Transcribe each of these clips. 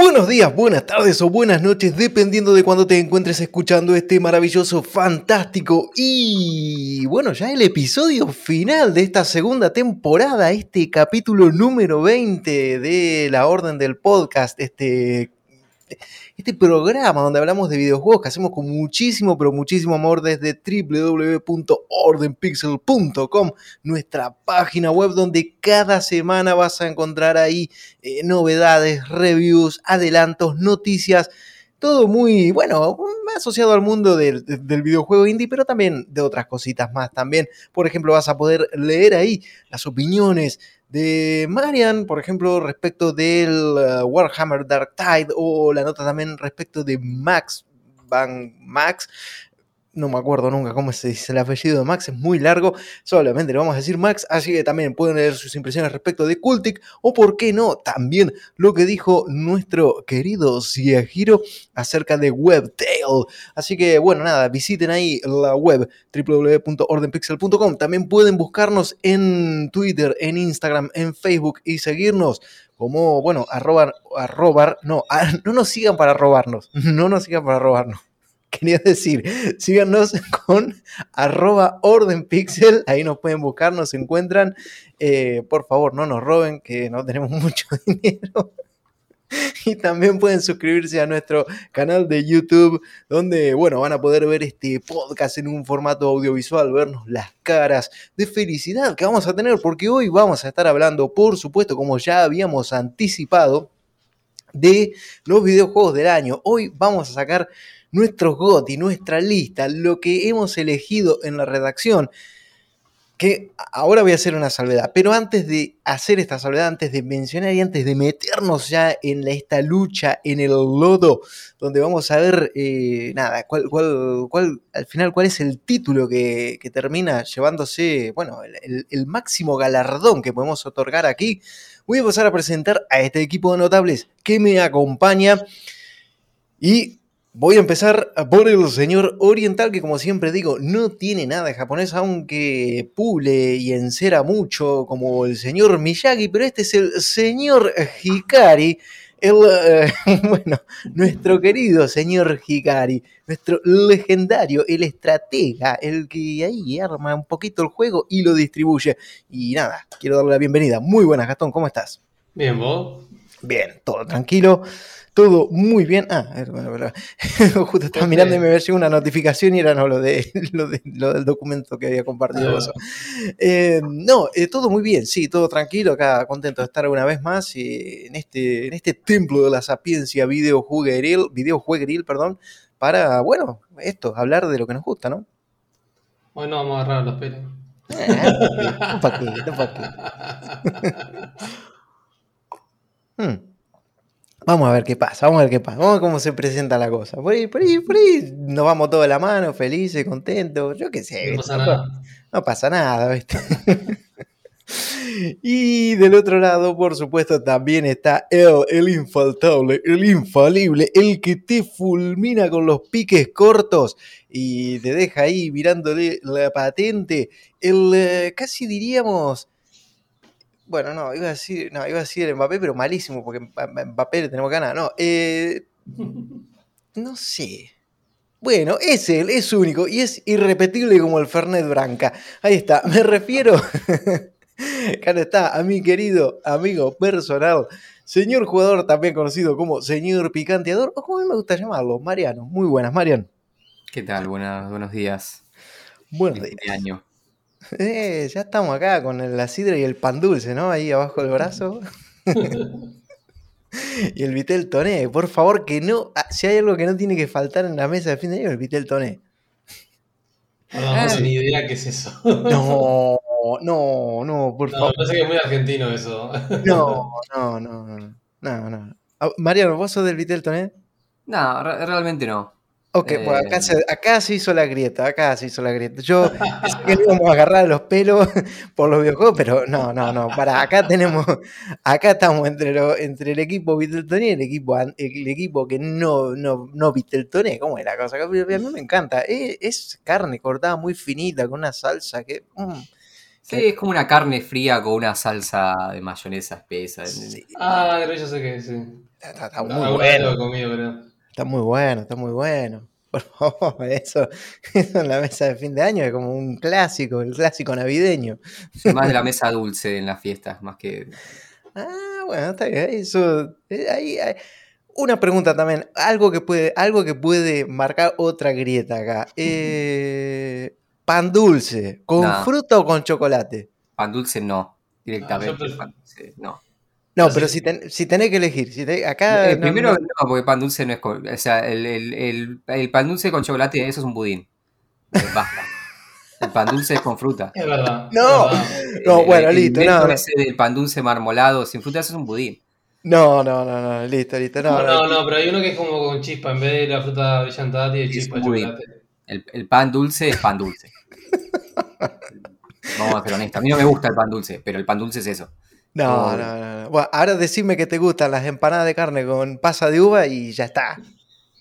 Buenos días, buenas tardes o buenas noches, dependiendo de cuando te encuentres escuchando este maravilloso, fantástico y bueno, ya el episodio final de esta segunda temporada, este capítulo número 20 de la Orden del Podcast, este este programa donde hablamos de videojuegos que hacemos con muchísimo, pero muchísimo amor desde www.ordenpixel.com, nuestra página web donde cada semana vas a encontrar ahí eh, novedades, reviews, adelantos, noticias todo muy, bueno, asociado al mundo del, del, videojuego indie, pero también de otras cositas más también. Por ejemplo, vas a poder leer ahí las opiniones de Marian, por ejemplo, respecto del uh, Warhammer Dark Tide, o la nota también respecto de Max Van Max, no me acuerdo nunca cómo se dice el apellido de Max, es muy largo, solamente le vamos a decir Max, así que también pueden leer sus impresiones respecto de Cultic, o por qué no, también lo que dijo nuestro querido Siagiro acerca de Webtail. Así que bueno, nada, visiten ahí la web www.ordenpixel.com, también pueden buscarnos en Twitter, en Instagram, en Facebook y seguirnos como, bueno, arrobar, arrobar, no, no nos sigan para robarnos, no nos sigan para robarnos quería decir, síganos con arroba ordenpixel, ahí nos pueden buscar, nos encuentran. Eh, por favor, no nos roben, que no tenemos mucho dinero. Y también pueden suscribirse a nuestro canal de YouTube, donde, bueno, van a poder ver este podcast en un formato audiovisual, vernos las caras de felicidad que vamos a tener, porque hoy vamos a estar hablando, por supuesto, como ya habíamos anticipado, de los videojuegos del año. Hoy vamos a sacar nuestro GOTI, nuestra lista, lo que hemos elegido en la redacción. Que ahora voy a hacer una salvedad, pero antes de hacer esta salvedad, antes de mencionar y antes de meternos ya en esta lucha, en el lodo, donde vamos a ver, eh, nada, cuál, cuál, cuál, al final cuál es el título que, que termina llevándose, bueno, el, el máximo galardón que podemos otorgar aquí, voy a pasar a presentar a este equipo de notables que me acompaña. Y Voy a empezar por el señor oriental, que como siempre digo, no tiene nada de japonés, aunque pule y encera mucho, como el señor Miyagi, pero este es el señor Hikari, el, eh, bueno, nuestro querido señor Hikari, nuestro legendario, el estratega, el que ahí arma un poquito el juego y lo distribuye. Y nada, quiero darle la bienvenida. Muy buenas, Gastón, ¿cómo estás? Bien, vos. Bien, todo tranquilo todo muy bien. Ah, bueno, bueno. justo estaba mirando y me llegó una notificación y era no, lo, de, lo, de, lo del documento que había compartido. Ah. Eh, no, eh, todo muy bien, sí, todo tranquilo, acá contento de estar una vez más eh, en, este, en este templo de la sapiencia videojuegueril, videojuegueril, perdón, para, bueno, esto, hablar de lo que nos gusta, ¿no? Bueno, vamos a agarrar los pelos. Eh, no no para qué. hmm. Vamos a ver qué pasa, vamos a ver qué pasa, vamos a ver cómo se presenta la cosa. Por ahí, por ahí, por ahí nos vamos todos de la mano, felices, contentos, yo qué sé. No pasa nada. No pasa nada, ¿viste? y del otro lado, por supuesto, también está él, el infaltable, el infalible, el que te fulmina con los piques cortos y te deja ahí mirándole la patente, el eh, casi diríamos bueno, no, iba a decir, no, iba a decir Mbappé, pero malísimo, porque Mbappé le tenemos ganas. No, eh, no sé. Bueno, es él, es único y es irrepetible como el Fernet Branca. Ahí está, me refiero. Acá está, a mi querido amigo personal, señor jugador, también conocido como señor picanteador, o como a mí me gusta llamarlo, Mariano. Muy buenas, Mariano. ¿Qué tal? Buenas, buenos días. Buenos días. año. Eh, ya estamos acá con la sidra y el pan dulce, ¿no? Ahí abajo del brazo. y el vitel toné. Por favor, que no. Ah, si hay algo que no tiene que faltar en la mesa de fin de año, el vitel toné. No, no ni idea qué es eso. no, no, no, por favor. No, parece que es muy argentino eso. no, no, no. No, no. Ah, Mariano, ¿vos sos del vitel toné? No, realmente no. Ok, pues acá se, acá se, hizo la grieta, acá se hizo la grieta. Yo pensé que íbamos a agarrar los pelos por los videojuegos, pero no, no, no. Para acá tenemos, acá estamos entre, lo, entre el equipo Viteltoné y el equipo, el equipo que no, no, no Viteltoné. ¿Cómo es la cosa? A mí me encanta. Es, es, carne cortada muy finita con una salsa que. Mm, Sí, es como una carne fría con una salsa de mayonesa espesa. Sí, Ah, pero yo sé que sí. está, muy vez lo bueno. he comido. Está muy bueno, está muy bueno. Por favor, eso, eso en la mesa de fin de año es como un clásico, el clásico navideño. Más de la mesa dulce en las fiestas, más que. Ah, bueno, está bien. Eso, eh, ahí, ahí. Una pregunta también, algo que puede, algo que puede marcar otra grieta acá. Eh, pan dulce, ¿con No. fruta o con chocolate? Pan dulce no, directamente. Ah, yo pref- pan dulce, no. No, pero si, ten- si tenés que elegir, si te- acá Eh, no- primero, no- no, porque pan dulce no es. con- o sea, el, el- el- el pan dulce con chocolate, eso es un budín. Eh, basta. El pan dulce es con fruta. Es verdad. No. es verdad. No, El- bueno, el listo, no, no. ese del pan dulce marmolado sin fruta, eso es un budín. no, no, no, no, listo, listo. No, No, no, pero hay uno que es como con chispa. En vez de la fruta brillantada, tiene Es chispa de chocolate. El, el pan dulce es pan dulce. Vamos a ser honestos. A mí no me gusta el pan dulce, pero el pan dulce es eso. No, no, no, no. Bueno, ahora decime que te gustan las empanadas de carne con pasa de uva y ya está.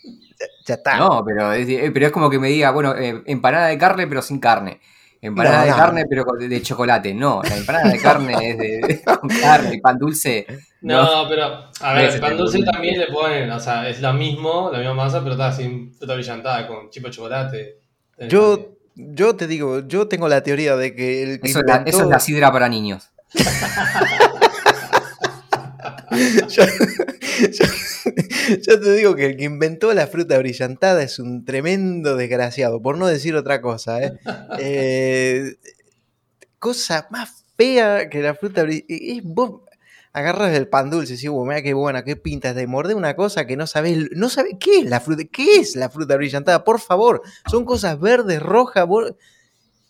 Ya, ya está. No, pero es, eh, pero es como que me diga, bueno, eh, empanada de carne pero sin carne. Empanada No, de no. carne pero de, chocolate. No, la empanada de carne es de, con carne y pan dulce. No, pero, a ver, el pan dulce también le ponen, o sea, es lo mismo, la misma masa, pero está sin fruta brillantada, con chispa de chocolate. Yo, yo te digo, yo tengo la teoría de que el que Eso es, la, inventó- eso es la sidra para niños. yo, te digo que el que inventó la fruta brillantada es un tremendo desgraciado, por no decir otra cosa. ¿eh? Eh, cosa más fea que la fruta brillante. Es vos agarras el pan dulce y decís, "Uh, mira qué buena, qué pintas de morder una cosa que no sabés, no sabés, ¿qué es la fruta? ¿Qué es la fruta brillantada? Por favor, son cosas verdes, rojas,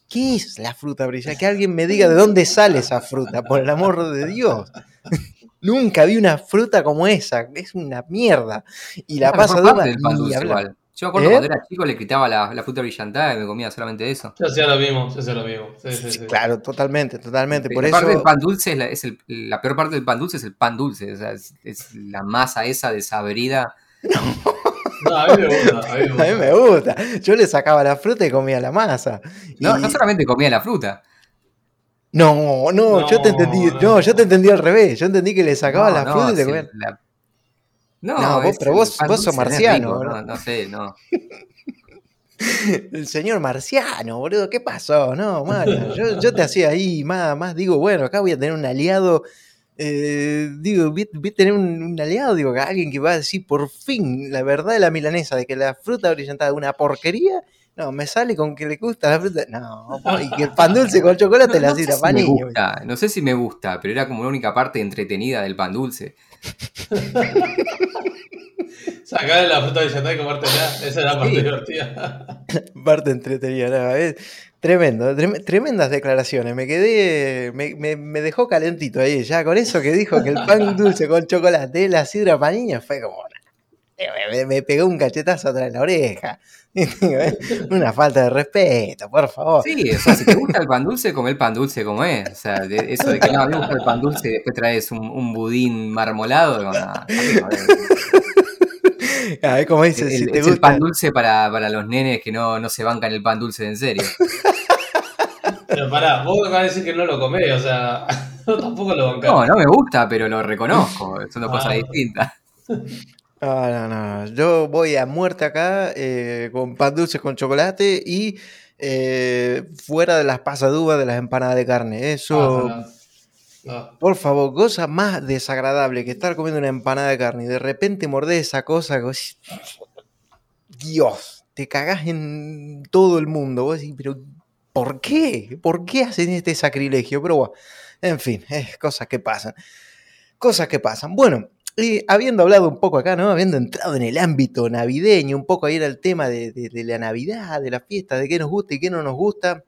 ¿Qué es la fruta brillante? Que alguien me diga de dónde sale esa fruta, por el amor de Dios. Nunca vi una fruta como esa, es una mierda. Y la mejor pasa de igual. Yo me acuerdo ¿Eh? cuando era chico le gritaba la, la fruta brillantada y me comía solamente eso. Yo hacía lo mismo, yo hacía lo mismo. Sí, sí, sí. Claro, totalmente, totalmente. Por la parte del eso, pan dulce es la, es el- la peor parte del pan dulce es el pan dulce. O sea, es, es la masa esa desabrida. No, a mí me gusta, a mí me a gusta. mí me gusta. Yo le sacaba la fruta y comía la masa. No, Y- no solamente comía la fruta. no, no, yo te No, entendí, no. no, yo te entendí al revés. Yo entendí que le sacaba No, la no, fruta y te comía. la- No, No, vos- pero vos- vos sos no marciano, rico, ¿no? no, no sé, no. El señor marciano, boludo, ¿qué pasó? No, mano, yo, yo te hacía ahí más, más, digo, bueno, acá voy a tener un aliado, eh, digo, voy, voy a tener un, un aliado, digo, alguien que va a decir por fin la verdad de la milanesa, de que la fruta brillantada es una porquería, no, me sale con que le gusta la fruta, no, y que el pan dulce con chocolate No, la no sé si me gusta, no sé si me gusta, pero era como la única parte entretenida del pan dulce. Sacarle la fruta brillantada y comértela, esa es la parte Sí. divertida. Parte entretenida, no, tremendo, trem- tremendas declaraciones. Me quedé, me, me- me dejó calentito ahí. Ya con eso que dijo que el pan dulce con chocolate es la sidra para niños, fue como. Me, pegó un cachetazo atrás de la oreja. Una falta de respeto, por favor. Sí, o sea, si te gusta el pan dulce, come el pan dulce como es. O sea, de- eso de que no, me gusta el pan dulce y después traes un, un budín marmolado, no, no, Ah, dice, el, si te es el gusta. pan dulce para, para los nenes que no, no se bancan el pan dulce en serio. Pero pará, vos acabas de decir que no lo comés, o sea, yo tampoco lo bancás. No, no me gusta, pero lo reconozco. Son dos cosas Ah. distintas. No, no, no. Yo voy a muerte acá eh, con pan dulce con chocolate y eh, fuera de las uva de las empanadas de carne. Eso. Ah, no. Por favor, cosa más desagradable que estar comiendo una empanada de carne y de repente mordés esa cosa. Dios, te cagás en todo el mundo. Vos decís, pero ¿por qué? ¿Por qué hacen este sacrilegio? Pero en fin, es cosas que pasan. Cosas que pasan. Bueno, y habiendo hablado un poco acá, ¿no? Habiendo entrado en el ámbito navideño, un poco ahí era el tema de, de- de la Navidad, de la fiesta, de qué nos gusta y qué no nos gusta.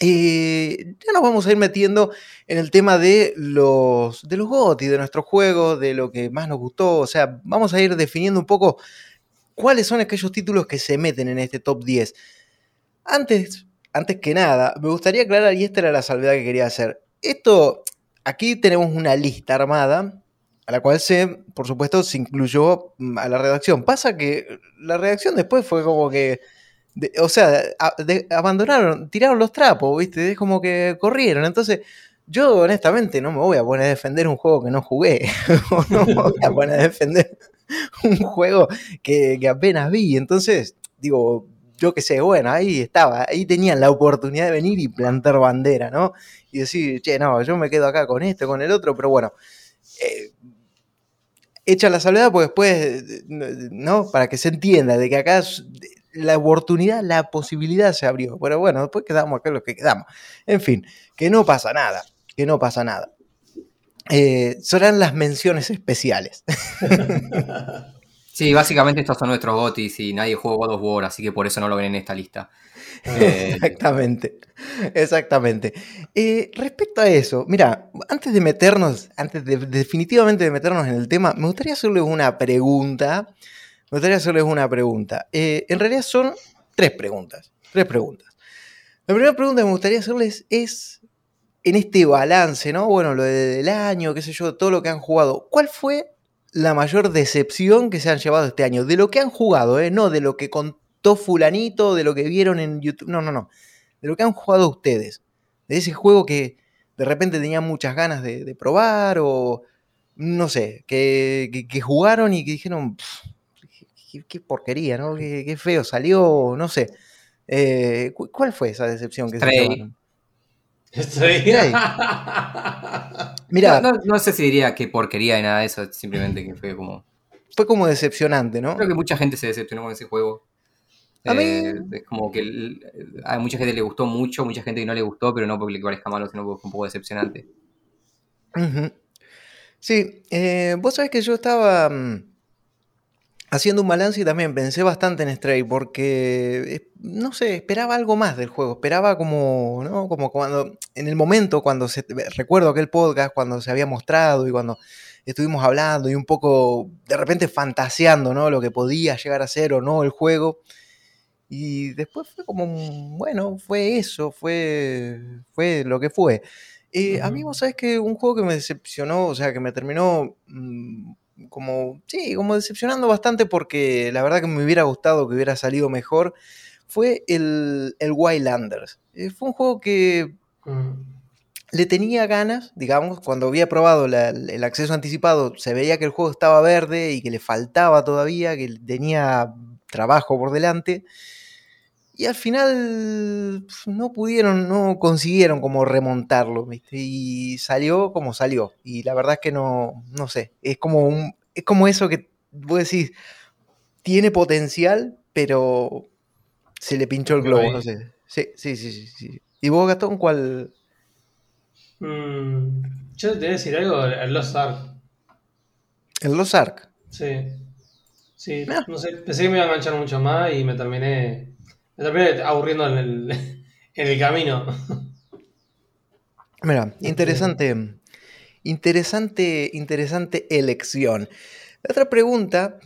Eh, ya nos vamos a ir metiendo en el tema de los, de los GOTY, de nuestros juegos, de lo que más nos gustó. O sea, vamos a ir definiendo un poco cuáles son aquellos títulos que se meten en este top 10. Antes, antes que nada, me gustaría aclarar, y esta era la salvedad que quería hacer. Esto, aquí tenemos una lista armada, a la cual se, por supuesto, se incluyó mm, a la redacción. Pasa que la redacción después fue como que o sea, abandonaron, tiraron los trapos, ¿viste? Es como que corrieron. Entonces, yo honestamente no me voy a poner a defender un juego que no jugué. No me voy a poner a defender un juego que, apenas vi. Entonces, digo, yo qué sé, bueno, ahí estaba, ahí tenían la oportunidad de venir y plantar bandera, ¿no? Y decir, che, no, yo me quedo acá con esto, con el otro, pero bueno. eh, Hecha la salvedad, pues después, ¿no? Para que se entienda de que acá la oportunidad, la posibilidad se abrió. Pero bueno, después quedamos acá los que quedamos. En fin, que no pasa nada, que no pasa nada. Eh, serán las menciones especiales. Sí, básicamente estos son nuestros gotis y nadie juega God of War, así que por eso no lo ven en esta lista. Eh, Exactamente, exactamente. Eh, respecto a eso, mira, antes de meternos, antes de definitivamente de meternos en el tema, me gustaría hacerles una pregunta. Me gustaría hacerles una pregunta. Eh, en realidad son tres preguntas, tres preguntas. La primera pregunta que me gustaría hacerles es, en este balance, ¿no? Bueno, lo de- del año, qué sé yo, todo lo que han jugado, ¿cuál fue la mayor decepción que se han llevado este año? De lo que han jugado, ¿eh? No de lo que contó fulanito, de lo que vieron en YouTube, no, no, no. De lo que han jugado ustedes. De ese juego que de repente tenían muchas ganas de, probar o, no sé, que, que- jugaron y que dijeron, "Pff, qué, qué porquería, ¿no? Qué, qué feo salió, no sé. Eh, cu- ¿Cuál fue esa decepción que se Stray. llevaron? Estoy. Stray. Mira, no, no- no sé si diría que porquería de nada de eso, simplemente que fue como. fue como decepcionante, ¿no? Creo que mucha gente se decepcionó con ese juego. A mí- Eh, es como que a mucha gente le gustó mucho, mucha gente que no le gustó, pero no porque le parezca malo, sino porque fue un poco decepcionante. Sí, eh, vos sabés que yo estaba mm, haciendo un balance y también pensé bastante en Stray porque, eh, no sé, esperaba algo más del juego, esperaba como, ¿no? Como cuando, en el momento cuando se, recuerdo aquel podcast, cuando se había mostrado y cuando estuvimos hablando y un poco, de repente fantaseando, ¿no? Lo que podía llegar a ser o no el juego. Y después fue como, bueno, fue eso, fue, fue lo que fue. Eh, A mí, vos sabés que un juego que me decepcionó, o sea, que me terminó mm, como, sí, como decepcionando bastante porque la verdad que me hubiera gustado que hubiera salido mejor, fue el, el Wildlanders. Eh, fue un juego que Mm. le tenía ganas, digamos, cuando había probado la- el acceso anticipado, se veía que el juego estaba verde y que le faltaba todavía, que tenía trabajo por delante. Y al final no pudieron, no consiguieron como remontarlo, ¿viste? Y salió como salió. Y la verdad es que no, no sé, es como un, es como eso que vos decís, tiene potencial, pero se le pinchó el globo, no sé. Sí, sí, sí, sí, sí. ¿Y vos, Gastón, cuál? Mm, yo te voy a decir algo, el Lost Ark. El Los Ark. Sí. Sí, Ah. no sé, pensé que me iba a enganchar mucho más y me terminé, me terminé aburriendo en el, en el camino. Mira, interesante, interesante, interesante elección. La otra pregunta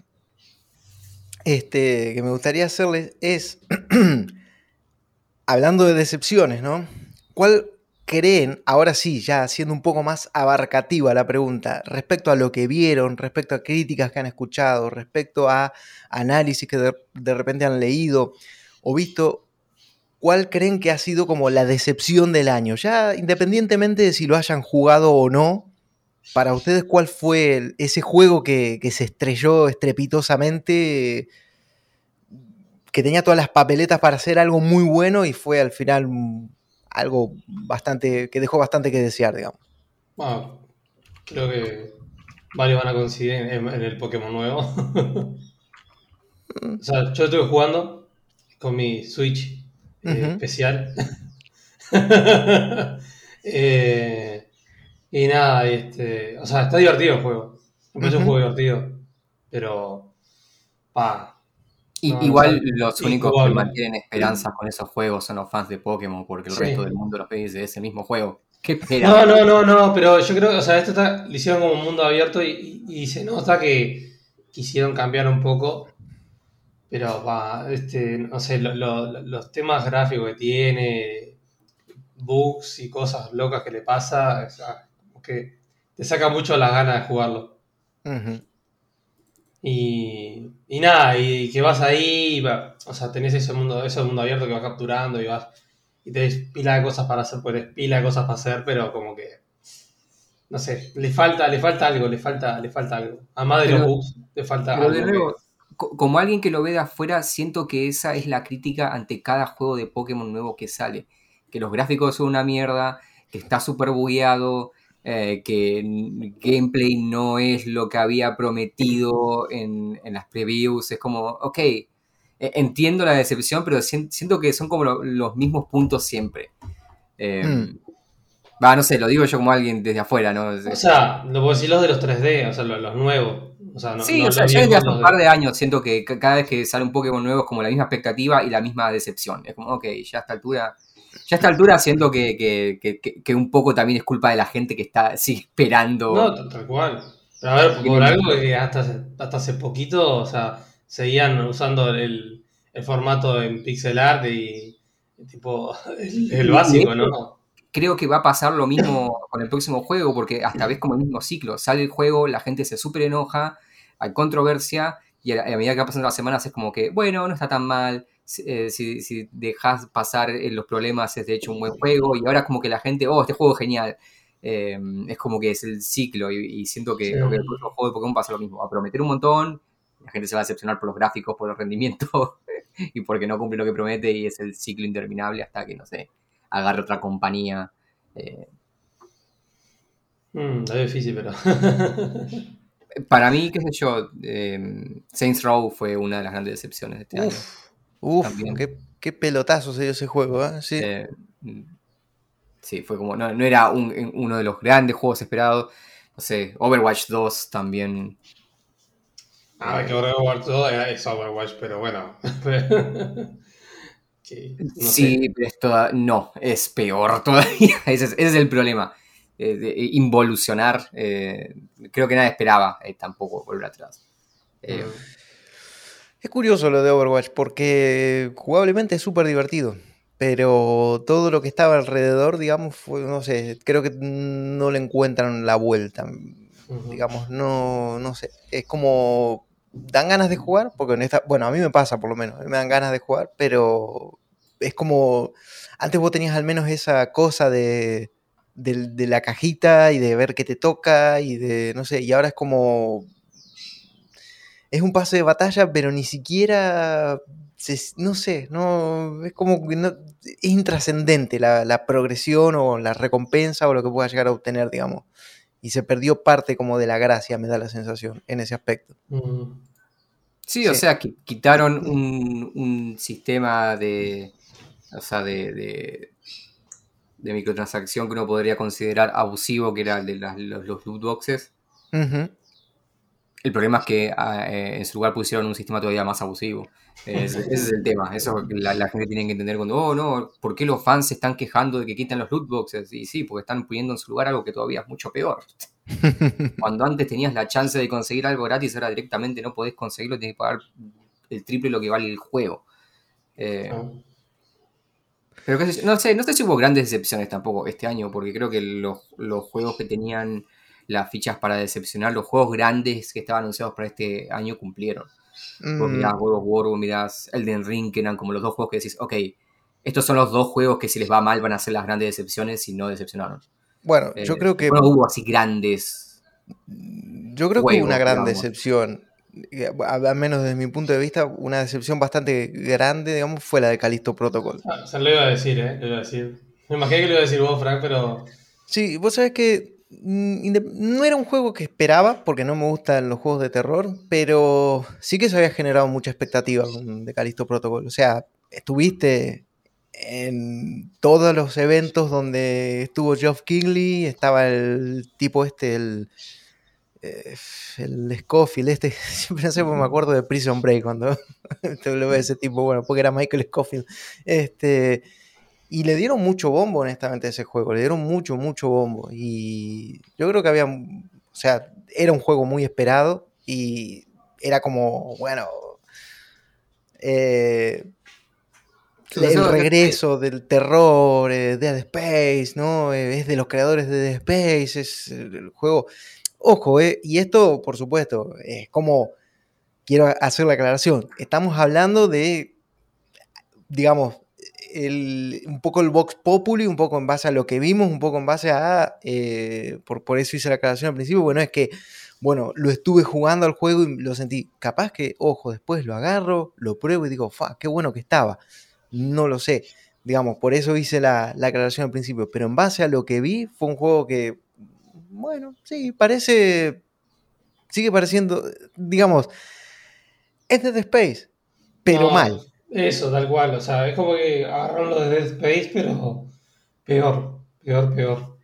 este, que me gustaría hacerles es, hablando de decepciones, ¿no? ¿Cuál creen, ahora sí, ya siendo un poco más abarcativa la pregunta, respecto a lo que vieron, respecto a críticas que han escuchado, respecto a análisis que de, de repente han leído o visto, ¿cuál creen que ha sido como la decepción del año? Ya independientemente de si lo hayan jugado o no, para ustedes, ¿cuál fue ese juego que, se estrelló estrepitosamente, que tenía todas las papeletas para hacer algo muy bueno y fue al final algo bastante, que dejó bastante que desear, digamos? Bueno, creo que varios van a coincidir en, en el Pokémon nuevo. o sea, yo estuve jugando con mi Switch eh, especial. Eh, y nada, este, o sea, está divertido el juego. Me parece un juego divertido. Pero, pa, Y, No, igual no, los únicos que injugable. mantienen esperanzas con esos juegos son los fans de Pokémon, porque el Sí. resto del mundo los ve y dice, es el mismo juego. ¿Qué espera? No, no, no, no, pero yo creo, o sea, esto está, lo hicieron como un mundo abierto y, y- y se nota que quisieron cambiar un poco, pero va, este, no sé, lo- lo- los temas gráficos que tiene, bugs y cosas locas que le pasa, como que te saca mucho las ganas de jugarlo. Y, y nada, y que vas ahí, y va- o sea, tenés ese mundo, ese mundo abierto que vas capturando y vas y tenés pila de cosas para hacer, pues tenés pila de cosas para hacer, pero como que no sé, le falta, le falta algo, le falta, le falta algo. Además de Pero- los bugs, le falta Pero algo. de nuevo, como alguien que lo ve de afuera, siento que esa es la crítica ante cada juego de Pokémon nuevo que sale. Que los gráficos son una mierda, que está súper bugueado, eh, que el gameplay no es lo que había prometido en, en las previews. Es como, ok, e- entiendo la decepción, pero sien- siento que son como lo- los mismos puntos siempre. Eh, Mm. Va, no sé, lo digo yo como alguien desde afuera, ¿no? O sea, no puedo decir los de los 3D, o sea, los, los nuevos. O sea, no, sí, no o sea, ya desde hace un par de años siento que ca- cada vez que sale un Pokémon nuevo es como la misma expectativa y la misma decepción. Es como, ok, ya a esta altura, ya a esta altura siento que, que- que- un poco también es culpa de la gente que está sigue esperando. No, tal- cual. Pero a ver, por algo que hasta, hasta hace poquito, o sea, seguían usando el, el formato en pixel art y, y tipo el, el básico, ¿no? Creo que va a pasar lo mismo con el próximo juego, porque hasta ves como el mismo ciclo. Sale el juego, la gente se súper enoja, hay controversia, y a, medida que van pasando las semanas es como que, bueno, no está tan mal, si, eh, si, si dejas pasar eh, los problemas es de hecho un buen juego, y ahora es como que la gente, oh, este juego es genial. Eh, es como que es el ciclo, y, y siento que Sí. el próximo juego de Pokémon pasa lo mismo. Va a prometer un montón, la gente se va a decepcionar por los gráficos, por el rendimiento, y porque no cumple lo que promete, y es el ciclo interminable hasta que, no sé, agarre otra compañía. eh, Mm, es difícil, pero. Para mí, qué sé yo, eh, Saints Row fue una de las grandes decepciones de este año. Uf, uf, También. qué, qué pelotazo se dio ese juego, ¿eh? Sí. Eh, sí, fue como, no, no era un- uno de los grandes juegos esperados. No sé, Overwatch 2 también. A ver, que Overwatch 2 es Overwatch, pero bueno. Sí, no sí, sé. pero esto no, es peor todavía. Ese es, ese es el problema. eh, de involucionar. eh, creo que nadie esperaba eh, tampoco volver atrás. Eh, Es curioso lo de Overwatch porque jugablemente es súper divertido. Pero todo lo que estaba alrededor, digamos, fue, no sé, creo que no le encuentran la vuelta. Digamos, no, no sé. Es como. Dan ganas de jugar, porque en esta. Bueno, a mí me pasa por lo menos. Me dan ganas de jugar, pero es como. Antes vos tenías al menos esa cosa de. de la cajita y de ver qué te toca y de. no sé. Y ahora es como. Es un pase de batalla, pero ni siquiera. se- no sé, no. Es como que no. Es intrascendente la, la progresión o la recompensa o lo que puedas llegar a obtener, digamos y se perdió parte como de la gracia, me da la sensación, en ese aspecto. Mm. Sí, o sea, qui- quitaron un, un sistema de. O sea, de, de, de microtransacción que uno podría considerar abusivo, que era el de las- los, los loot boxes. El problema es que ah, eh, en su lugar pusieron un sistema todavía más abusivo. Es- ese es el tema. Eso la, la gente tiene que entender cuando, oh no, ¿por qué los fans se están quejando de que quitan los loot boxes? Y sí, porque están poniendo en su lugar algo que todavía es mucho peor. Cuando antes tenías la chance de conseguir algo gratis, ahora directamente no podés conseguirlo, tienes que pagar el triple de lo que vale el juego. Eh. Pero no sé, no sé si hubo grandes decepciones tampoco este año, porque creo que los, los juegos que tenían las fichas para decepcionar, los juegos grandes que estaban anunciados para este año cumplieron. Vos Mm, mirás God of War, vos mirás Elden Ring, que eran como los dos juegos que decís, ok, estos son los dos juegos que si les va mal van a ser las grandes decepciones y no decepcionaron. Bueno, Eh, yo creo que No hubo así grandes. yo creo que hubo una gran digamos. decepción. Eh, a- Al menos desde mi punto de vista, una decepción bastante grande, digamos, fue la de Callisto Protocol. Ah, se lo iba a decir, ¿eh? Lo iba a decir. Me imaginé que lo iba a decir vos, Frank, pero. Sí, vos sabés que mm, no era un juego que esperaba, porque no me gustan los juegos de terror, pero sí que se había generado mucha expectativa con de Callisto Protocol. O sea, estuviste en todos los eventos donde estuvo Geoff Keighley, estaba el tipo este, el, eh, el Scofield, este, siempre no sé, porque me acuerdo de Prison Break cuando te lo veo ese tipo, bueno, porque era Michael Scofield. Este, y le dieron mucho bombo, honestamente, a ese juego. Le dieron mucho, mucho bombo. Y yo creo que había. O sea, era un juego muy esperado. Y era como, bueno. eh, Sí, el eso- regreso del terror, eh, Dead Space, ¿no? Eh, es de los creadores de Dead Space. Es el juego. Ojo, eh, y esto, por supuesto, es como quiero hacer la aclaración. Estamos hablando de, digamos, un poco el Vox Populi, un poco en base a lo que vimos, un poco en base a, eh, por, por eso hice la aclaración al principio, bueno, es que, bueno, lo estuve jugando al juego y lo sentí, capaz que, ojo, después lo agarro, lo pruebo y digo, fa, qué bueno que estaba, no lo sé, digamos, por eso hice la, la aclaración al principio, pero en base a lo que vi, fue un juego que, bueno, sí, parece, sigue pareciendo, digamos, es Dead Space, pero mal. Eso, tal cual. O sea, es como que agarraron lo de Dead Space, pero peor, peor, peor.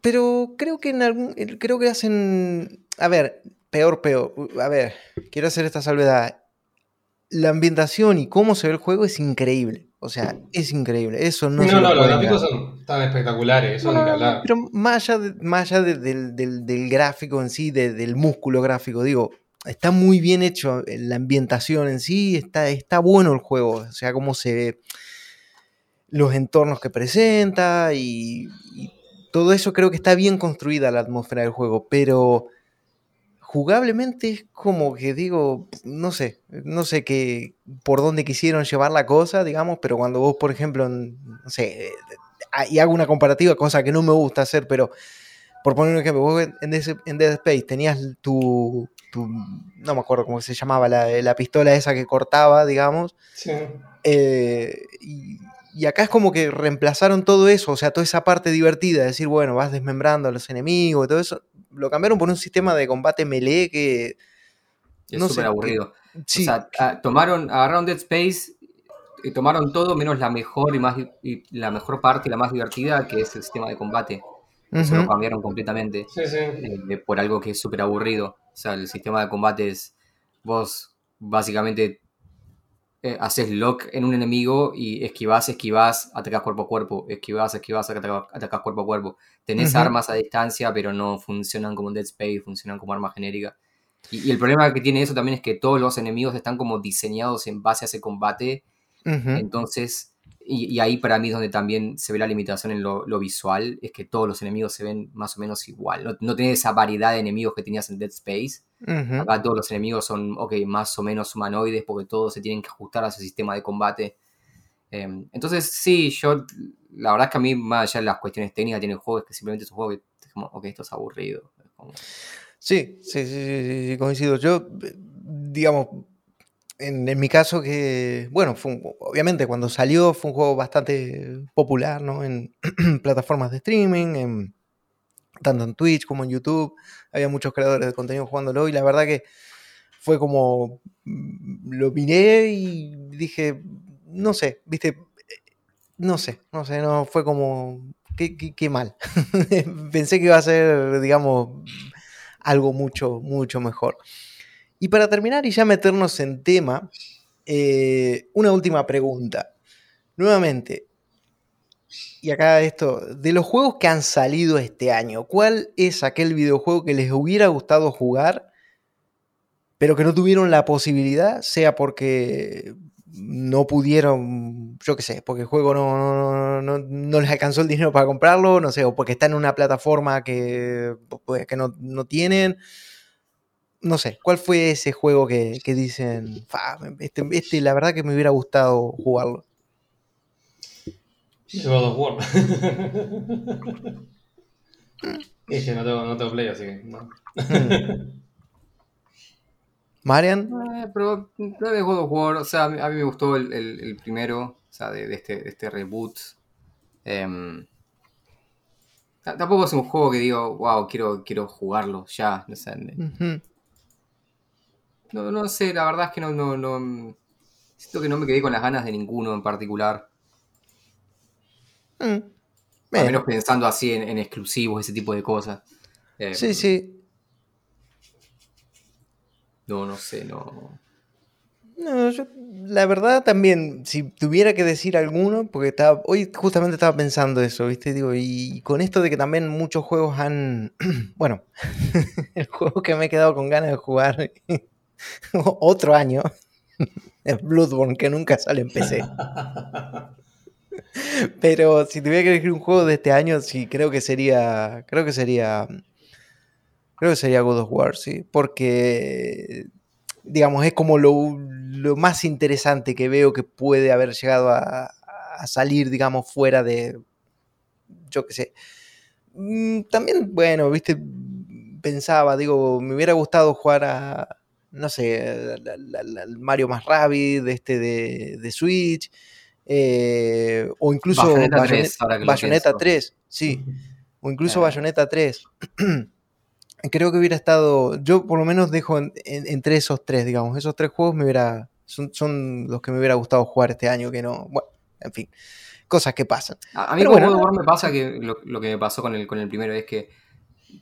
pero creo que en algún. Creo que hacen. A ver, peor, peor. A ver, quiero hacer esta salvedad. La ambientación y cómo se ve el juego es increíble. O sea, es increíble. Eso no No, no, los gráficos son tan espectaculares, eso no, Pero más allá, más allá del, del, gráfico en sí, del músculo gráfico, digo, está muy bien hecho eh, la ambientación en sí, está, está bueno el juego, o sea, cómo se ve los entornos que presenta y, todo eso creo que está bien construida la atmósfera del juego, pero jugablemente es como que digo, no sé, no sé qué, por dónde quisieron llevar la cosa, digamos, pero cuando vos, por ejemplo, no sé, y hago una comparativa, cosa que no me gusta hacer, pero por poner un ejemplo, vos en Dead Space tenías tu, no me acuerdo cómo se llamaba, la, pistola esa que cortaba, digamos. Sí. Eh, y, acá es como que reemplazaron todo eso, o sea, toda esa parte divertida, de decir, bueno, vas desmembrando a los enemigos y todo eso, lo cambiaron por un sistema de combate melee que... Es súper aburrido. o sea, tomaron, agarraron Dead Space y tomaron todo menos la mejor y más y la mejor parte y la más divertida, que es el sistema de combate. Eso lo cambiaron completamente sí, sí. Eh, por algo que es súper aburrido. O sea, el sistema de combate es, vos básicamente eh, haces lock en un enemigo y esquivas, esquivas, atacas cuerpo a cuerpo, esquivas, esquivas, atacas, cuerpo a cuerpo. Tenés armas a distancia, pero no funcionan como Dead Space, funcionan como arma genérica. Y, el problema que tiene eso también es que todos los enemigos están como diseñados en base a ese combate. Entonces, y, ahí para mí es donde también se ve la limitación en lo, visual, es que todos los enemigos se ven más o menos igual. No, no tenés esa variedad de enemigos que tenías en Dead Space. Acá todos los enemigos son, ok, más o menos humanoides porque todos se tienen que ajustar a ese sistema de combate. Em, entonces, sí, yo, la verdad es que a mí, más allá de las cuestiones técnicas, tiene el juego, es que simplemente es un juego que es como, ok, esto es aburrido. Sí, sí, sí, sí, coincido. Yo, digamos, en, mi caso que, bueno, obviamente cuando salió fue un juego bastante popular, ¿no? En plataformas de streaming, en, tanto en Twitch como en YouTube, había muchos creadores de contenido jugándolo y la verdad que fue como, mm, lo miré y dije, no sé, viste, no sé, no sé, no, fue como, qué, qué mal. Pensé que iba a ser, digamos, algo mucho, mucho mejor. Y para terminar y ya meternos en tema, eh, una última pregunta. Nuevamente, y acá esto, de los juegos que han salido este año, ¿cuál es aquel videojuego que les hubiera gustado jugar, pero que no tuvieron la posibilidad, sea porque no pudieron, yo qué sé, porque el juego no, no, les alcanzó el dinero para comprarlo, no sé, o porque está en una plataforma que, pues, que no, no tienen? No sé, ¿cuál fue ese juego que, dicen, este, este, la verdad que me hubiera gustado jugarlo? God of War. Dije, no tengo, no tengo play, así que no. ¿Marian? Eh, pero no de God of War, o sea, a mí, me gustó el, primero, o sea, de, este, este reboot. Em, tampoco es un juego que digo, wow, quiero, quiero jugarlo ya. No sé, no, no sé, la verdad es que no, no, no. Siento que no me quedé con las ganas de ninguno en particular. Mm. Al menos pensando así en, exclusivos, ese tipo de cosas. Eh, sí, sí. No, no sé, no. No, yo la verdad también, si tuviera que decir alguno, porque estaba, hoy justamente estaba pensando eso, ¿viste? Digo, y con esto de que también muchos juegos han, bueno, el juego que me he quedado con ganas de jugar otro año es Bloodborne, que nunca sale en PC. Pero si tuviera que elegir un juego de este año, sí, creo que sería. Creo que sería. Creo que sería God of War, sí. Porque. digamos, es como lo, lo, más interesante que veo que puede haber llegado a, a salir, digamos, fuera de, yo qué sé. Mm, también, bueno, viste, pensaba, digo, me hubiera gustado jugar a, no sé, al Mario más Rabid, este de, de Switch, eh, o incluso Bayonetta 3, Bayonetta 3, sí, o incluso Bayonetta 3. Creo que hubiera estado, yo por lo menos dejo en, en, entre esos tres, digamos, esos tres juegos me hubiera, son, son, los que me hubiera gustado jugar este año, que no, bueno, en fin, cosas que pasan. A, a mí como bueno, me pasa que lo, lo, que me pasó con el, con el primero es que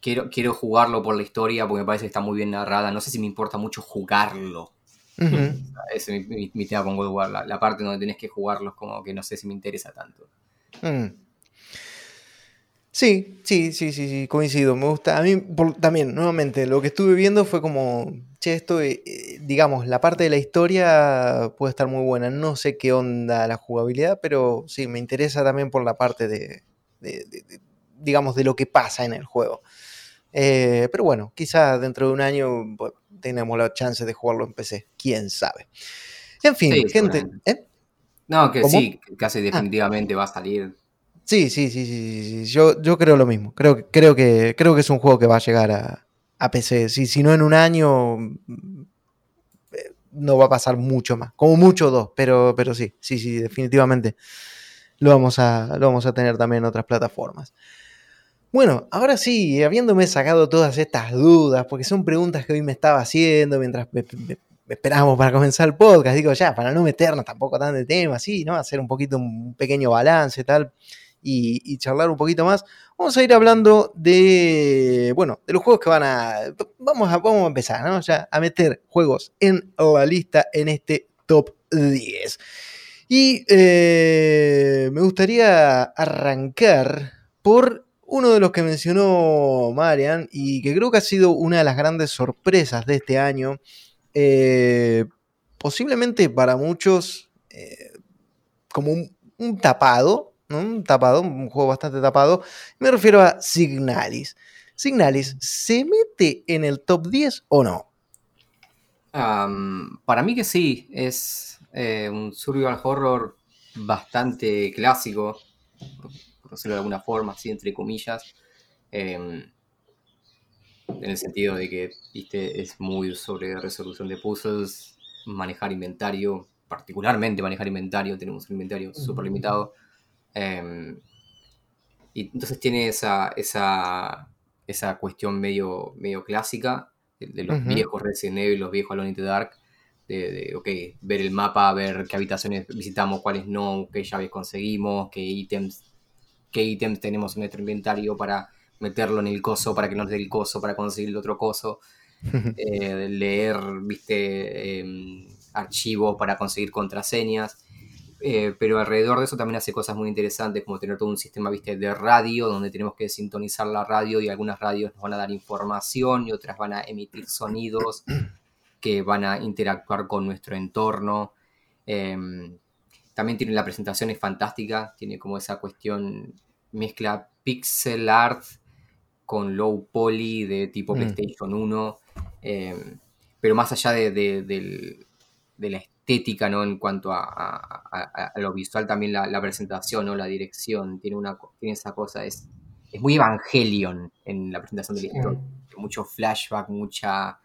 quiero, quiero jugarlo por la historia porque me parece que está muy bien narrada. No sé si me importa mucho jugarlo. Uh -huh. Ese es mi, mi, mi, tema con God of War. La, la, parte donde tenés que jugarlo es como que no sé si me interesa tanto. Mm. Sí, sí, sí, sí, sí, coincido. Me gusta. A mí por, también, nuevamente, lo que estuve viendo fue como, che, esto, eh, digamos, la parte de la historia puede estar muy buena. No sé qué onda la jugabilidad, pero sí, me interesa también por la parte de, de, de, de digamos, de lo que pasa en el juego. Eh, pero bueno, quizás dentro de un año bueno, tenemos la chance de jugarlo en PC. Quién sabe. En fin, sí, gente. ¿eh? No, que ¿Cómo? sí, casi definitivamente ah. va a salir. Sí, sí, sí, sí, sí. Yo, yo creo lo mismo. Creo, creo, que, creo que es un juego que va a llegar a, a PC. Si, si no en un año, eh, no va a pasar mucho más. Como mucho dos, pero, pero sí, sí, sí, definitivamente lo vamos a, lo vamos a tener también en otras plataformas. Bueno, ahora sí, habiéndome sacado todas estas dudas, porque son preguntas que hoy me estaba haciendo mientras me, esperábamos para comenzar el podcast, digo ya, para no meternos tampoco tan de tema, sí, ¿no? Hacer un poquito un pequeño balance tal, y, y, charlar un poquito más, vamos a ir hablando de, bueno, de los juegos que van a, vamos a, vamos a empezar, ¿no? Ya a meter juegos en la lista en este top 10. Y eh, me gustaría arrancar por uno de los que mencionó Marian y que creo que ha sido una de las grandes sorpresas de este año, eh, posiblemente para muchos eh, como un, tapado, un tapado, un juego bastante tapado, me refiero a Signalis. Signalis, ¿se mete en el top 10 o no? Para mí que sí, es eh, un survival horror bastante clásico, por decirlo de alguna forma, así entre comillas, eh, en el sentido de que ¿viste? es muy sobre resolución de puzzles, manejar inventario, particularmente manejar inventario, tenemos un inventario súper limitado. Eh, y entonces tiene esa, esa, esa cuestión medio, medio clásica de, de los uh -huh. viejos Resident Evil, los viejos Alone in the Dark, de, de, okay, ver el mapa, ver qué habitaciones visitamos, cuáles no, qué llaves conseguimos, qué ítems, qué ítems tenemos en nuestro inventario para meterlo en el coso, para que nos dé el coso, para conseguir el otro coso, eh, leer, viste, eh, archivos para conseguir contraseñas. Eh, pero alrededor de eso también hace cosas muy interesantes, como tener todo un sistema ¿viste? de radio, donde tenemos que sintonizar la radio y algunas radios nos van a dar información y otras van a emitir sonidos que van a interactuar con nuestro entorno. Eh, también tiene la presentación es fantástica, tiene como esa cuestión, mezcla pixel art con low poly de tipo mm. PlayStation 1, eh, pero más allá de, de, de, de la estética, ¿no? En cuanto a, a, a lo visual, también la, la, presentación, ¿no? La dirección, tiene, una, tiene esa cosa, es, es muy Evangelion en la presentación de la historia. Sí. Mucho flashback, mucha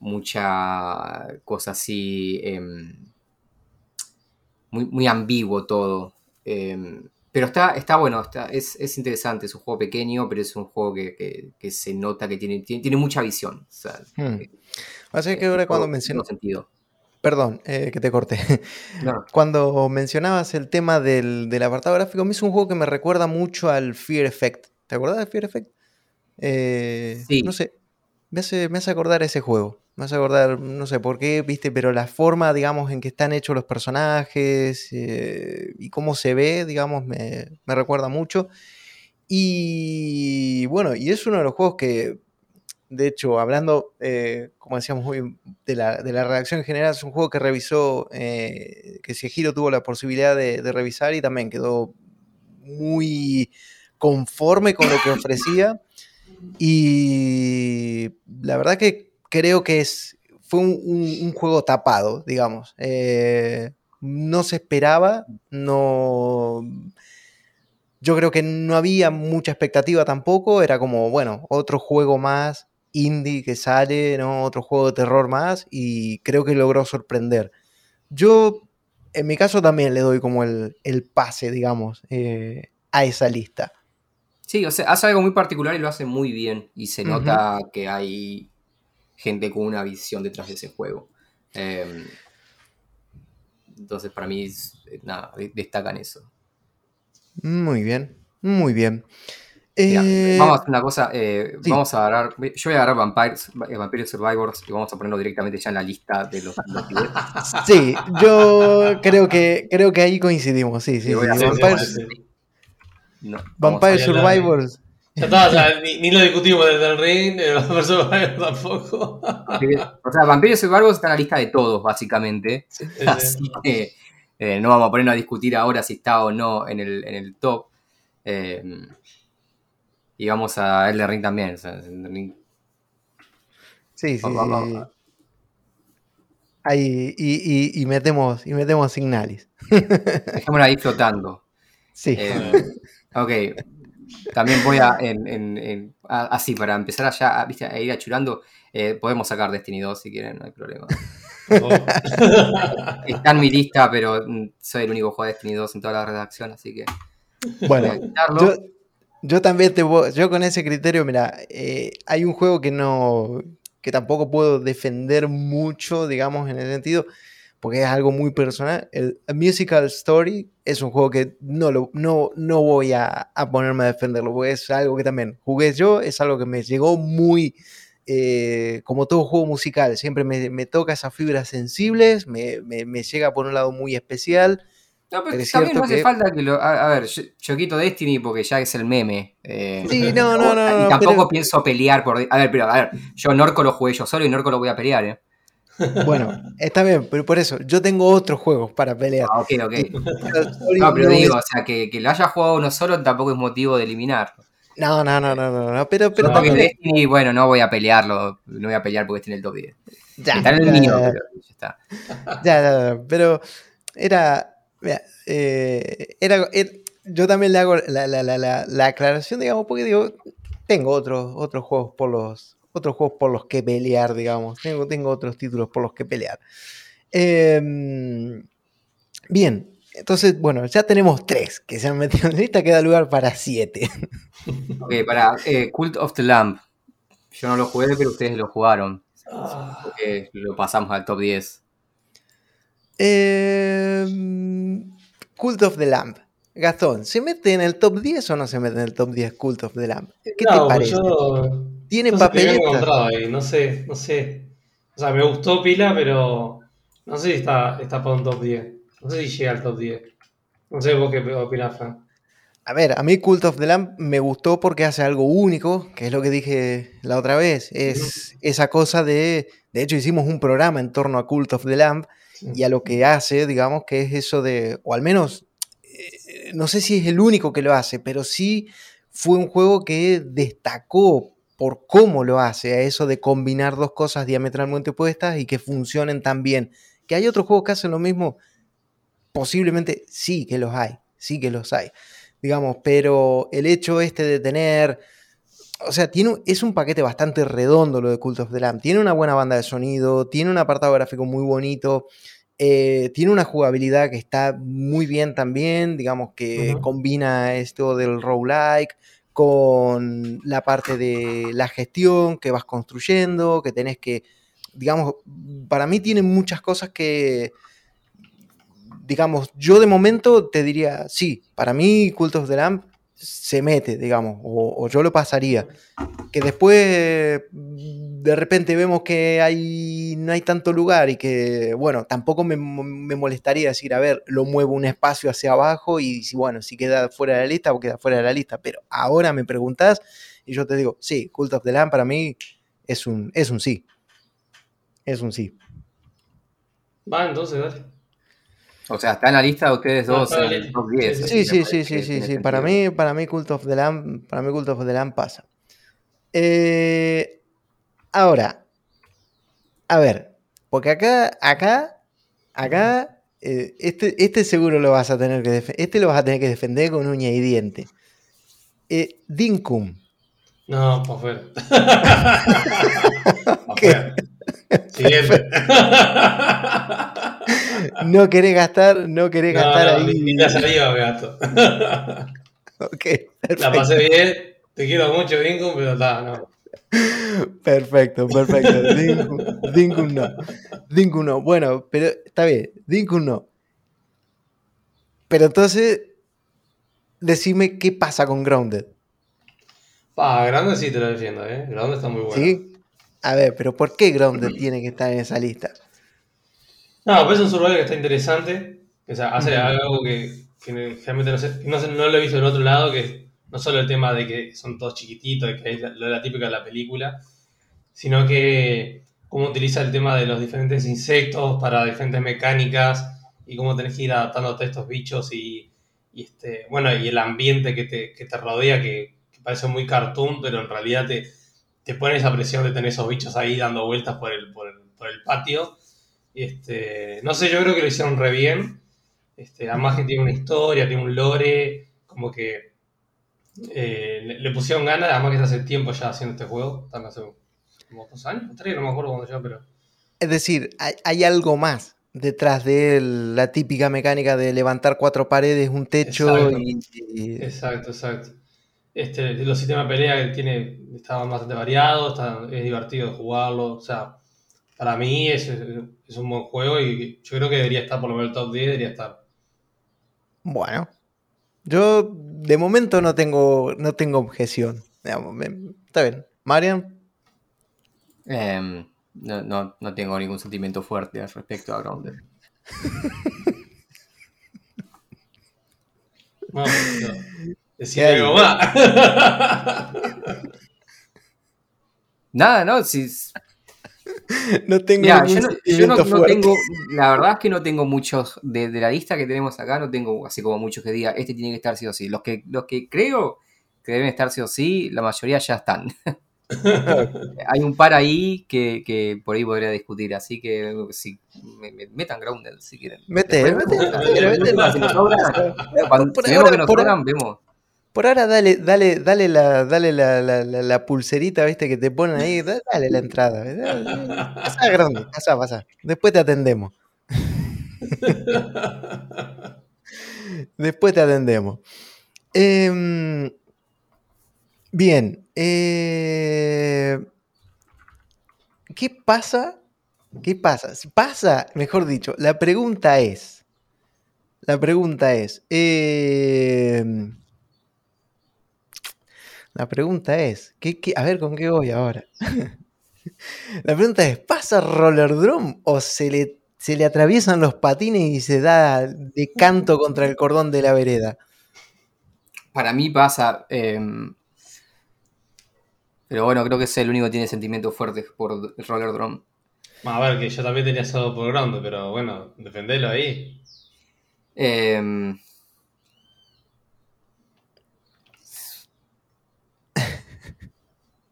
mucha cosa así, eh, muy, muy ambiguo todo. Eh, pero está, está bueno, está, es, es, interesante, es un juego pequeño, pero es un juego que, que, que se nota que tiene, tiene, tiene mucha visión. O sea, hmm. Así que ahora cuando menciono... sentido. Perdón, eh, que te corté. No. Cuando mencionabas el tema del, del, apartado gráfico, a mí es un juego que me recuerda mucho al Fear Effect. ¿Te acuerdas del Fear Effect? Eh, sí. No sé, me hace, me hace acordar ese juego. Me hace acordar, no sé por qué, viste, pero la forma, digamos, en que están hechos los personajes eh, y cómo se ve, digamos, me, me, recuerda mucho. Y bueno, y es uno de los juegos que, de hecho, hablando, eh, como decíamos hoy, de la, de la redacción en general, es un juego que revisó, eh, que Giro tuvo la posibilidad de, de revisar y también quedó muy conforme con lo que ofrecía. Y la verdad que creo que es fue un, juego tapado, digamos. Eh, no se esperaba, no... Yo creo que no había mucha expectativa tampoco, era como, bueno, otro juego más indie que sale, ¿no? Otro juego de terror más y creo que logró sorprender. Yo, en mi caso, también le doy como el, pase, digamos, eh, a esa lista. Sí, o sea, hace algo muy particular y lo hace muy bien y se nota que hay gente con una visión detrás de ese juego. Em, entonces, para mí, nada, destacan eso. Muy bien, muy bien. Eh, vamos a hacer una cosa, eh, vamos a agarrar, yo voy a agarrar Vampires, eh, Vampire Survivors y vamos a ponerlo directamente ya en la lista de los, Sí, yo creo que creo que ahí coincidimos, sí, sí. Vampire, Survivors. Ya está, o sea, ni, lo discutimos del, del ring, Vampire Survivors tampoco. o sea, Vampire Survivors está en la lista de todos, básicamente. Así que no vamos a ponernos a discutir ahora si está o no en el, en el top. Y vamos a Elden Ring también. Sí, sí. Ahí, y, y, metemos, y metemos Signalis. Dejémosla ahí flotando. Sí. Eh, ok. También voy a, en, así, para empezar allá, a, ir achurando, eh, podemos sacar Destiny 2 si quieren, no hay problema. Oh. Está en mi lista, pero mm, soy el único jugador de Destiny 2 en toda la redacción, así que... Bueno, yo, yo también te voy, yo con ese criterio, mira, eh, hay un juego que no, que tampoco puedo defender mucho, digamos, en ese sentido, porque es algo muy personal. El Musical Story es un juego que no, lo, no, no voy a, ponerme a defenderlo, porque es algo que también jugué yo, es algo que me llegó muy, eh, como todo juego musical, siempre me, toca esas fibras sensibles, me, me, llega por un lado muy especial. No, pero también no hace falta que lo. A, ver, yo, quito Destiny porque ya es el meme. Eh, sí, no, no, no. Y tampoco pienso pelear por. A ver, pero a ver, yo Norco lo jugué yo solo y Norco lo voy a pelear, ¿eh? Bueno, está bien, pero por eso, yo tengo otros juegos para pelear. Ah, ok, ok. no, pero digo, o sea, que, que, lo haya jugado uno solo tampoco es motivo de eliminarlo. No, no, no, no, no, no pero, pero también... Destiny, bueno, no voy a pelearlo, no voy a pelear porque está en el top 10. Ya, está en el mío, pero ya está. Ya, ya, pero era eh, era, er, yo también le hago la, aclaración, digamos, porque digo, tengo otros, otros juegos por los otros juegos por los que pelear, digamos. Tengo, tengo otros títulos por los que pelear. Em, bien, entonces, bueno, ya tenemos tres que se han metido en la lista, queda lugar para siete. Ok, para eh, Cult of the Lamb. Yo no lo jugué, pero ustedes lo jugaron. Ah. Porque lo pasamos al top 10. Eh, Cult of the Lamp. Gastón, ¿se mete en el top 10 o no se mete en el top 10 Cult of the Lamp? ¿Qué te parece? ¿Tiene no ahí, no sé, no sé. O sea, me gustó pila, pero no sé si está, está para un top 10. No sé si llega al top 10. No sé vos qué opinás, Fran. A ver, a mí Cult of the Lamp me gustó porque hace algo único, que es lo que dije la otra vez. Es esa cosa de. De hecho, hicimos un programa en torno a Cult of the Lamp y a lo que hace, digamos, que es eso de, o al menos, eh, no sé si es el único que lo hace, pero sí fue un juego que destacó por cómo lo hace, a eso de combinar dos cosas diametralmente opuestas y que funcionen tan bien. Que hay otros juegos que hacen lo mismo, posiblemente sí que los hay, sí que los hay, digamos, pero el hecho este de tener o sea, tiene, es un paquete bastante redondo lo de Cult of the Lamb. Tiene una buena banda de sonido, tiene un apartado gráfico muy bonito, eh, tiene una jugabilidad que está muy bien también, digamos que combina esto del roguelike con la parte de la gestión que vas construyendo, que tenés que, digamos, para mí tiene muchas cosas que, digamos, yo de momento te diría, sí, para mí Cult of the Lamb se mete, digamos, o, yo lo pasaría. Que después de repente vemos que hay, no hay tanto lugar y que, bueno, tampoco me, molestaría decir, a ver, lo muevo un espacio hacia abajo y si, bueno, si queda fuera de la lista o queda fuera de la lista. Pero ahora me preguntas y yo te digo, sí, Cult of the Lamb para mí es un, es un sí. Es un sí. Va, entonces, dale. O sea, está en la lista de ustedes dos en el top 10. Sí, sí, sí, sí, sí, sí. Para mí, para mí Cult of the Lamb, para mí Cult of the Lamb pasa. Eh, ahora, a ver, Porque acá, acá, acá, eh, este, este seguro lo vas a tener que defender. Este lo vas a tener que defender con uña y diente. Eh, Dinkum. No, por fuera. Siguiente. no querés gastar, no querés No, gastar no, ahí. la me gasto. Ok, La perfecto, pasé bien. Te quiero mucho, Dinkum, pero está, no. perfecto, perfecto. Dinkum, no. Dinkum no. Bueno, pero está bien. Dinkum no. Pero entonces, decime qué pasa con Grounded. Pa, grande sí te lo defiendo, ¿eh? Grande está muy bueno. ¿Sí? A ver, pero ¿por qué Grounded tiene que estar en esa lista? No, pues es un survival que está interesante. O sea, hace algo que, que realmente no, sé, que no, sé- no lo he visto en otro lado, que no solo el tema de que son todos chiquititos, que es la, lo de la típica de la película, sino que cómo utiliza el tema de los diferentes insectos para diferentes mecánicas y cómo tenés que ir adaptándote a estos bichos y, y este, bueno, y el ambiente que te, que te rodea, que, que parece muy cartoon, pero en realidad te, te pone esa presión de tener esos bichos ahí dando vueltas por el, por el, por el patio. Este, no sé, yo creo que lo hicieron re bien. Este, además que tiene una historia, tiene un lore, como que eh, le, le pusieron ganas, además que está hace tiempo ya haciendo este juego, están hace como dos años, tres, no me acuerdo cuándo ya, pero... Es decir, hay, hay algo más detrás de la típica mecánica de levantar cuatro paredes, un techo Exacto. y, y- Exacto, exacto. Este, los sistemas de pelea que tiene estaban bastante variados, está- es divertido jugarlo, o sea, para mí es, es un buen juego y yo creo que debería estar por lo menos el top 10, debería estar. Bueno, yo de momento no tengo, no tengo objeción. Está bien. Marian, Em, no, no, no tengo ningún sentimiento fuerte respecto a Grounded. No, decir ¿Qué hay? algo más. Nada, no, si, no tengo ningún yo, no, yo no- sentimiento no fuerte. tengo, la verdad es que no tengo muchos, de, de la lista que tenemos acá, no tengo así como muchos que diga, este tiene que estar sí o sí. Los que, los que creo que deben estar sí o sí, la mayoría ya están. Hay un par ahí que, que por ahí podría discutir, así que si me, me- metan Grounded si quieren. Mete, mete, mete, Por ahora- vemos. Por ahora dale, dale, dale la, dale la, la, pulserita, viste, que te ponen ahí, da- dale la entrada. dale. Pasa grande, pasa, pasa. Después te atendemos. Después te atendemos. Em, bien. eh, ¿Qué pasa? ¿Qué pasa? Pasa, mejor dicho, la pregunta es. La pregunta es. em, la pregunta es. ¿qué, qué- a ver con qué voy ahora. la pregunta es: ¿pasa Roller Drum o se le, se le atraviesan los patines y se da de canto contra el cordón de la vereda? Para mí pasa. em, pero bueno, creo que es el único que tiene sentimientos fuertes por Roller Drum. A ver, que yo también tenía eso por grande, pero bueno, defendelo ahí. Em,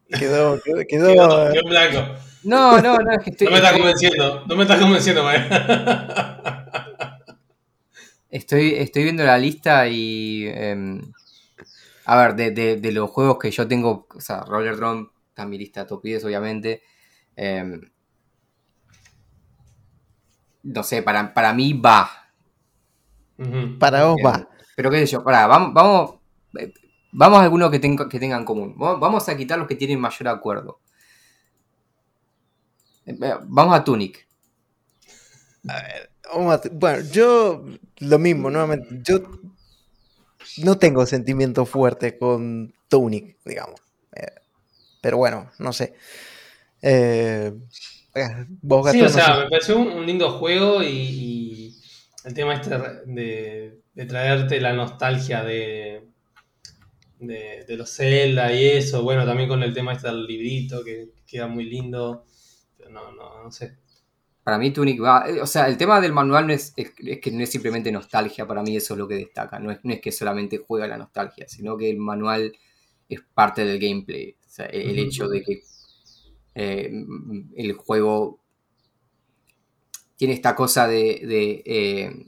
Quedó, quedó, quedó- Quedó, quedó en blanco. no, no, no, es que estoy, No me estás estoy- convenciendo, no me estás convenciendo, man. Estoy, estoy viendo la lista y. em, a ver, de, de- de los juegos que yo tengo, o sea, Roller Drum está en mi lista top 10, obviamente. em, no sé, para, para mí va. Para vos va. Pero qué sé yo, pará, vamos, vamos, eh, vamos a algunos que, tengo- que tengan común. Vamos a quitar los que tienen mayor acuerdo. Eh, Vamos a Tunic. Vamos a- Bueno, yo lo mismo, nuevamente. Yo no tengo sentimiento fuerte con Tunic, digamos. Eh, pero bueno, no sé. Eh, eh, vos, Sí, o no sea, sé. me pareció un, un lindo juego y, y el tema este de, de traerte la nostalgia de, de, de los Zelda y eso, bueno, también con el tema este del librito que queda muy lindo, pero no, no, no sé. Para mí Tunic va. eh, O sea, el tema del manual no es, es, es que no es simplemente nostalgia, para mí eso es lo que destaca. No es, no es que solamente juega la nostalgia, sino que el manual es parte del gameplay. O sea, el, hecho de que eh, el juego tiene esta cosa de... Eh,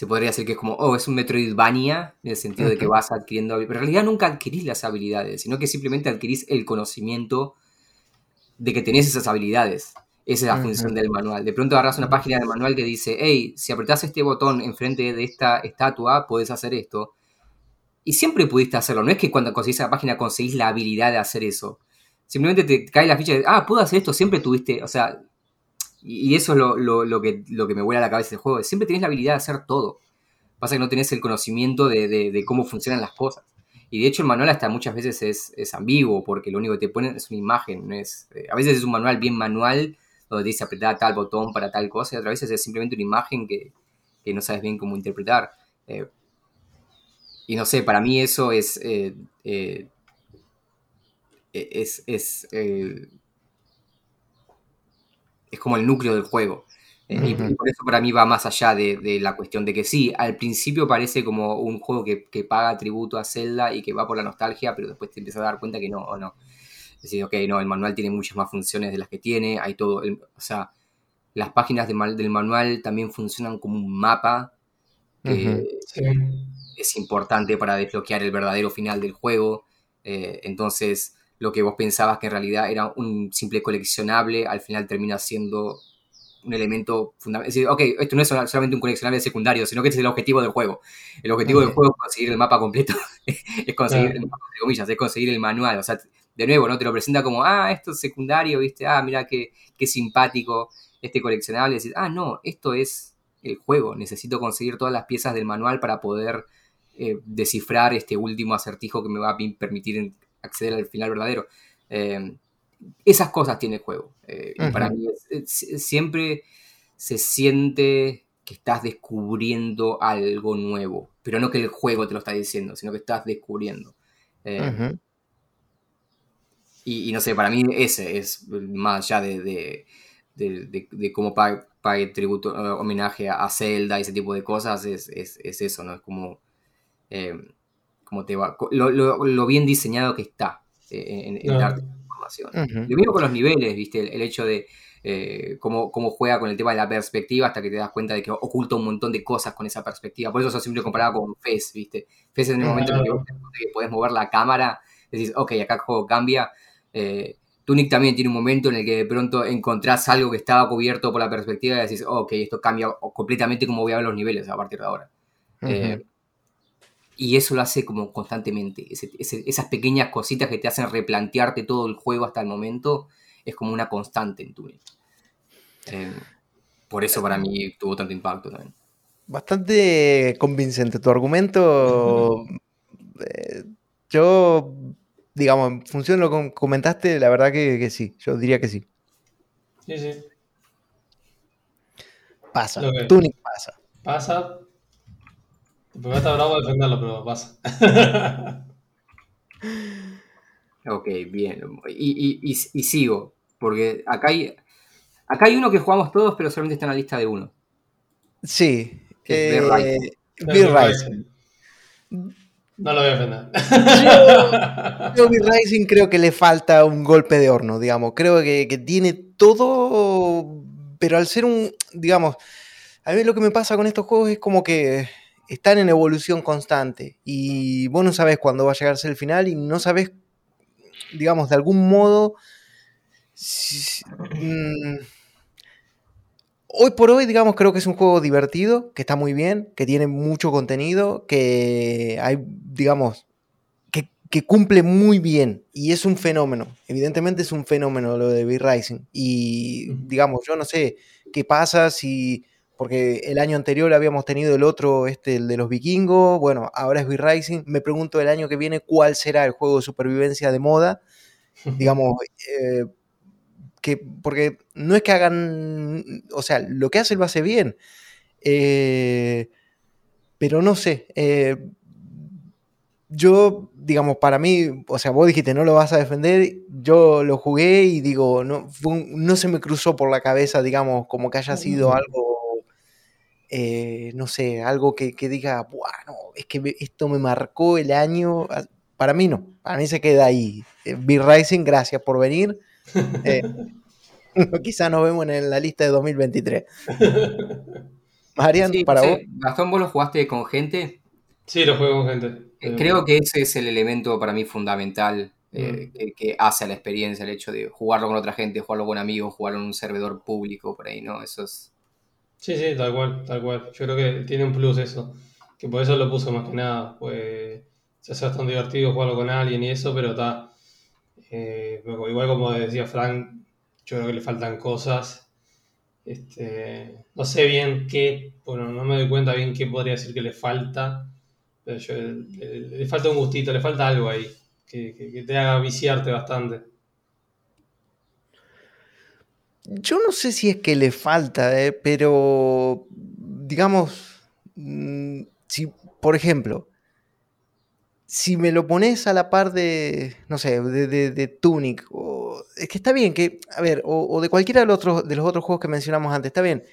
se podría decir que es como, oh, es un Metroidvania, en el sentido de que vas adquiriendo... Pero en realidad nunca adquirís las habilidades, sino que simplemente adquirís el conocimiento de que tenés esas habilidades. Esa es la función del manual. De pronto agarras una página del manual que dice, hey, si apretás este botón enfrente de esta estatua, puedes hacer esto. Y siempre pudiste hacerlo. No es que cuando conseguís la página conseguís la habilidad de hacer eso. Simplemente te cae la ficha de, ah, puedo hacer esto, siempre tuviste, o sea, y, eso es lo, que, lo que me vuela a la cabeza del juego. Siempre tenés la habilidad de hacer todo. Pasa que no tenés el conocimiento de, cómo funcionan las cosas. Y de hecho el manual hasta muchas veces es, ambiguo, porque lo único que te ponen es una imagen. Es, eh, a veces es un manual bien manual, donde dice apretar tal botón para tal cosa, y otras veces es simplemente una imagen que, no sabes bien cómo interpretar. Eh, y no sé, para mí eso es... Eh, es, es es como el núcleo del juego. Eh, y por eso para mí va más allá de, la cuestión de que sí, al principio parece como un juego que, paga tributo a Zelda y que va por la nostalgia, pero después te empiezas a dar cuenta que no, o no. Es decir, ok, no, el manual tiene muchas más funciones de las que tiene, hay todo, o sea, las páginas del manual también funcionan como un mapa que es importante para desbloquear el verdadero final del juego. Eh, entonces, lo que vos pensabas que en realidad era un simple coleccionable, al final termina siendo un elemento fundamental. Es decir, ok, esto no es solamente un coleccionable secundario, sino que este es el objetivo del juego. El objetivo del juego es conseguir el mapa completo, es conseguir, el mapa, comillas, es conseguir el manual. O sea, de nuevo, ¿no? Te lo presenta como, ah, esto es secundario, ¿viste? Ah, mira qué, qué simpático este coleccionable. decir, ah, no, esto es el juego. Necesito conseguir todas las piezas del manual para poder eh, descifrar este último acertijo que me va a permitir acceder al final verdadero. Eh, esas cosas tiene el juego. Eh, y para mí siempre se siente que estás descubriendo algo nuevo, pero no que el juego te lo está diciendo, sino que estás descubriendo. Eh, y, no sé, para mí ese es más allá de, de, cómo pague, tributo, homenaje a, Zelda y ese tipo de cosas, es, eso, ¿no? Es como te va, lo, bien diseñado que está eh, en, en darte información. Lo mismo con los niveles, ¿viste? El, hecho de eh, cómo, juega con el tema de la perspectiva hasta que te das cuenta de que oculta un montón de cosas con esa perspectiva. Por eso eso siempre comparado con FES, ¿viste? FES en el momento en que, puedes mover la cámara, decís, ok, acá el juego cambia. Eh, Tunic también tiene un momento en el que de pronto encontrás algo que estaba cubierto por la perspectiva y decís, ok, esto cambia completamente como voy a ver los niveles a partir de ahora. Y eso lo hace como constantemente. esas pequeñas cositas que te hacen replantearte todo el juego hasta el momento es como una constante en tu vida. Eh, por eso para mí tuvo tanto impacto también. Bastante convincente tu argumento. Eh, yo, digamos, en función de lo que comentaste, la verdad que, sí. Yo diría que sí. Sí, sí. Pasa. Tunic pasa. Pasa, porque está bravo defenderlo, pero pasa. ok, bien. Y, sigo, porque acá hay, acá hay uno que jugamos todos, pero solamente está en la lista de uno. Sí. Eh, Bill Rising. No lo voy a defender. Yo, Bill Rising creo que le falta un golpe de horno, digamos. Creo que, que tiene todo, pero al ser un, digamos, a mí lo que me pasa con estos juegos es como que están en evolución constante y vos no sabes cuándo va a llegarse el final y no sabes, digamos, de algún modo... Mm, hoy por hoy, digamos, creo que es un juego divertido, que está muy bien, que tiene mucho contenido, que hay, digamos, que, cumple muy bien y es un fenómeno. Evidentemente es un fenómeno lo de V-Rising. Y, digamos, yo no sé qué pasa si porque el año anterior habíamos tenido el otro, este, el de los vikingos, bueno, ahora es V-Rising, me pregunto el año que viene cuál será el juego de supervivencia de moda, digamos, eh, que, porque no es que hagan, o sea, lo que hace lo hace bien, eh, pero no sé, eh, yo, digamos, para mí, o sea, vos dijiste no lo vas a defender, yo lo jugué y digo, no, no se me cruzó por la cabeza, digamos, como que haya sido algo eh, no sé, algo que, diga, bueno, es que esto me marcó el año. Para mí no, para mí se queda ahí. Eh, B Rising, gracias por venir. Eh, Quizá nos vemos en la lista de 2023. Marian, para vos. Gastón, ¿vos lo jugaste con gente? Sí, lo juego con gente. Eh, creo que ese es el elemento para mí fundamental eh, mm. que, hace a la experiencia, el hecho de jugarlo con otra gente, jugarlo con amigos, jugarlo en un servidor público, por ahí, ¿no? Eso es... Sí, sí, tal cual, tal cual. Yo creo que tiene un plus eso, que por eso lo puse más que nada, pues se hace bastante divertido jugarlo con alguien y eso, pero está... Eh, igual como decía Frank, yo creo que le faltan cosas. Este, no sé bien qué, bueno, no me doy cuenta bien qué podría decir que le falta, pero yo, le falta un gustito, le falta algo ahí que, te haga viciarte bastante. Yo no sé si es que le falta, eh, pero digamos, mm, si, por ejemplo, si me lo pones a la par de, no sé, de, Tunic, o, es que está bien, que, a ver, o, de cualquiera de los, otros, de los otros juegos que mencionamos antes, está bien,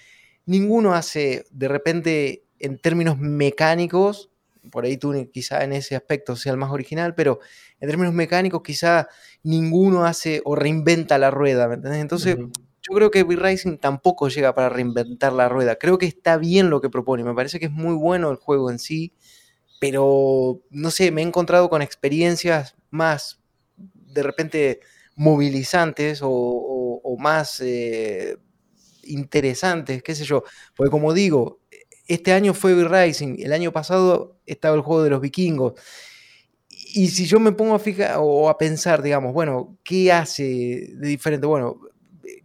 ninguno hace de repente en términos mecánicos por ahí tú quizá en ese aspecto sea el más original, pero en términos mecánicos quizá ninguno hace o reinventa la rueda, ¿me entiendes? Entonces, yo creo que V-Rising tampoco llega para reinventar la rueda. Creo que está bien lo que propone, me parece que es muy bueno el juego en sí, pero no sé, me he encontrado con experiencias más de repente movilizantes o, más eh, interesantes, qué sé yo, porque como digo, este año fue V-Rising, el año pasado estaba el juego de los vikingos. Y si yo me pongo a fijar o a pensar, digamos, bueno, ¿qué hace de diferente? Bueno,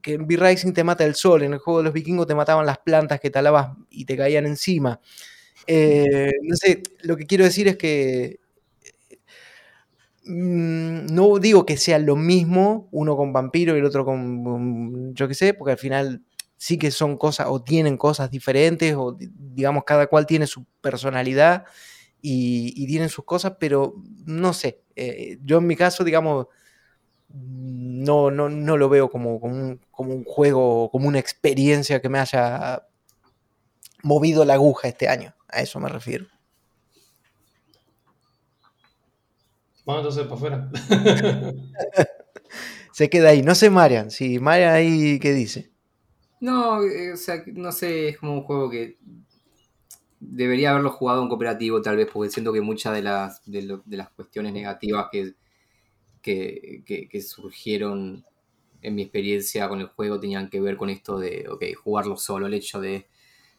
que en V-Rising te mata el sol, en el juego de los vikingos te mataban las plantas que talabas y te caían encima. Eh, no sé, lo que quiero decir es que mm, no digo que sea lo mismo, uno con vampiro y el otro con, yo qué sé, porque al final sí que son cosas o tienen cosas diferentes o digamos cada cual tiene su personalidad y, tienen sus cosas, pero no sé, eh, yo en mi caso digamos no, no, no lo veo como, como, un, como un juego, como una experiencia que me haya movido la aguja este año, a eso me refiero. Vamos entonces para afuera. Se queda ahí, no sé Marian, si Marian ahí, ¿qué dice? No, eh, o sea, no sé, es como un juego que debería haberlo jugado en cooperativo tal vez, porque siento que muchas de las, de, las cuestiones negativas que, que, surgieron en mi experiencia con el juego tenían que ver con esto de, ok, jugarlo solo, el hecho de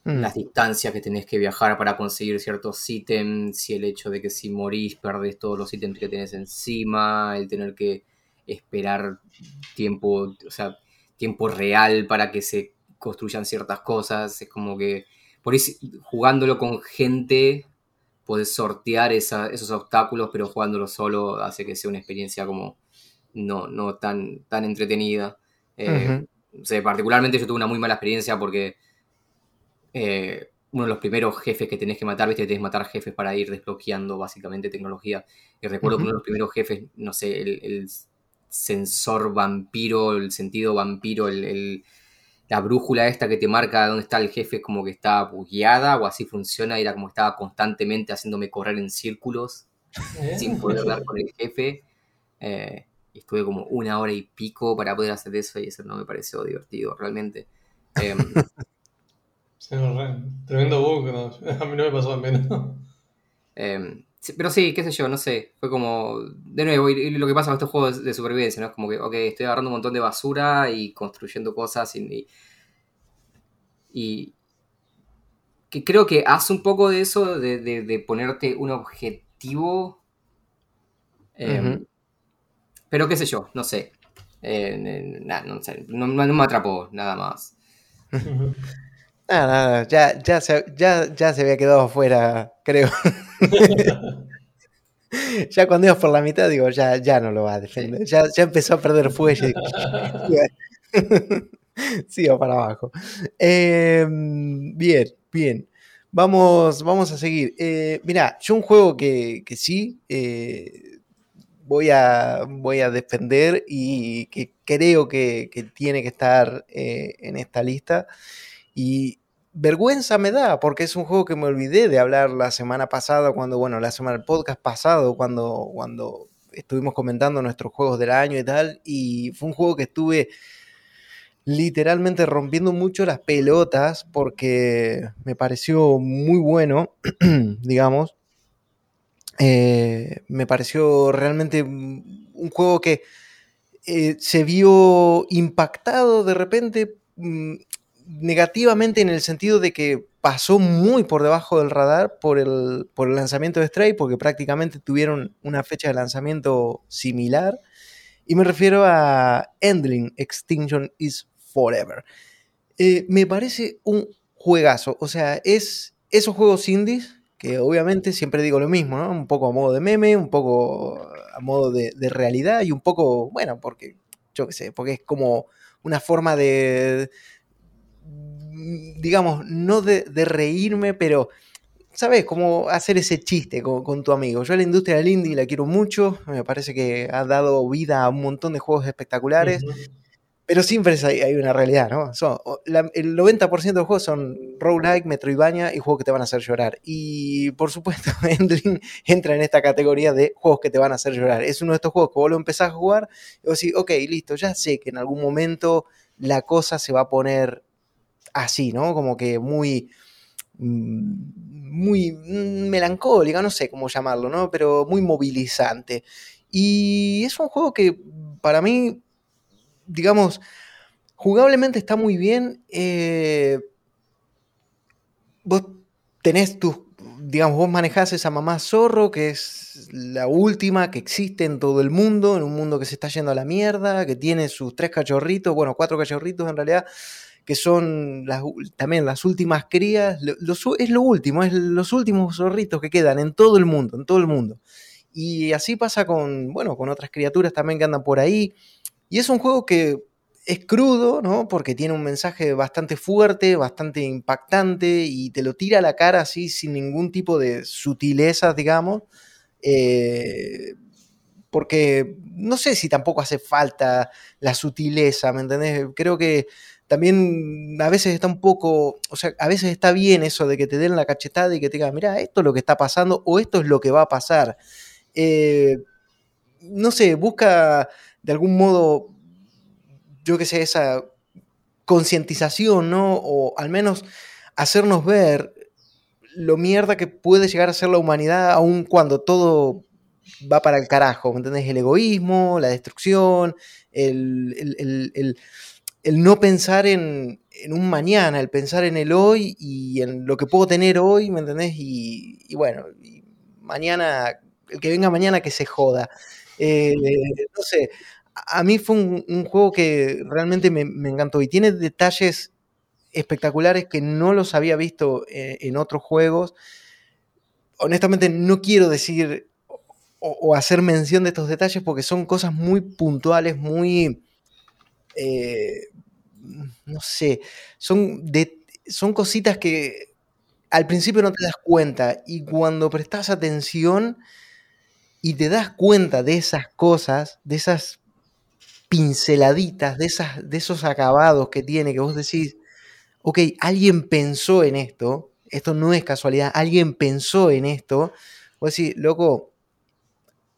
mm. las distancias que tenés que viajar para conseguir ciertos ítems, y el hecho de que si morís perdés todos los ítems que tenés encima, el tener que esperar tiempo, o sea, tiempo real para que se construyan ciertas cosas. Es como que por eso jugándolo con gente puedes sortear esos obstáculos, pero jugándolo solo hace que sea una experiencia como no, no tan, tan entretenida. Eh, particularmente yo tuve una muy mala experiencia porque eh, uno de los primeros jefes que tenés que matar, viste, tenés que matar jefes para ir desbloqueando básicamente tecnología. Y recuerdo que uno de los primeros jefes, no sé, el, sensor vampiro, el sentido vampiro, el, la brújula esta que te marca dónde está el jefe como que está bugueada o así funciona, era como estaba constantemente haciéndome correr en círculos eh. sin poder dar con el jefe. Eh, estuve como una hora y pico para poder hacer eso y eso no me pareció divertido realmente. Em, tremendo bug, a mí no me pasó al menos. Pero sí, qué sé yo, no sé. Fue como. De nuevo, y, lo que pasa con estos juegos de supervivencia, ¿no? Es como que, ok, estoy agarrando un montón de basura y construyendo cosas y. y, que creo que hace un poco de eso, de, ponerte un objetivo. Em, pero qué sé yo, no sé. Eh, no, sé no, me atrapó, nada más. Nada, nada, ya, ya, se, ya, ya se había quedado afuera, creo. ya cuando ibas por la mitad, digo, ya, ya no lo va a defender. Ya, ya empezó a perder fuelle. Sigo para abajo. Em, bien, bien. Vamos, vamos a seguir. Eh, mira, yo un juego que, que sí eh, voy, a, voy a defender y que creo que, que tiene que estar eh, en esta lista. Y vergüenza me da, porque es un juego que me olvidé de hablar la semana pasada, cuando, bueno, la semana, el podcast pasado, cuando, cuando estuvimos comentando nuestros juegos del año y tal, y fue un juego que estuve literalmente rompiendo mucho las pelotas porque me pareció muy bueno, digamos. Eh, me pareció realmente un juego que eh, se vio impactado de repente mm, negativamente en el sentido de que pasó muy por debajo del radar por el, por el lanzamiento de Stray, porque prácticamente tuvieron una fecha de lanzamiento similar. Y me refiero a Endling Extinction is Forever. Eh, me parece un juegazo. O sea, es esos juegos indies que obviamente siempre digo lo mismo, ¿no? Un poco a modo de meme, un poco a modo de, de realidad y un poco, bueno, porque, yo qué sé, porque es como una forma de, digamos, no de, de reírme, pero, ¿sabes? Como hacer ese chiste con, con, tu amigo. Yo a la industria del indie la quiero mucho, me parece que ha dado vida a un montón de juegos espectaculares. Uh -huh. Pero siempre hay, hay, una realidad, ¿no? Son, la, el 90% de los juegos son roguelike, Metroidvania y juegos que te van a hacer llorar. Y por supuesto, Endling entra en esta categoría de juegos que te van a hacer llorar. Es uno de estos juegos que vos lo empezás a jugar y vos decís, ok, listo, ya sé que en algún momento la cosa se va a poner así, ¿no? Como que muy muy melancólica, no sé cómo llamarlo, ¿no? Pero muy movilizante. Y es un juego que para mí digamos, jugablemente está muy bien. Eh, vos tenés tus, digamos, vos manejás esa mamá zorro, que es la última que existe en todo el mundo, en un mundo que se está yendo a la mierda, que tiene sus tres cachorritos, bueno, cuatro cachorritos en realidad, que son las, también las últimas crías, lo, lo, es lo último, es los últimos zorritos que quedan en todo el mundo, en todo el mundo. Y así pasa con, bueno, con otras criaturas también que andan por ahí. Y es un juego que es crudo, ¿no? Porque tiene un mensaje bastante fuerte, bastante impactante y te lo tira a la cara así sin ningún tipo de sutilezas, digamos. Eh, porque no sé si tampoco hace falta la sutileza, ¿me entendés? Creo que también a veces está un poco, o sea, a veces está bien eso de que te den la cachetada y que te digan, mira, esto es lo que está pasando o esto es lo que va a pasar. Eh, no sé, busca de algún modo, yo que sé, esa concientización, ¿no? O al menos hacernos ver lo mierda que puede llegar a ser la humanidad aun cuando todo va para el carajo, ¿me entendés? El egoísmo, la destrucción, el no pensar en, en, un mañana, el pensar en el hoy y en lo que puedo tener hoy, ¿me entendés? Y, bueno, mañana, el que venga mañana que se joda. Eh, no sé, a mí fue un, un juego que realmente me, encantó y tiene detalles espectaculares que no los había visto en, en otros juegos. Honestamente no quiero decir o, o, hacer mención de estos detalles porque son cosas muy puntuales, muy... Eh, no sé, son, de, son cositas que al principio no te das cuenta y cuando prestas atención y te das cuenta de esas cosas, de esas pinceladitas, de, esas, de esos acabados que tiene, que vos decís, ok, alguien pensó en esto, esto no es casualidad, alguien pensó en esto, vos decís, loco,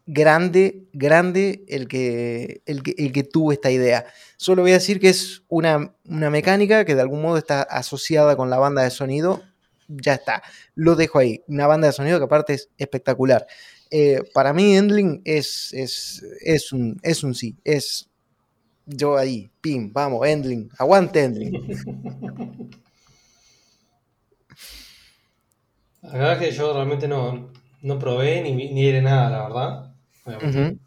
grande, grande el que, el que, el que tuvo esta idea. Solo voy a decir que es una, una mecánica que de algún modo está asociada con la banda de sonido, ya está, lo dejo ahí, una banda de sonido que aparte es espectacular. Eh, para mí Endling es, es, es, un, es un sí, es yo ahí, pim, vamos, Endling, aguante Endling. La verdad es que yo realmente no, no probé ni, ni nada, la verdad. Uh -huh.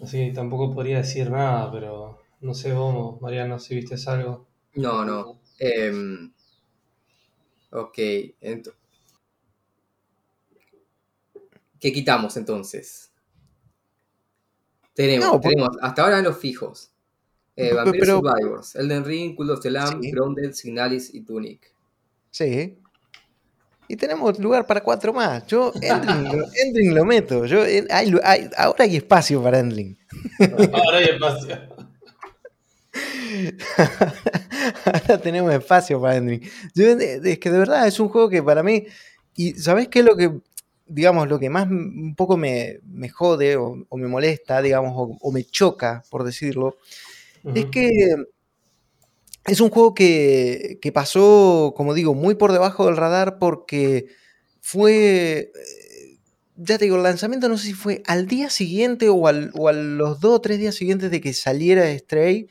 Así que tampoco podría decir nada, pero no sé vos, Mariano, si viste algo. No, no. Eh, ok, entonces ¿Qué quitamos entonces? Tenemos, no, tenemos hasta ahora los fijos. Eh, Vampire pero, Survivors, Elden Ring, Cult of the Lamb, sí. Grounded, Signalis y Tunic. Sí. Y tenemos lugar para cuatro más. Yo Endling, lo, Endling lo meto. Yo, hay, hay, ahora hay espacio para Endling. Ahora hay espacio. ahora tenemos espacio para Endling. Yo, es que de verdad es un juego que para mí. Y ¿sabés qué es lo que digamos, lo que más un poco me, me jode o, o, me molesta, digamos, o, o, me choca, por decirlo, uh -huh. es que es un juego que, que pasó, como digo, muy por debajo del radar porque fue ya te digo, el lanzamiento no sé si fue al día siguiente o, al, o a los dos o tres días siguientes de que saliera Stray.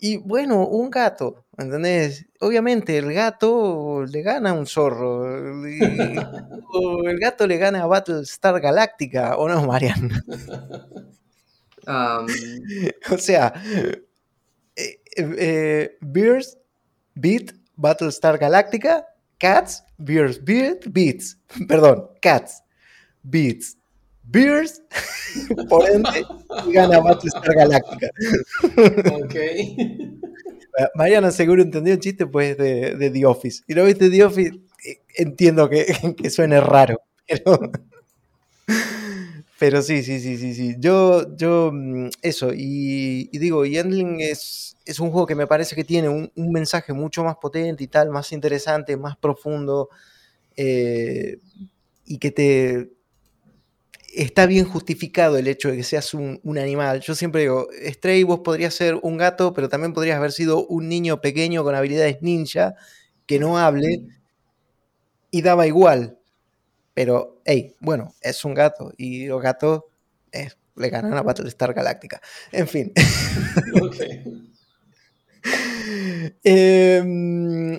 Y bueno, un gato, ¿entendés? Obviamente el gato le gana a un zorro. o el gato le gana a Battlestar Galactica, ¿o no, Marian? o sea, eh, Beers beat Battlestar Galactica, Cats, Beers beat beats, perdón, Cats Beats. Beers, por ende, gana Battlestar Galáctica. Ok. Mariana seguro entendió el chiste pues de, de, The Office. Y lo viste The Office, eh, entiendo que, que suene raro, pero, pero sí, sí, sí, sí, sí. Yo, yo, mm, eso, y, digo, y Endling es, es un juego que me parece que tiene un, un mensaje mucho más potente y tal, más interesante, más profundo, eh, y que te, está bien justificado el hecho de que seas un, animal. Yo siempre digo, Stray, vos podrías ser un gato, pero también podrías haber sido un niño pequeño con habilidades ninja, que no hable, y daba igual. Pero, hey, bueno, es un gato, y los gatos le ganan a Battlestar Galáctica. En fin. Em,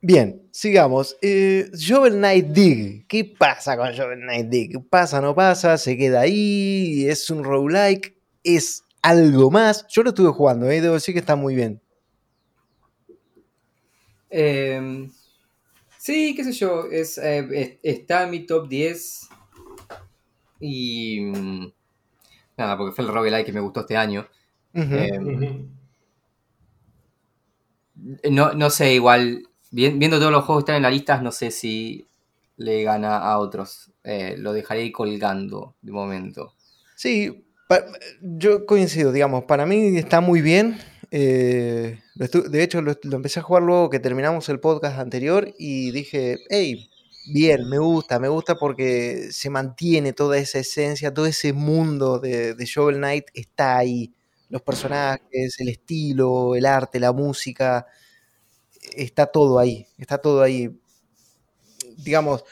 bien, Sigamos. Eh, Jovel Knight Dig. ¿Qué pasa con Jovel Knight Dig? ¿Pasa, no pasa? ¿Se queda ahí? ¿Es un roguelike? ¿Es algo más? Yo lo estuve jugando, ¿eh? debo decir que está muy bien. Em, sí, qué sé yo. Es, eh, está en mi top 10. Y. Mm, nada, porque fue el roguelike que me gustó este año. Em, no, no sé, igual viendo todos los juegos que están en la lista, no sé si le gana a otros. Eh, lo dejaré colgando de momento. Sí, yo coincido, digamos, para mí está muy bien. Eh, de hecho, lo, empecé a jugar luego que terminamos el podcast anterior y dije, hey, bien, me gusta, me gusta porque se mantiene toda esa esencia, todo ese mundo de, de Shovel Knight está ahí. Los personajes, el estilo, el arte, la música está todo ahí, está todo ahí. Digamos,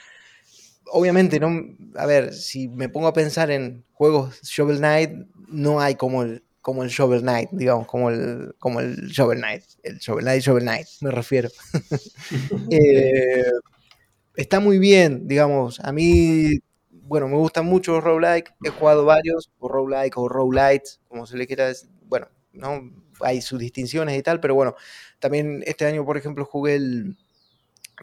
obviamente, no, a ver, si me pongo a pensar en juegos Shovel Knight, no hay como el, como el Shovel Knight, digamos, como el, como el Shovel Knight, el Shovel Knight, Shovel Knight, me refiero. Eh, está muy bien, digamos, a mí, bueno, me gustan mucho los roguelike, he jugado varios, o roguelike o roguelites, como se le quiera decir, bueno, ¿no? hay sus distinciones y tal, pero bueno, también este año, por ejemplo, jugué el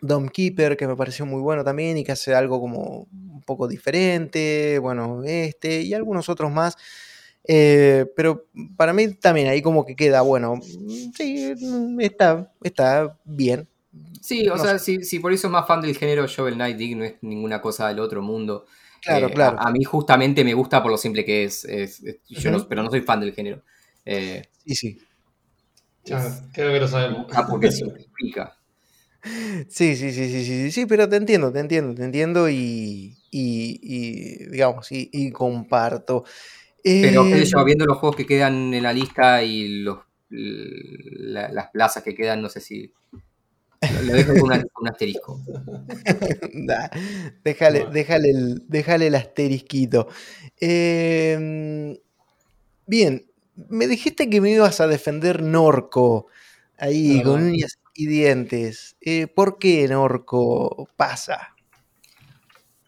Dome Keeper, que me pareció muy bueno también y que hace algo como un poco diferente, bueno, este y algunos otros más. Eh, pero para mí también ahí como que queda, bueno, sí, está, está bien. Sí, o sea, si, por eso es más fan del género Shovel Knight Dig no es ninguna cosa del otro mundo. Claro, eh, claro. A, mí justamente me gusta por lo simple que es. yo pero no soy fan del género. Eh, sí, sí creo que lo sabemos. Ah, porque simplifica. Sí, sí, sí, sí, sí, sí, pero te entiendo, te entiendo, te entiendo y, y, digamos, y, comparto. Pero eh, yo, viendo los juegos que quedan en la lista y los, las plazas que quedan, no sé si lo dejo con, un asterisco. déjale, déjale, el, déjale el asterisquito. Eh, bien, me dijiste que me ibas a defender Norco, ahí con uñas y dientes. Eh, ¿Por qué Norco pasa?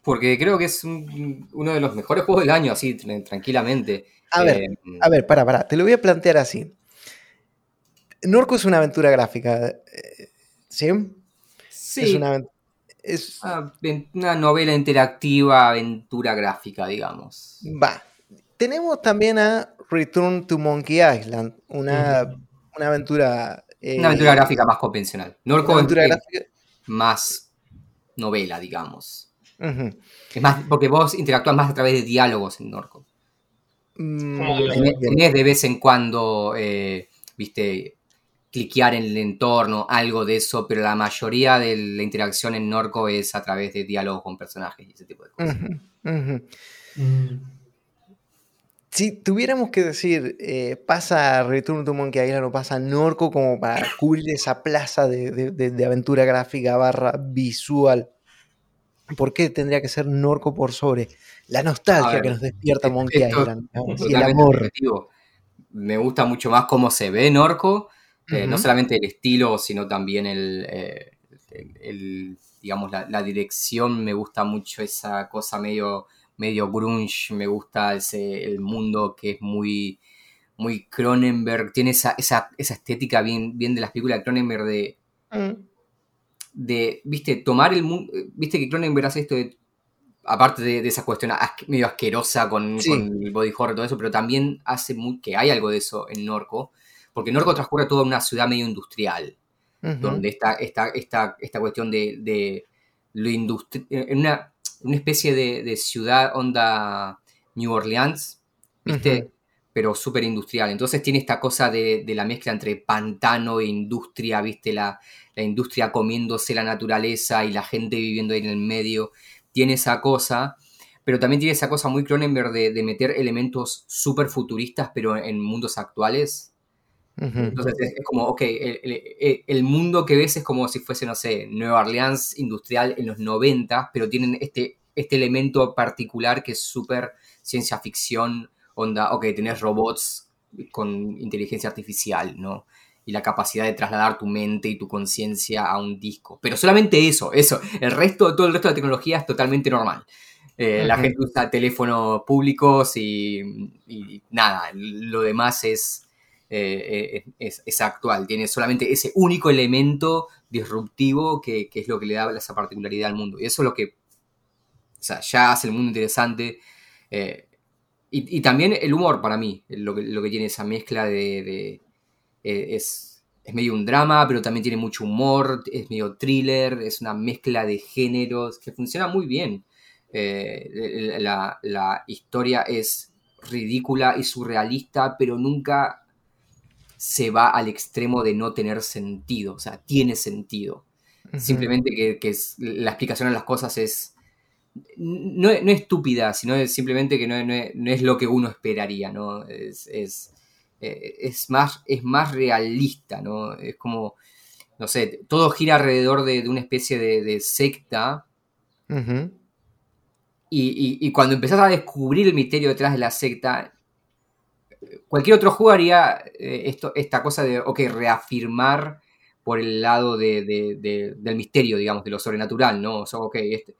Porque creo que es uno de los mejores juegos del año, así, tranquilamente. A ver, eh, a ver, para, para, te lo voy a plantear así. Norco es una aventura gráfica, eh, ¿sí? Sí. Es una, es una novela interactiva, aventura gráfica, digamos. Va. Tenemos también a Return to Monkey Island, una, aventura... una aventura eh, gráfica más convencional. Norco aventura gráfica... más novela, digamos. Es más, porque vos interactúas más a través de diálogos en Norco. Mm, tenés, de vez en cuando, eh, viste, cliquear en el entorno, algo de eso, pero la mayoría de la interacción en Norco es a través de diálogos con personajes y ese tipo de cosas. Mm. Si tuviéramos que decir, eh, pasa Return to Monkey Island o pasa Norco como para cubrir esa plaza de, aventura gráfica barra visual, ¿por qué tendría que ser Norco por sobre la nostalgia que nos despierta Monkey Island y el amor? Me gusta mucho más cómo se ve Norco, eh, no solamente el estilo, sino también el, eh, digamos, la, dirección, me gusta mucho esa cosa medio medio grunge, me gusta ese, el mundo que es muy, muy Cronenberg, tiene esa, esa, estética bien, bien de las películas de Cronenberg de, mm. De, viste, tomar el mundo, viste que Cronenberg hace esto de, aparte de, esa cuestión medio asquerosa con, el body horror y todo eso, pero también hace que hay algo de eso en Norco, porque Norco transcurre toda una ciudad medio industrial, donde está esta, esta, esta cuestión de, de lo industrial, en una una especie de, ciudad onda New Orleans, ¿viste? Pero súper industrial. Entonces tiene esta cosa de, la mezcla entre pantano e industria, ¿viste? La, industria comiéndose la naturaleza y la gente viviendo ahí en el medio. Tiene esa cosa, pero también tiene esa cosa muy Cronenberg de, de meter elementos súper futuristas, pero en mundos actuales. Entonces es, como, ok, el, mundo que ves es como si fuese, no sé, Nueva Orleans industrial en los 90, pero tienen este, este elemento particular que es súper ciencia ficción, onda, ok, tenés robots con inteligencia artificial, ¿no? Y la capacidad de trasladar tu mente y tu conciencia a un disco. Pero solamente eso, eso. El resto, todo el resto de la tecnología es totalmente normal. Eh, la gente usa teléfonos públicos y nada, lo demás es eh, eh, es, actual, tiene solamente ese único elemento disruptivo que, es lo que le da esa particularidad al mundo. Y eso es lo que ya hace el mundo interesante. Eh, y, también el humor para mí, lo que, lo que tiene esa mezcla de... es, es medio un drama, pero también tiene mucho humor, es medio thriller, es una mezcla de géneros que funciona muy bien. la, la, historia es ridícula y surrealista, pero nunca se va al extremo de no tener sentido, o sea, tiene sentido. Simplemente que, la explicación a las cosas es no, no estúpida, sino es simplemente que no, es lo que uno esperaría, ¿no? Es, es, eh, más, es más realista, ¿no? Es como, no sé, todo gira alrededor de, una especie de, secta. y, y, cuando empezás a descubrir el misterio detrás de la secta, cualquier otro juego haría eh, esto, esta cosa de, ok, reafirmar por el lado de, del misterio, digamos, de lo sobrenatural, ¿no? O sea, ok, este,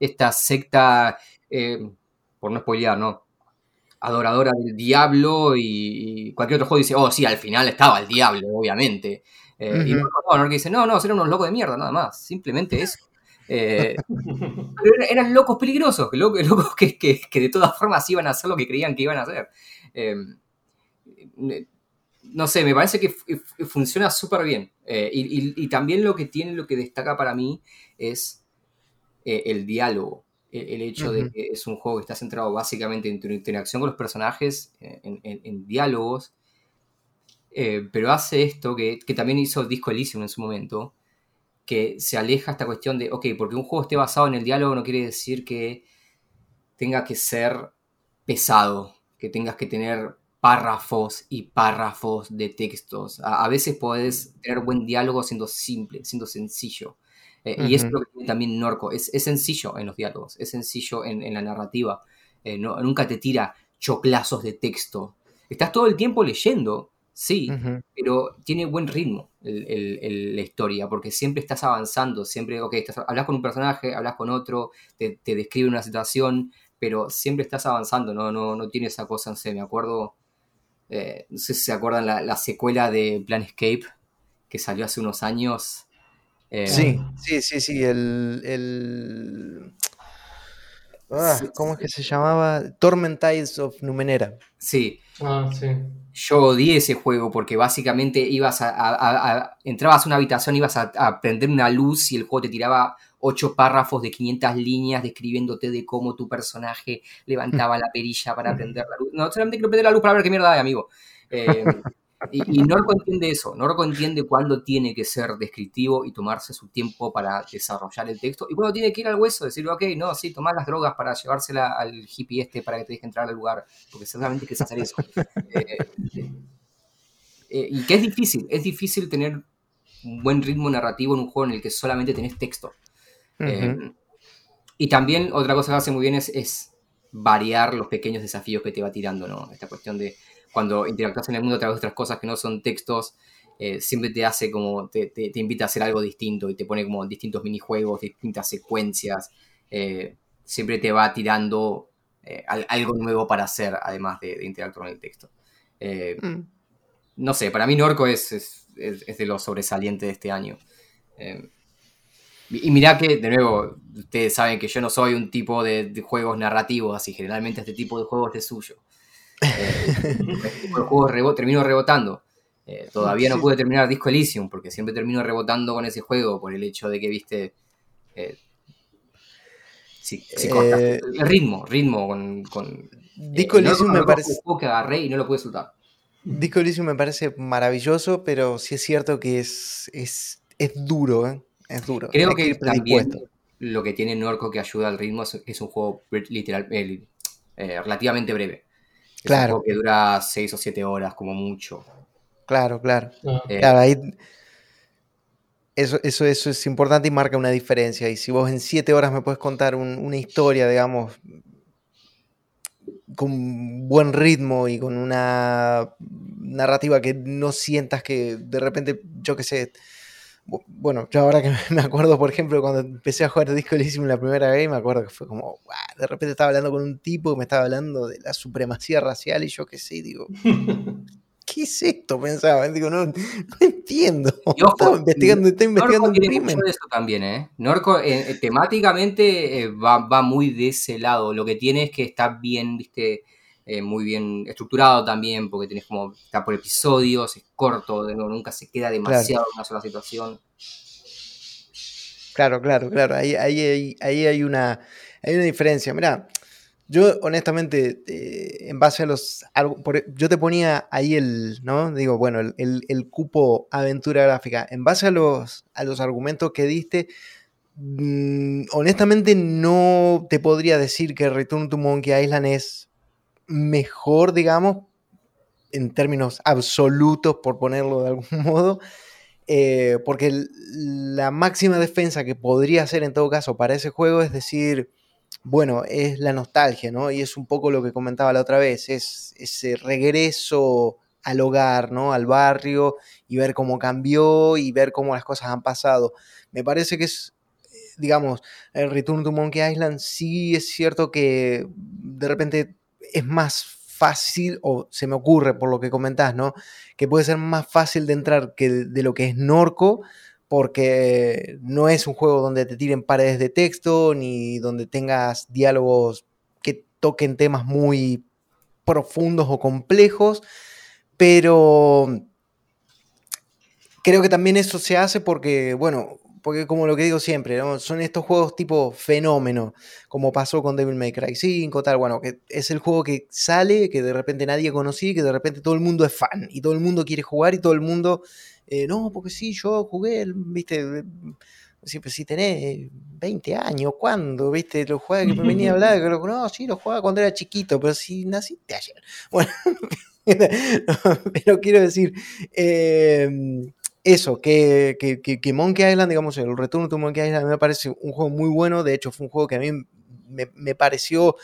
esta secta, eh, por no spoilear, ¿no? Adoradora del diablo y, cualquier otro juego dice, oh, sí, al final estaba el diablo, obviamente. Eh, y no, no, que dice, no, no, eran unos locos de mierda, nada más, simplemente eso. pero eran locos peligrosos, locos, locos que, que, que, de todas formas iban a hacer lo que creían que iban a hacer. No sé, me parece que funciona súper bien. Eh, y, también lo que tiene, lo que destaca para mí es eh, el diálogo. El, hecho de que es un juego que está centrado básicamente en tu interacción con los personajes, eh, en, diálogos. pero hace esto que, también hizo Disco Elysium en su momento, que se aleja esta cuestión de, ok, porque un juego esté basado en el diálogo no quiere decir que tenga que ser pesado, que tengas que tener párrafos y párrafos de textos. A, veces puedes tener buen diálogo siendo simple, siendo sencillo. Eh, y eso es lo que tiene también Norco. Es, sencillo en los diálogos, es sencillo en, la narrativa. Eh, nunca te tira choclazos de texto. Estás todo el tiempo leyendo, sí, pero tiene buen ritmo la historia, porque siempre estás avanzando, siempre, ok, estás, hablas con un personaje, hablas con otro, te, te describe una situación, pero siempre estás avanzando, no, no, no tiene esa cosa, no sé, me acuerdo, eh, no sé si se acuerdan la, secuela de Planescape que salió hace unos años. Eh, sí, sí, sí, sí, el... Ah, ¿Cómo es que se llamaba? Tormentides of Numenera. Sí. Ah, sí. Yo odié ese juego porque básicamente ibas a, entrabas a una habitación, ibas a, a, prender una luz y el juego te tiraba ocho párrafos de 500 líneas describiéndote de cómo tu personaje levantaba la perilla para prender la luz. No, solamente quiero prender la luz para ver qué mierda hay, amigo. Eh, Y, Norco entiende eso, Norco entiende cuándo tiene que ser descriptivo y tomarse su tiempo para desarrollar el texto y cuando tiene que ir al hueso, decir, ok, no, sí, tomar las drogas para llevársela al hippie este para que te deje entrar al lugar, porque seguramente quieres hacer eso. Eh, eh, eh, y que es difícil, es difícil tener un buen ritmo narrativo en un juego en el que solamente tenés texto. y también otra cosa que hace muy bien es, es variar los pequeños desafíos que te va tirando, ¿no? Esta cuestión de cuando interactúas en el mundo a través de otras cosas que no son textos, eh, siempre te hace como, te, invita a hacer algo distinto y te pone como distintos minijuegos, distintas secuencias, eh, siempre te va tirando eh, algo nuevo para hacer, además de, interactuar con el texto. Mm. No sé, para mí Norco es, es, de los sobresalientes de este año. y mirá que, de nuevo, ustedes saben que yo no soy un tipo de, de juegos narrativos, así generalmente este tipo de juegos es suyo. Eh, juego termino rebotando. Eh, todavía no pude terminar Disco Elysium porque siempre termino rebotando con ese juego por el hecho de que, viste, eh, el ritmo, ritmo con... Disco Elysium me parece... que agarré y no lo pude soltar. Disco Elysium me parece maravilloso, pero sí es cierto que es, es, es duro, es duro. Creo que, también lo que tiene Norco que ayuda al ritmo es, es un juego literal, relativamente breve. Claro. que dura 6 o 7 horas como mucho. Claro, claro. Ah. Eh, claro ahí, eso, eso, eso es importante y marca una diferencia. Y si vos en 7 horas me puedes contar una historia, digamos, con buen ritmo y con una narrativa que no sientas que de repente, yo qué sé, bueno, yo ahora que me acuerdo, por ejemplo, cuando empecé a jugar Disco Elysium la primera vez, me acuerdo que fue como, de repente estaba hablando con un tipo que me estaba hablando de la supremacía racial y yo qué sé, digo, ¿qué es esto? Pensaba, digo, no, entiendo. estaba investigando, estoy investigando Norco un crimen. Mucho de eso también, ¿eh? Norco eh, temáticamente eh, va, va muy de ese lado, lo que tiene es que está bien, viste, eh, muy bien estructurado también, porque tenés como, está por episodios, es corto, nunca se queda demasiado en una sola situación. Claro, claro, claro, ahí, ahí, ahí hay, una, hay una diferencia. Mira, yo honestamente, eh, en base a los... Yo te ponía ahí el, ¿no? Digo, bueno, el, cupo aventura gráfica. En base a los, a los argumentos que diste, mm, honestamente no te podría decir que Return to Monkey Island es mejor, digamos, en términos absolutos, por ponerlo de algún modo, eh, porque la máxima defensa que podría hacer en todo caso para ese juego es decir, bueno, es la nostalgia, ¿no? Y es un poco lo que comentaba la otra vez, es ese regreso al hogar, ¿no? Al barrio y ver cómo cambió y ver cómo las cosas han pasado. Me parece que es, digamos, el Return to Monkey Island sí es cierto que de repente es más fácil, o se me ocurre por lo que comentás, ¿no? Que puede ser más fácil de entrar que de lo que es Norco, porque no es un juego donde te tiren paredes de texto, ni donde tengas diálogos que toquen temas muy profundos o complejos, pero creo que también eso se hace porque, bueno, porque como lo que digo siempre, son estos juegos tipo fenómeno, como pasó con Devil May Cry 5, tal, bueno, que es el juego que sale, que de repente nadie conocía, que de repente todo el mundo es fan y todo el mundo quiere jugar y todo el mundo, eh, no, porque sí, yo jugué, viste, siempre si tenés 20 años, ¿cuándo? ¿Viste? Lo juega que me venía a hablar, que no, sí, lo jugaba cuando era chiquito, pero si naciste ayer. Bueno, pero quiero decir, eh, eso, que, que, Monkey Island, digamos, el retorno de Monkey Island me parece un juego muy bueno. De hecho, fue un juego que a mí me, pareció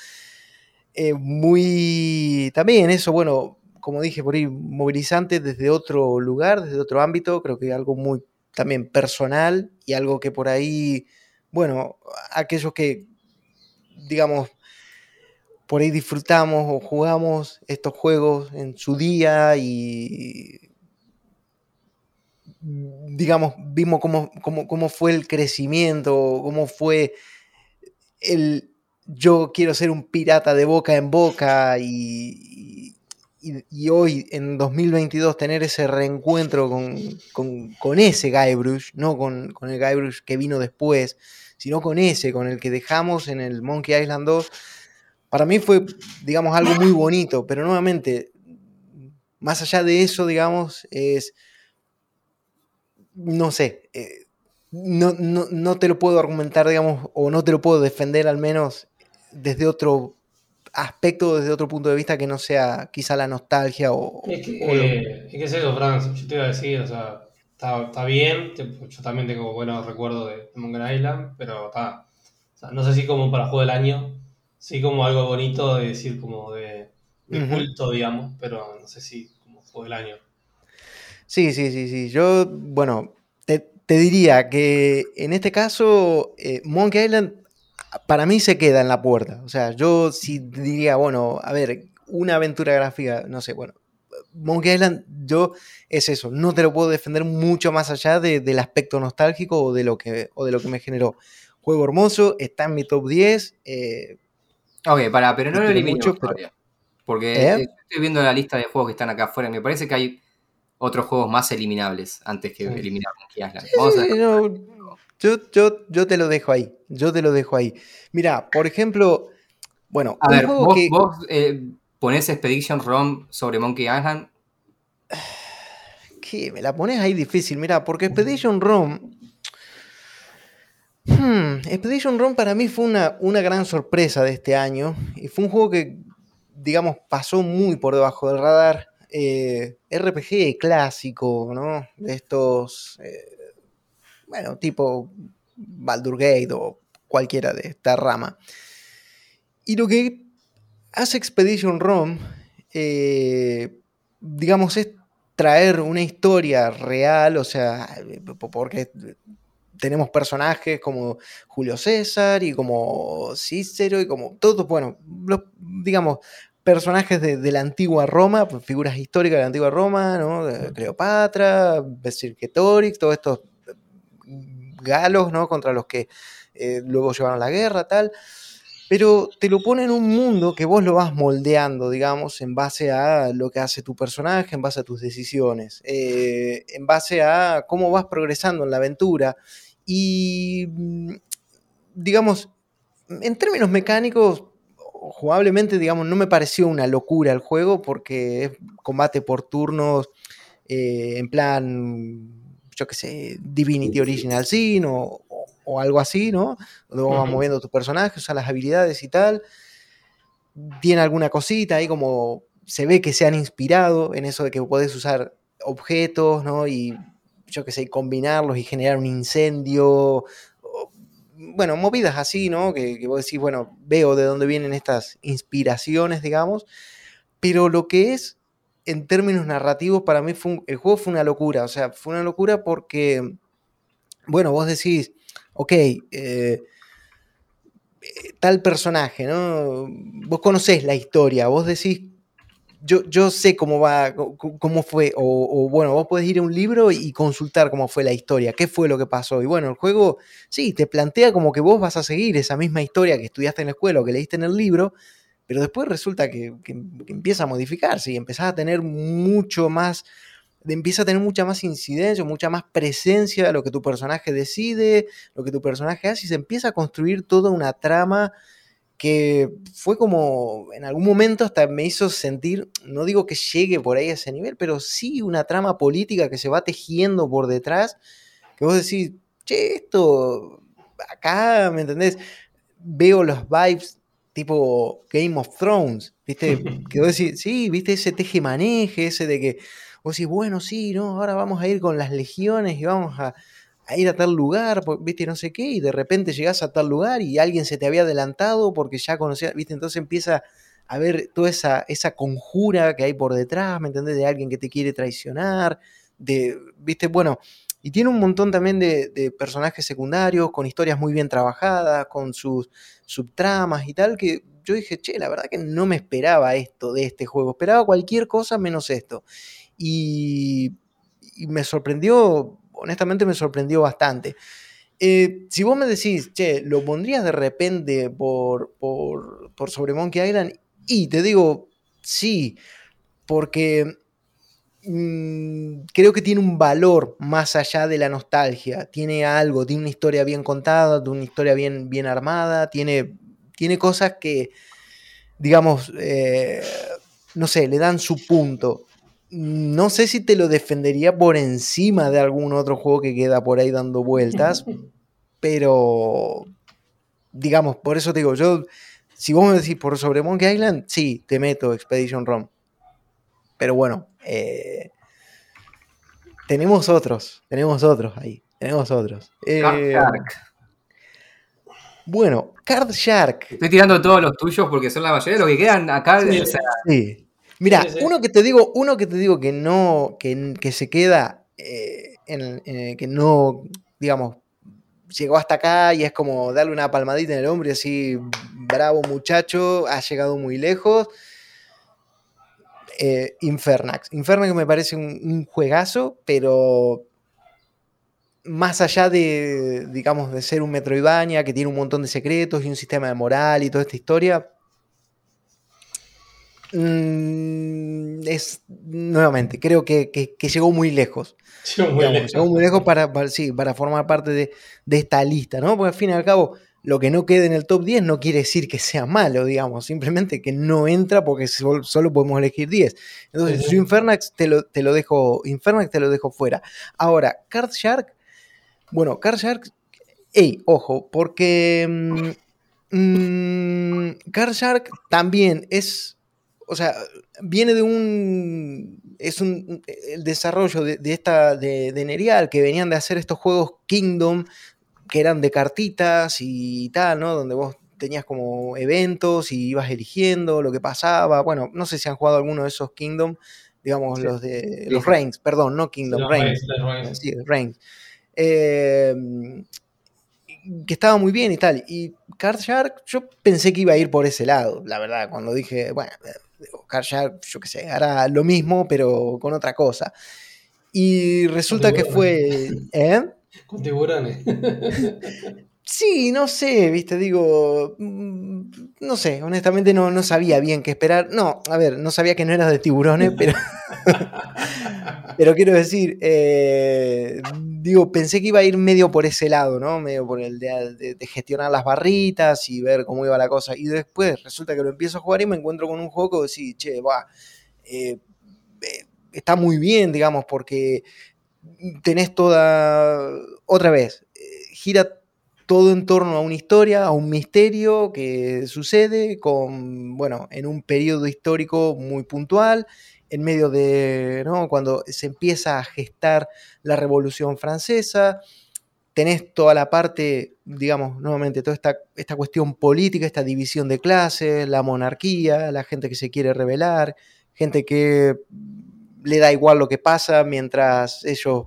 eh, muy. También eso, bueno, como dije por ahí, movilizante desde otro lugar, desde otro ámbito. Creo que algo muy también personal y algo que por ahí, bueno, aquellos que, digamos, por ahí disfrutamos o jugamos estos juegos en su día y digamos, vimos cómo, cómo, fue el crecimiento, cómo fue el yo quiero ser un pirata de boca en boca y, y, hoy en 2022 tener ese reencuentro con, con, ese Guybrush, no con, con, el Guybrush que vino después, sino con ese, con el que dejamos en el Monkey Island 2, para mí fue, digamos, algo muy bonito, pero nuevamente más allá de eso, digamos, es, no sé, eh, no, no, te lo puedo argumentar, digamos, o no te lo puedo defender al menos desde otro aspecto, desde otro punto de vista que no sea quizá la nostalgia o... Es que, eh, es, eso, Franz, yo te iba a decir, o sea, está, bien, yo también tengo buenos recuerdos de Monkey Island, pero está, no sé si como para juego del año, sí como algo bonito de decir como de, culto, digamos, pero no sé si como juego del año. Sí, sí, sí, sí. Yo, bueno, te, diría que en este caso, eh, Monkey Island para mí se queda en la puerta. O sea, yo sí diría, bueno, a ver, una aventura gráfica, no sé, bueno, Monkey Island, yo es eso, no te lo puedo defender mucho más allá del aspecto nostálgico o de, lo que, o de lo que me generó. Juego hermoso, está en mi top 10. Eh, ok, para, pero no lo elimino mucho, Porque ¿Eh? estoy viendo la lista de juegos que están acá afuera. Me parece que hay otros juegos más eliminables antes que eliminar Monkey Island. yo, yo, yo te lo dejo ahí. Yo te lo dejo ahí. Mira, por ejemplo, bueno, a ver, vos, vos eh, ponés Expedition ROM sobre Monkey Island. ¿Qué? Me la pones ahí difícil, mira, porque Expedition ROM Hmm, Expedition Run para mí fue una, una, gran sorpresa de este año y fue un juego que, digamos, pasó muy por debajo del radar. Eh, RPG clásico, ¿no? De estos, eh, bueno, tipo Baldur Gate o cualquiera de esta rama. Y lo que hace Expedition Run, eh, digamos, es traer una historia real, o sea, porque tenemos personajes como Julio César y como Cícero y como todos, bueno, digamos, personajes de, la antigua Roma, pues, figuras históricas de la antigua Roma, ¿no? Cleopatra, Vercingetorix, todos estos galos, ¿no? Contra los que eh, luego llevaron la guerra, tal. Pero te lo pone en un mundo que vos lo vas moldeando, digamos, en base a lo que hace tu personaje, en base a tus decisiones, eh, en base a cómo vas progresando en la aventura. Y, mm, digamos, en términos mecánicos, jugablemente, digamos, no me pareció una locura el juego porque es combate por turnos eh, en plan, yo qué sé, Divinity Original Sin o, algo así, ¿no? Donde vas moviendo tus personajes, usas las habilidades y tal. Tiene alguna cosita ahí como se ve que se han inspirado en eso de que puedes usar objetos, ¿no? Y yo qué sé, combinarlos y generar un incendio. Bueno, movidas así, ¿no? Que, vos decís, bueno, veo de dónde vienen estas inspiraciones, digamos. Pero lo que es, en términos narrativos, para mí el juego fue una locura. O sea, fue una locura porque, bueno, vos decís, ok, eh, tal personaje, ¿no? Vos conocés la historia, vos decís, yo, sé cómo va, cómo fue, o, bueno, vos podés ir a un libro y consultar cómo fue la historia, qué fue lo que pasó. Y bueno, el juego, sí, te plantea como que vos vas a seguir esa misma historia que estudiaste en la escuela o que leíste en el libro, pero después resulta que, empieza a modificarse y empezás a tener mucho más, empieza a tener mucha más incidencia, mucha más presencia de lo que tu personaje decide, lo que tu personaje hace, y se empieza a construir toda una trama que fue como en algún momento hasta me hizo sentir, no digo que llegue por ahí a ese nivel, pero sí una trama política que se va tejiendo por detrás, que vos decís, che, esto, acá, ¿me entendés? Veo los vibes tipo Game of Thrones, ¿viste? Que vos decís, sí, ¿viste? Ese teje-maneje, ese de que vos decís, bueno, sí, ¿no? Ahora vamos a ir con las legiones y vamos a a ir a tal lugar, viste, no sé qué, y de repente llegas a tal lugar y alguien se te había adelantado porque ya conocía, viste, entonces empieza a ver toda esa, esa conjura que hay por detrás, ¿me entendés? De alguien que te quiere traicionar, de, viste, bueno, y tiene un montón también de, personajes secundarios, con historias muy bien trabajadas, con sus subtramas y tal, que yo dije, che, la verdad que no me esperaba esto de este juego, esperaba cualquier cosa menos esto. Y, y me sorprendió honestamente me sorprendió bastante. Eh, si vos me decís, che, lo pondrías de repente por, por, por sobre Monkey Island, y te digo, sí, porque mm, creo que tiene un valor más allá de la nostalgia. Tiene algo, tiene una historia bien contada, una historia bien, bien armada, tiene, tiene cosas que, digamos, eh, no sé, le dan su punto. No sé si te lo defendería por encima de algún otro juego que queda por ahí dando vueltas, pero digamos, por eso te digo, yo, si vos me decís por sobre Monkey Island, sí, te meto Expedition ROM. Pero bueno, eh, tenemos otros, tenemos otros ahí, tenemos otros. Card Eh, Shark. bueno, Card Shark. Estoy tirando todos los tuyos porque son la mayoría de los que quedan acá. Sí. o sea, Sí. Mira, Sí, sí. uno que te digo, uno que te digo que no, que, que se queda, eh, en, en- que no, digamos, llegó hasta acá y es como darle una palmadita en el hombro y así, bravo muchacho, has llegado muy lejos. Eh, Infernax. Infernax me parece un, un juegazo, pero más allá de, digamos, de ser un Metroidvania que tiene un montón de secretos y un sistema de moral y toda esta historia, mm, es, nuevamente, creo que, que- que llegó muy lejos. Llegó muy digamos, lejos. llegó muy lejos para, para- sí, para formar parte de, de esta lista, ¿no? Porque al fin y al cabo, lo que no quede en el top 10 no quiere decir que sea malo, digamos, simplemente que no entra porque sol- solo podemos elegir 10. Entonces, Ujú. yo Infernax te lo, te lo dejo, Infernax te lo dejo fuera. Ahora, Card Shark, bueno, Card Shark, ey, ojo, porque mm, mm, Card Shark también es, o sea, viene de un, es un, el desarrollo de, de esta, de, de Nerial, que venían de hacer estos juegos Kingdom, que eran de cartitas y tal, ¿no? Donde vos tenías como eventos y ibas eligiendo lo que pasaba. Bueno, no sé si han jugado alguno de esos Kingdom, digamos, Sí. los de los. Reigns, perdón, no Kingdom, Reigns. Los Reigns. Sí, Reigns. Eh, que estaba muy bien y tal. Y Card Shark, yo pensé que iba a ir por ese lado, la verdad, cuando dije, bueno, Card Shark, yo qué sé, hará lo mismo, pero con otra cosa. Y resulta que fue. ¿Eh? Con tiburones. Sí, no sé, viste, digo, mm, no sé, honestamente no, no sabía bien qué esperar. No, a ver, no sabía que no era de tiburones, pero, pero quiero decir, eh, digo, pensé que iba a ir medio por ese lado, ¿no? Medio por el de, de- gestionar las barritas y ver cómo iba la cosa. Y después resulta que lo empiezo a jugar y me encuentro con un juego que decís, che, va, eh, eh, está muy bien, digamos, porque tenés toda, otra vez, gira todo en torno a una historia, a un misterio que sucede con, bueno, en un periodo histórico muy puntual, en medio de, ¿no? Cuando se empieza a gestar la Revolución Francesa, tenés toda la parte, digamos, nuevamente, toda esta, esta cuestión política, esta división de clases, la monarquía, la gente que se quiere rebelar, gente que le da igual lo que pasa mientras ellos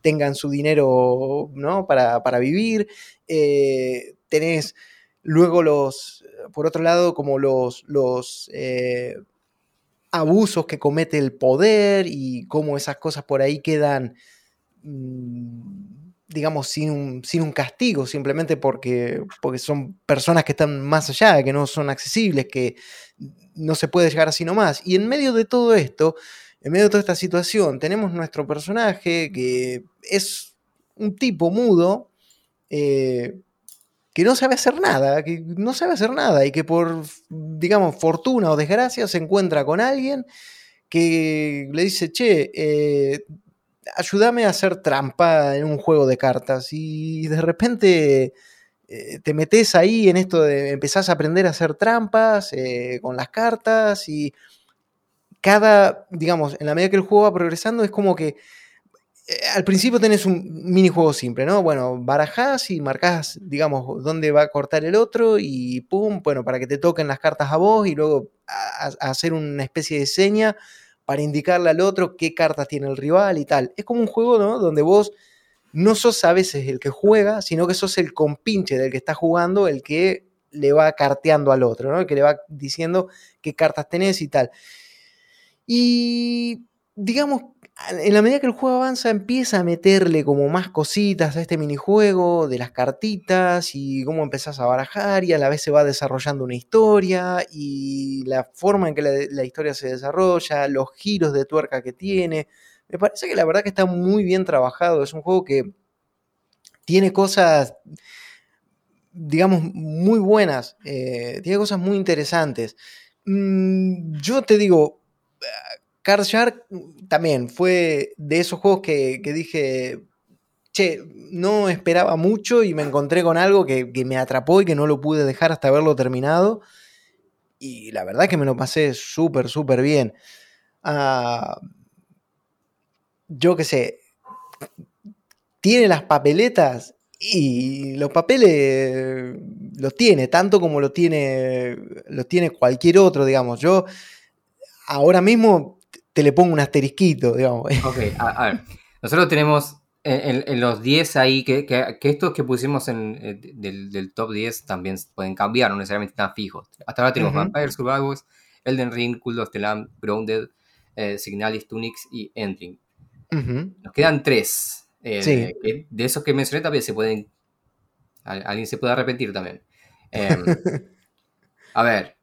tengan su dinero ¿no? para, para vivir. Eh, tenés luego los, por otro lado, como los, los eh, abusos que comete el poder y cómo esas cosas por ahí quedan, mm, digamos, sin un, sin un castigo, simplemente porque, porque son personas que están más allá, que no son accesibles, que no se puede llegar así nomás. Y en medio de todo esto, en medio de toda esta situación, tenemos nuestro personaje que es un tipo mudo, eh, que no sabe hacer nada, que no sabe hacer nada y que por, digamos, fortuna o desgracia se encuentra con alguien que le dice, che, eh, ayúdame a hacer trampa en un juego de cartas y de repente eh, te metes ahí en esto de empezás a aprender a hacer trampas con las cartas y cada, digamos, en la medida que el juego va progresando es como que al principio tenés un minijuego simple, ¿no? Bueno, barajás y marcás, digamos, dónde va a cortar el otro y pum, bueno, para que te toquen las cartas a vos y luego hacer una especie de seña para indicarle al otro qué cartas tiene el rival y tal. Es como un juego, ¿no? Donde vos no sos a veces el que juega, sino que sos el compinche del que está jugando, el que le va carteando al otro, ¿no? El que le va diciendo qué cartas tenés y tal. Y digamos, en la medida que el juego avanza, empieza a meterle como más cositas a este minijuego de las cartitas y cómo empezás a barajar y a la vez se va desarrollando una historia y la forma en que la, historia se desarrolla, los giros de tuerca que tiene. Me parece que la verdad que está muy bien trabajado. Es un juego que tiene cosas, digamos, muy buenas. Eh, tiene cosas muy interesantes. Mm, yo te digo, Card Shark también fue de esos juegos que, dije, che, no esperaba mucho y me encontré con algo que, me atrapó y que no lo pude dejar hasta haberlo terminado. Y la verdad es que me lo pasé súper, súper bien. Uh, yo qué sé, tiene las papeletas y los papeles los tiene, tanto como lo tiene, los tiene cualquier otro, digamos. Yo ahora mismo te le pongo un asterisquito, digamos. Ok, a, ver. Nosotros tenemos en, los 10 ahí, que, que, estos que pusimos en, eh, del, top 10 también pueden cambiar, no necesariamente están fijos. Hasta ahora tenemos Vampire Survivors, Elden Ring, Cult of the Lamb, Grounded, eh, Signalis, Tunics y Entering. Nos quedan tres. Eh, de esos que mencioné también se pueden... Alguien se puede arrepentir también. Em, a ver,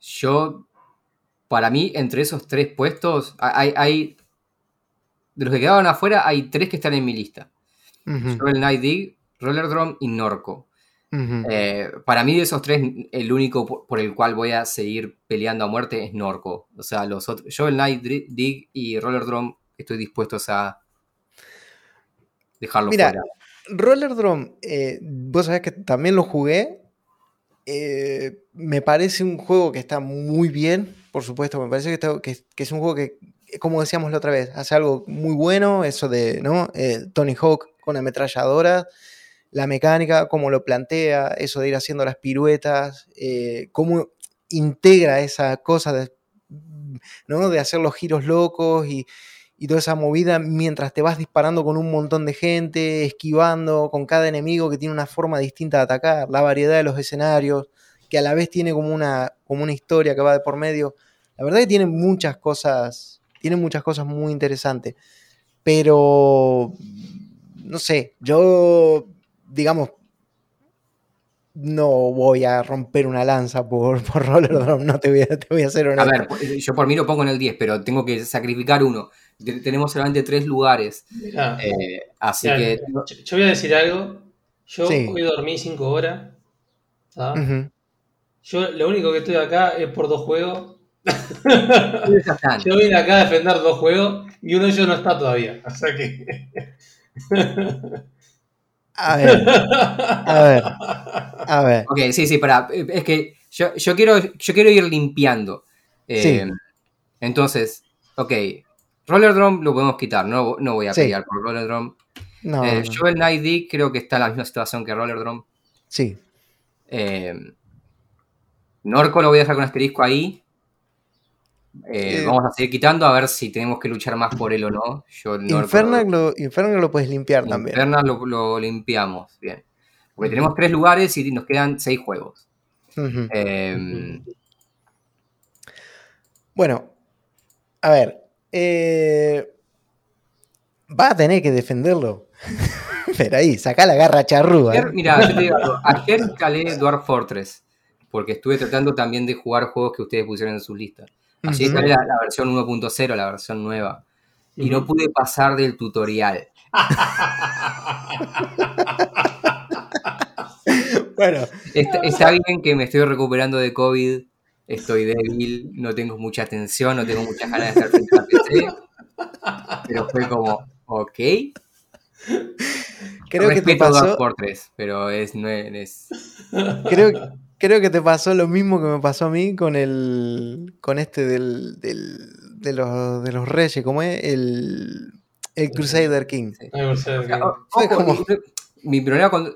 yo... Para mí, entre esos tres puestos, hay, hay de los que quedaban afuera, hay tres que están en mi lista. Shovel Knight Dig, Roller Drum y Norco. Eh, para mí de esos tres, el único por, el cual voy a seguir peleando a muerte es Norco. O sea, los otros, Shovel Knight, Dig y Roller Drum estoy dispuesto a dejarlo Mira, Roller Drum, eh, vos sabés que también lo jugué. Eh, me parece un juego que está muy bien, por supuesto. Me parece que es un juego que como decíamos la otra vez, hace algo muy bueno, eso de, ¿no? Eh, Tony Hawk con ametralladora, la mecánica, cómo lo plantea, eso de ir haciendo las piruetas, eh, cómo integra esa cosa de, ¿no? de hacer los giros locos y, y, toda esa movida mientras te vas disparando con un montón de gente, esquivando con cada enemigo que tiene una forma distinta de atacar, la variedad de los escenarios, que a la vez tiene como una, como una historia que va de por medio. La verdad que tiene muchas cosas tiene muchas cosas muy interesantes. Pero, no sé, yo, digamos, no voy a romper una lanza por, por Roller Drum, no te voy a, te voy a hacer una. A ver, yo por mí lo pongo en el 10, pero tengo que sacrificar uno. Tenemos solamente tres lugares. Eh, así que. Yo, voy a decir algo. Yo hoy dormí 5 horas. Yo lo único que estoy acá es por dos juegos yo vine acá a defender dos juegos y uno de ellos no está todavía. O sea que. A ver. A ver. A ver. Ok, sí, sí, para. Es que yo, yo, quiero, yo quiero ir limpiando. Eh, entonces, ok. Roller Drum lo podemos quitar, no, no voy a pelear por Roller Drum. No, eh, Joel Knight D creo que está en la misma situación que Roller Drum. Sí. Eh, Norco lo voy a dejar con asterisco ahí. Eh, vamos a seguir quitando a ver si tenemos que luchar más por él o no. Yo Infernal, lo, lo puedes limpiar también. Infernal lo, limpiamos, bien. Porque tenemos tres lugares y nos quedan seis juegos. Em, bueno, a ver. Eh, va a tener que defenderlo. Pero ahí, saca la garra charrúa. ¿eh? Mira, yo te digo, ayer calé Dwarf Fortress. Porque estuve tratando también de jugar juegos que ustedes pusieron en sus listas. Así es la, versión 1.0, la versión nueva. Y no pude pasar del tutorial. bueno. Está, bien que me estoy recuperando de COVID, estoy débil, no tengo mucha atención, no tengo muchas ganas de estar frente a PC. Pero fue como, ok. Creo que te pasó... por tres, pero es, no es... Creo, creo que te pasó lo mismo que me pasó a mí con el. con este del. de, los, de los reyes, ¿cómo es? El. El Crusader King. Mi problema con.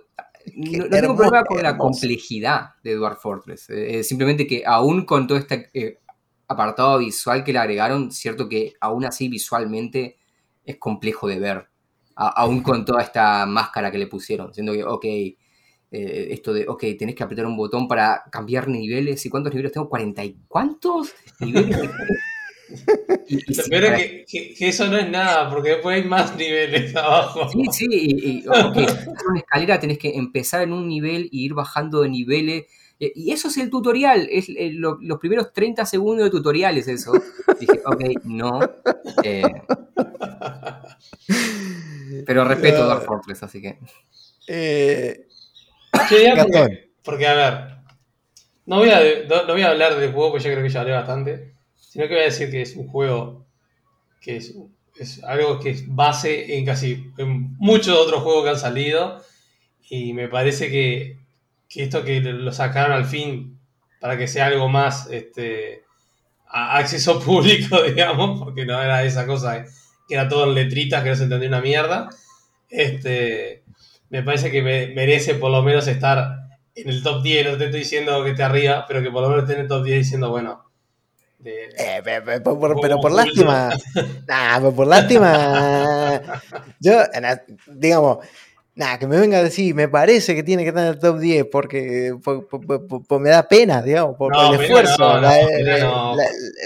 No, tengo problema con la complejidad de Dwarf Fortress. Eh, simplemente que aún con todo este eh, apartado visual que le agregaron, cierto que aún así visualmente es complejo de ver. aún con toda esta máscara que le pusieron. Siendo que, ok, eh, esto de, ok, tenés que apretar un botón para cambiar niveles. ¿Y cuántos niveles tengo? ¿40 y cuántos niveles? Pero que, que, eso no es nada, porque después hay más niveles abajo. Sí, sí, y, okay, una escalera tenés que empezar en un nivel y ir bajando de niveles. Eh, y eso es el tutorial, es eh, los primeros 30 segundos de tutorial es eso. Dije, ok, no. pero respeto a Dark Fortress, así que. Eh, porque, a ver, no voy a, no, voy a hablar del juego, porque yo creo que ya hablé bastante. sino que voy a decir que es un juego que es, es algo que es base en casi en muchos otros juegos que han salido. Y me parece que, que esto que lo sacaron al fin para que sea algo más este, a acceso público, digamos, porque no era esa cosa que era todo en letritas que no se entendía una mierda. Este, me parece que merece por lo menos estar en el top 10, no te estoy diciendo que esté arriba, pero que por lo menos esté en el top 10 diciendo, bueno. Eh, pero, por, lástima. nah, pero por lástima. yo, digamos, nada, que me venga a decir, me parece que tiene que estar en el top 10 porque me da pena, digamos, por, el esfuerzo,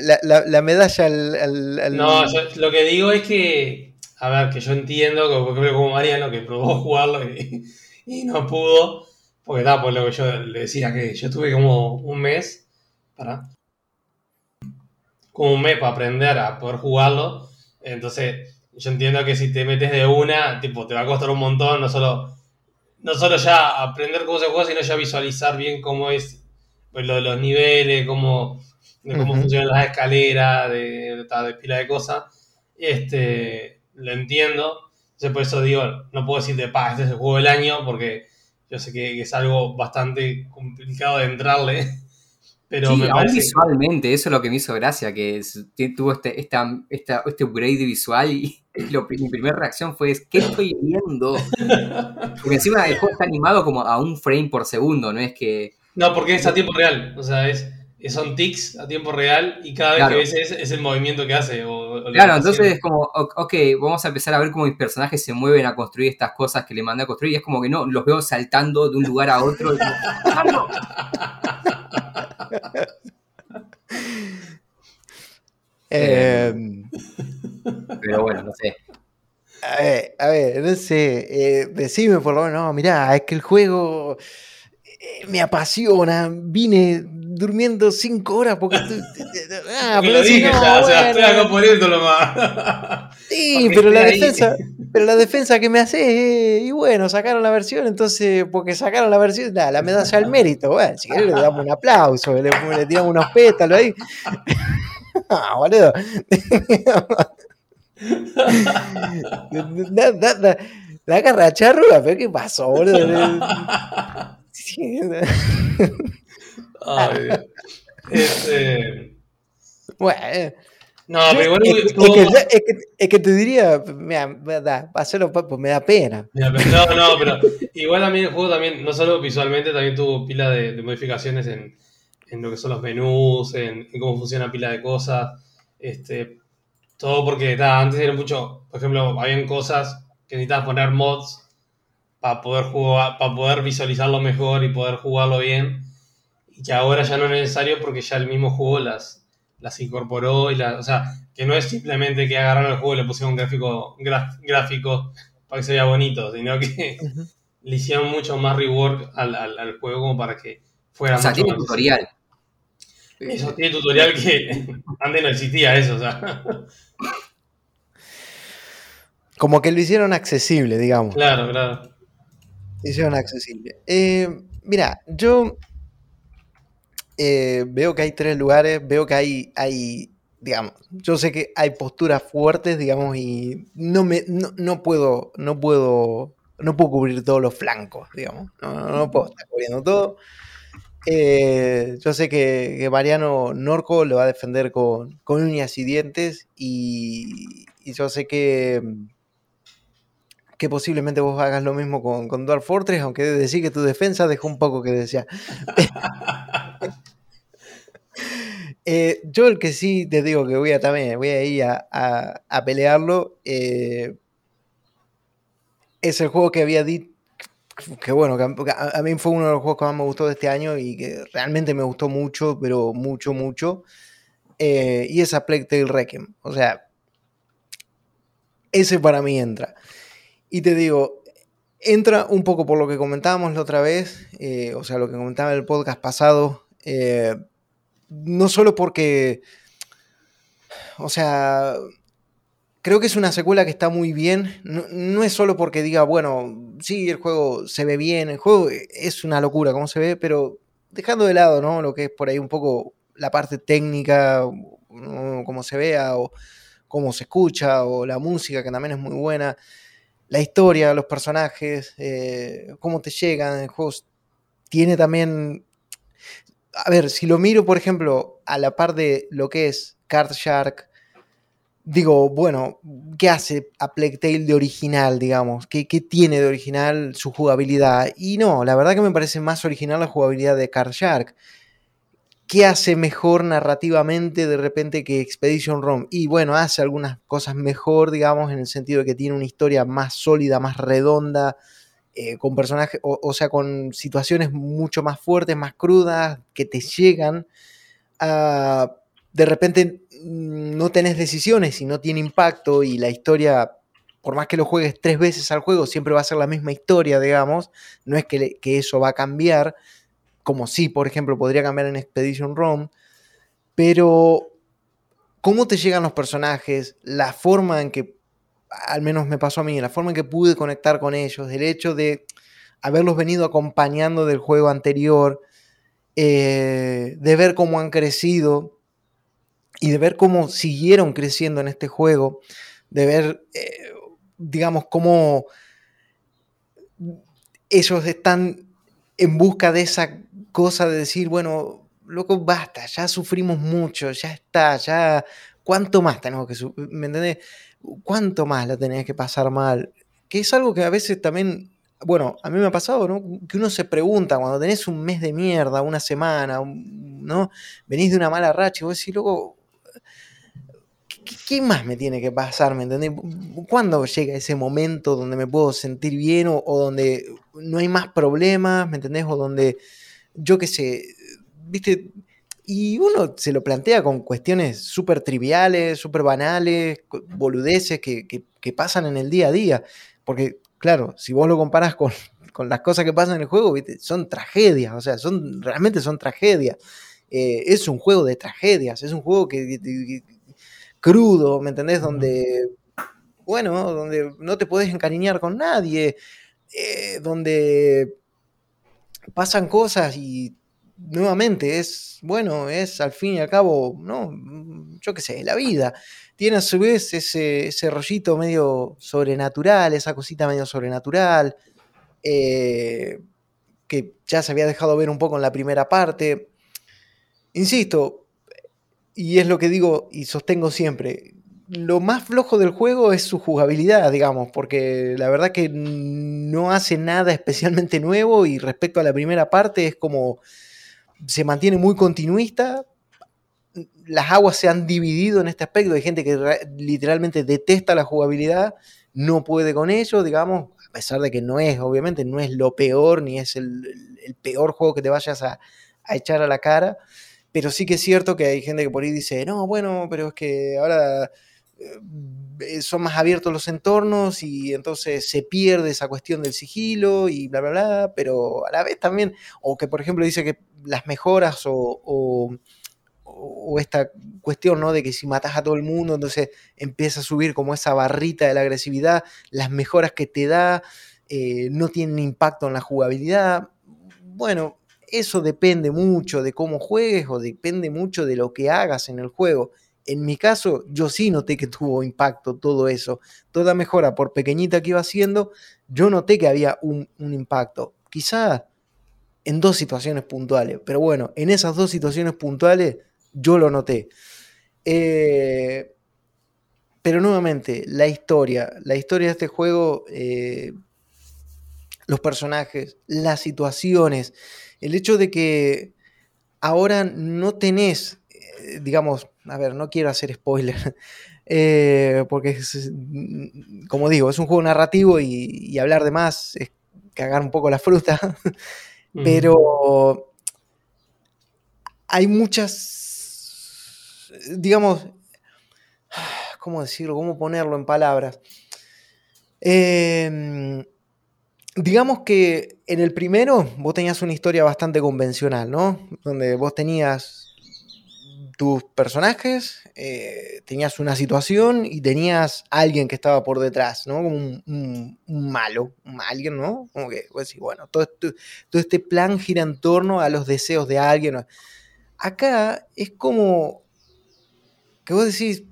la, medalla al, No, lo que digo es que, a ver, que yo entiendo, como, como Mariano, que probó jugarlo y, y no pudo, porque da, por lo que yo le decía, que yo tuve como un mes para. Como un mes para aprender a poder jugarlo. Entonces, yo entiendo que si te metes de una, tipo, te va a costar un montón, no solo, no solo ya aprender cómo se juega, sino ya visualizar bien cómo es pues, lo, los niveles, cómo, cómo funcionan las escaleras, de, de, pila de cosas. Este, lo entiendo. Entonces, por eso digo, no puedo decirte, pa, este es el juego del año, porque yo sé que, es algo bastante complicado de entrarle. Pero me parece visualmente, eso es lo que me hizo gracia, que tuvo este, esta, este upgrade visual y mi primera reacción fue, ¿qué estoy viendo? Porque encima el juego está animado como a un frame por segundo, no es que... No, porque es a tiempo real, o sea, es, son tics a tiempo real y cada vez que ves es, el movimiento que hace. Claro, entonces es como, ok, vamos a empezar a ver cómo mis personajes se mueven a construir estas cosas que le mandé a construir y es como que no, los veo saltando de un lugar a otro. eh, pero bueno, no sé. A ver, a ver, no sé, eh, decime por lo menos, no, mirá, es que el juego eh, me apasiona, vine durmiendo cinco horas porque... ah, pero lo dije ya, o sea, estoy acá poniéndolo más. Sí, pero la defensa... Pero la defensa que me hace, y bueno, sacaron la versión, entonces, porque sacaron la versión, nada, la medalla al mérito. Bueno, si querés le damos un aplauso, le, le tiramos unos pétalos ahí. ah, boludo. la agarra charrua, pero ¿qué pasó, boludo? Ay, este... Bueno. No, pero igual es, que, es, que, te diría, mira, hacerlo pues me da pena. No, no, pero igual también el juego también, no solo visualmente, también tuvo pila de, modificaciones en, en, lo que son los menús, en, en, cómo funciona pila de cosas. Este, todo porque antes era mucho, por ejemplo, habían cosas que necesitabas poner mods para poder jugar, para poder visualizarlo mejor y poder jugarlo bien. Y que ahora ya no es necesario porque ya el mismo juego las, las incorporó y las, o sea, que no es simplemente que agarraron el juego y le pusieron un gráfico, gráfico para que se vea bonito, sino que le hicieron mucho más rework al, al, juego como para que fuera o sea, tiene tutorial. Eso tiene tutorial que antes no existía eso, o sea. Como que lo hicieron accesible, digamos. Claro, claro. Lo hicieron accesible. Eh, mira, yo eh, veo que hay tres lugares, veo que hay, hay, digamos, yo sé que hay posturas fuertes, digamos, y no me, no, puedo, no puedo, no puedo cubrir todos los flancos, digamos, no, puedo estar cubriendo todo. Eh, yo sé que, Mariano Norco lo va a defender con, uñas y dientes y, yo sé que, que posiblemente vos hagas lo mismo con, con Dwarf Fortress, aunque de decir que tu defensa dejó un poco que decía. Eh, yo el que sí te digo que voy a también, voy a ir a, pelearlo, eh, es el juego que había dicho, que bueno, que a, mí fue uno de los juegos que más me gustó de este año y que realmente me gustó mucho, pero mucho, mucho, eh, y es a Plague Tale Requiem. O sea, ese para mí entra. Y te digo, entra un poco por lo que comentábamos la otra vez, o sea, lo que comentaba en el podcast pasado, no solo porque, o sea, creo que es una secuela que está muy bien. No, es solo porque diga, bueno, sí, el juego se ve bien, el juego es una locura como se ve, pero dejando de lado, ¿no? Lo que es por ahí un poco la parte técnica, cómo se vea o cómo se escucha, o la música, que también es muy buena, la historia, los personajes, eh, cómo te llegan, el juego tiene también... A ver, si lo miro, por ejemplo, a la par de lo que es Card Shark, digo, bueno, ¿qué hace a Plague Tale de original, digamos? ¿Qué, ¿Qué, tiene de original su jugabilidad? Y no, la verdad que me parece más original la jugabilidad de Card Shark. ¿Qué hace mejor narrativamente de repente que Expedition Rome? Y bueno, hace algunas cosas mejor, digamos, en el sentido de que tiene una historia más sólida, más redonda, eh, con personajes, o, sea, con situaciones mucho más fuertes, más crudas, que te llegan. de repente mm, no tenés decisiones y no tiene impacto y la historia, por más que lo juegues tres veces al juego, siempre va a ser la misma historia, digamos. No es que eso va a cambiar como sí, por ejemplo, podría cambiar en Expedition Rome, pero cómo te llegan los personajes, la forma en que, al menos me pasó a mí, la forma en que pude conectar con ellos, el hecho de haberlos venido acompañando del juego anterior, eh, de ver cómo han crecido y de ver cómo siguieron creciendo en este juego, de ver, eh, digamos, cómo ellos están en busca de esa cosa de decir, bueno, loco, basta, ya sufrimos mucho, ya está, ya, ¿cuánto más tenemos que? ¿Me entendés? ¿Cuánto más la tenés que pasar mal? Que es algo que a veces también, bueno, a mí me ha pasado, ¿no? Que uno se pregunta cuando tenés un mes de mierda, una semana, ¿no? Venís de una mala racha y vos decís, loco, ¿qué más me tiene que pasar? ¿Me entendés? ¿Cuándo llega ese momento donde me puedo sentir bien o, o donde no hay más problemas, ¿me entendés? O donde yo qué sé, viste, y uno se lo plantea con cuestiones súper triviales, súper banales, boludeces que, pasan en el día a día. Porque, claro, si vos lo comparas con, las cosas que pasan en el juego, ¿viste? son tragedias, o sea, son, realmente son tragedias. Eh, es un juego de tragedias, es un juego que, crudo, ¿me entendés? Donde, bueno, donde no te puedes encariñar con nadie, eh, donde pasan cosas y nuevamente es, bueno, es al fin y al cabo, ¿no? Yo qué sé, la vida. Tiene a su vez ese, ese rollito medio sobrenatural, esa cosita medio sobrenatural, eh, que ya se había dejado ver un poco en la primera parte. Insisto, y es lo que digo y sostengo siempre, lo más flojo del juego es su jugabilidad, digamos, porque la verdad que no hace nada especialmente nuevo y respecto a la primera parte es como se mantiene muy continuista. Las aguas se han dividido en este aspecto. Hay gente que literalmente detesta la jugabilidad, no puede con ello, digamos, a pesar de que no es, obviamente, no es lo peor ni es el, peor juego que te vayas a, echar a la cara. Pero sí que es cierto que hay gente que por ahí dice, no, bueno, pero es que ahora son más abiertos los entornos y entonces se pierde esa cuestión del sigilo y bla, bla, bla, pero a la vez también, o que por ejemplo dice que las mejoras o, esta cuestión, ¿no? De que si matas a todo el mundo, entonces empieza a subir como esa barrita de la agresividad, las mejoras que te da eh, no tienen impacto en la jugabilidad. Bueno, eso depende mucho de cómo juegues o depende mucho de lo que hagas en el juego en mi caso, yo sí noté que tuvo impacto todo eso. Toda mejora, por pequeñita que iba haciendo, yo noté que había un, impacto. Quizá en dos situaciones puntuales, pero bueno, en esas dos situaciones puntuales yo lo noté. Eh, pero nuevamente, la historia, la historia de este juego, eh, los personajes, las situaciones, el hecho de que ahora no tenés, eh, digamos, a ver, no quiero hacer spoiler, eh, porque mm, como digo, es un juego narrativo y, hablar de más es cagar un poco la fruta, pero hay muchas, digamos, ¿cómo decirlo? ¿Cómo ponerlo en palabras? Em, digamos que en el primero vos tenías una historia bastante convencional, ¿no? Donde vos tenías tus personajes, eh, tenías una situación y tenías alguien que estaba por detrás, ¿no? Como un, malo, alguien, ¿no? Como que, pues, bueno, todo, todo este plan gira en torno a los deseos de alguien. Acá es como que vos decís,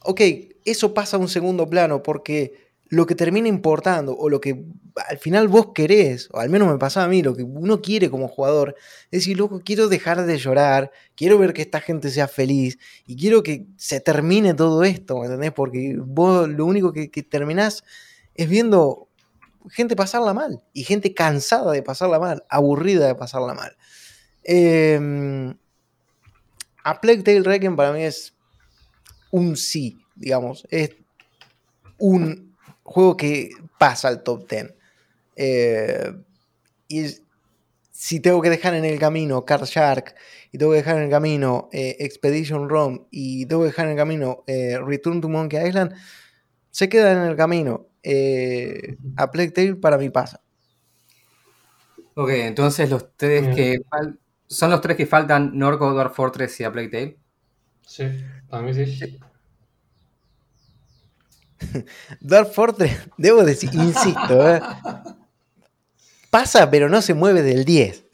ok, eso pasa a un segundo plano porque lo que termina importando o lo que al final vos querés, o al menos me pasa a mí, lo que uno quiere como jugador, es decir, loco, quiero dejar de llorar, quiero ver que esta gente sea feliz y quiero que se termine todo esto, ¿me entendés? Porque vos lo único que, que terminás es viendo gente pasarla mal y gente cansada de pasarla mal, aburrida de pasarla mal. Eh, a Plague Tale Requiem para mí es un sí, digamos. Es un juego que pasa al top 10. Eh, y si tengo que dejar en el camino Card Shark, y tengo que dejar en el camino eh, Expedition Rome, y tengo que dejar en el camino eh, Return to Monkey Island, se queda en el camino. Eh, a Plague Tale para mí pasa. Ok, entonces los tres que son los tres que faltan, Norco, Dwarf Fortress y A Plague Tale. Sí, para mí sí. Dark Fortress, debo decir, insisto, ¿eh? pasa pero no se mueve del 10.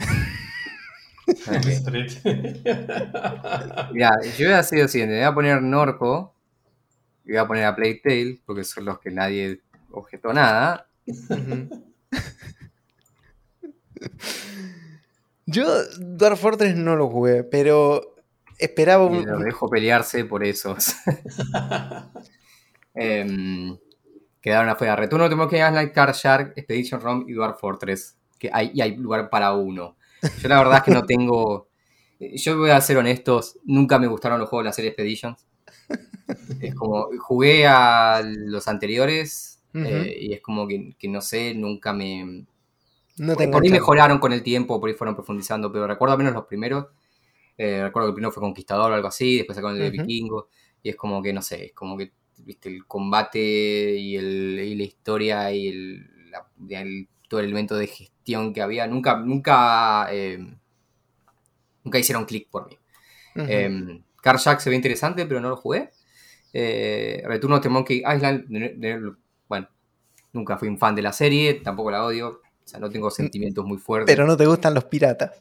Ok. Street. Mirá, yo voy a hacer lo siguiente, voy a poner Norco y voy a poner a Plague Tale, porque son los que nadie objetó nada. Yo Dark Fortress no lo jugué, pero esperaba Y un... los dejo pelearse por esos. Em, quedaron afuera. Return of the Monkey Island, Card Shark, Expedition Rome y Dwarf Fortress. Que hay, y hay lugar para uno. Yo la verdad es que no tengo. Yo voy a ser honestos, nunca me gustaron los juegos de la serie Expeditions. Es como, jugué a los anteriores eh, y es como que, que no sé, nunca me, No te por ahí mejoraron con el tiempo, por ahí fueron profundizando, pero recuerdo al menos los primeros. eh, recuerdo que el primero fue Conquistador o algo así, después sacaron el de Ujú. Vikingo, y es como que, no sé, es como que, viste, el combate y, el, y la historia y el, la- y el- todo el elemento de gestión que había, nunca, nunca, eh, nunca hicieron clic por mí. Ujú. Eh, Car Jack se ve interesante, pero no lo jugué. Eh, Return of the Monkey Island, de- de- bueno, nunca fui un fan de la serie, tampoco la odio. O sea, no tengo sentimientos muy fuertes. Pero no te gustan los piratas.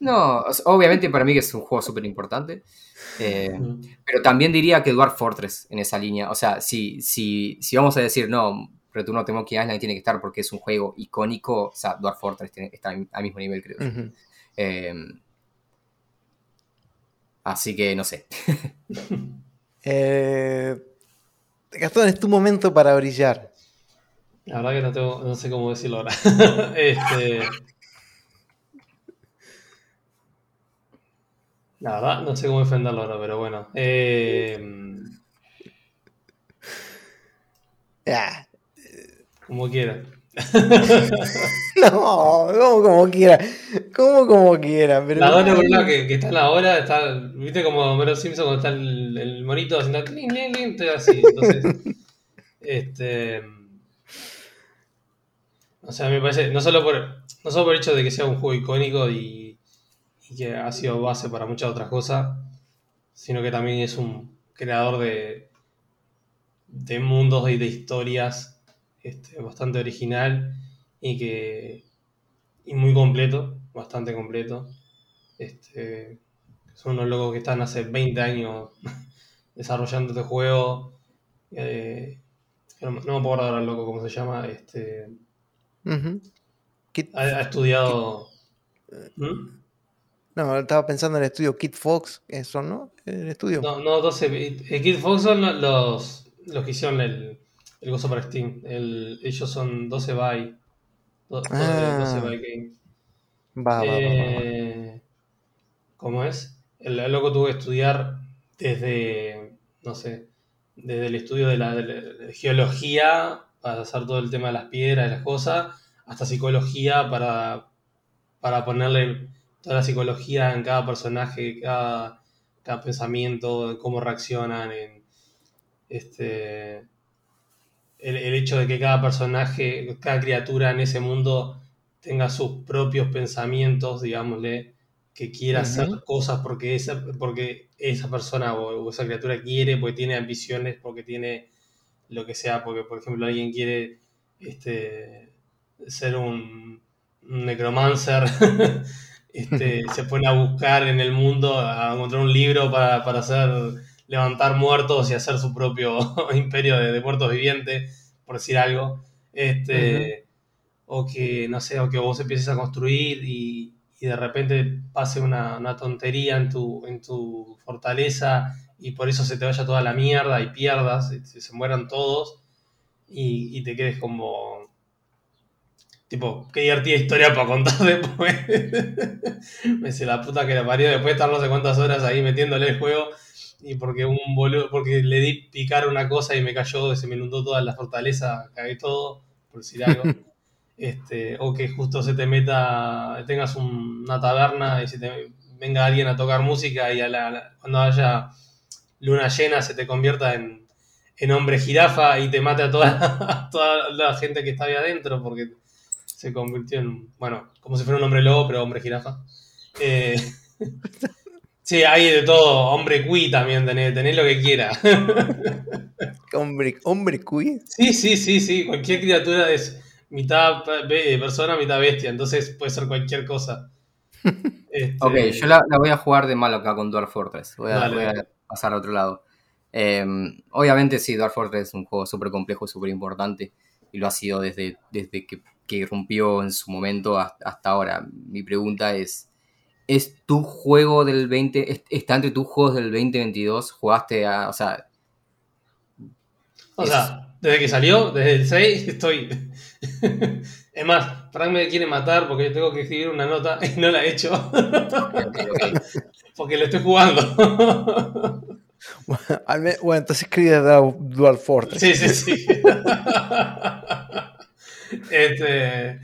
No, obviamente para mí que es un juego súper importante. Eh, pero también diría que Dwarf Fortress en esa línea. O sea, si, si, si vamos a decir, no, Return of the Monkey Island tiene que estar porque es un juego icónico, o sea, Dwarf Fortress tiene- está al mismo nivel, creo. Eh, así que no sé. Eh, Gastón, es tu momento para brillar. La verdad que no, tengo, no sé cómo decirlo ahora. este, la verdad, no sé cómo defenderlo ahora, pero bueno. Eh, Ah, como quiera. No, como, como quiera. Como como quiera. Pero La un lado que, que está en la hora, está, viste como Homero Simpson cuando está el, el monito haciendo clink, clink, clink, así. Entonces, este. O sea, me parece, no solo por, no solo por el hecho de que sea un juego icónico y, que ha sido base para muchas otras cosas, sino que también es un creador de, de mundos y de historias este, bastante original y que y muy completo, bastante completo. Este, son unos locos que están hace 20 años desarrollando este juego. eh, no, me- acuerdo ahora el loco cómo se llama. Este, Ha, ha estudiado. ¿Mm? No, estaba pensando en el estudio Kid Fox, eso, ¿no? El estudio. No, no, 12 bit. Eh, Kid Fox son lo- los, los que hicieron el, el gozo para Steam. El- ellos son 12 by. do- 12, Ah. 12 by Game. Va, va, va, va, va. Eh, ¿Cómo es? El, el loco tuvo que estudiar desde, no sé, desde el estudio de la, de la- de la geología para hacer todo el tema de las piedras y las cosas, hasta psicología para, para ponerle toda la psicología en cada personaje, cada, cada pensamiento, en cómo reaccionan, en este el, el hecho de que cada personaje, cada criatura en ese mundo tenga sus propios pensamientos, digámosle, que quiera hacer cosas porque esa, porque esa persona o, o esa criatura quiere, porque tiene ambiciones, porque tiene lo que sea, porque por ejemplo alguien quiere este, ser un, un necromancer, este, se pone a buscar en el mundo, a encontrar un libro para, para hacer levantar muertos y hacer su propio imperio de, de muertos vivientes, por decir algo. Este, O que, no sé, o que vos empieces a construir y, y de repente pase una, una tontería en tu, en tu fortaleza y por eso se te vaya toda la mierda y pierdas, se, se mueran todos y, y te quedes como... Tipo, qué divertida historia para contar después. Me dice la puta que la parió después de estar no sé cuántas horas ahí metiéndole el juego y porque un boludo, porque le di picar una cosa y me cayó, se me inundó toda la fortaleza, cagué todo, por decir algo. este, o que justo se te meta, tengas un- una taberna y se te venga alguien a tocar música y a la- a la- cuando haya luna llena se te convierta en, en hombre jirafa y te mate a toda, a toda la gente que está ahí adentro porque se convirtió en, bueno, como si fuera un hombre lobo, pero hombre jirafa. Eh, sí, hay de todo, hombre cuy también, tenés, tenés lo que quiera. Hombre, hombre cuy. Sí, sí, sí, sí. Cualquier criatura es mitad be- persona, mitad bestia. Entonces puede ser cualquier cosa. Este, Ok, yo la, la voy a jugar de malo acá con Dwarf Fortress. Voy a, Dale. voy a pasar a otro lado. Eh, obviamente sí, Dwarf Fortress es un juego súper complejo súper importante. Y lo ha sido desde, desde que, que irrumpió en su momento hasta, hasta ahora. Mi pregunta es, ¿es tu juego del 20... es- ¿Está entre tus juegos del 2022? ¿Jugaste a... O sea, O sea, desde que salió, desde el 6, estoy. Es más, Frank me quiere matar porque tengo que escribir una nota y no la he hecho. porque lo estoy jugando. Me- Bueno, entonces escribe Dwarf Fortress. Sí, sí, sí. este,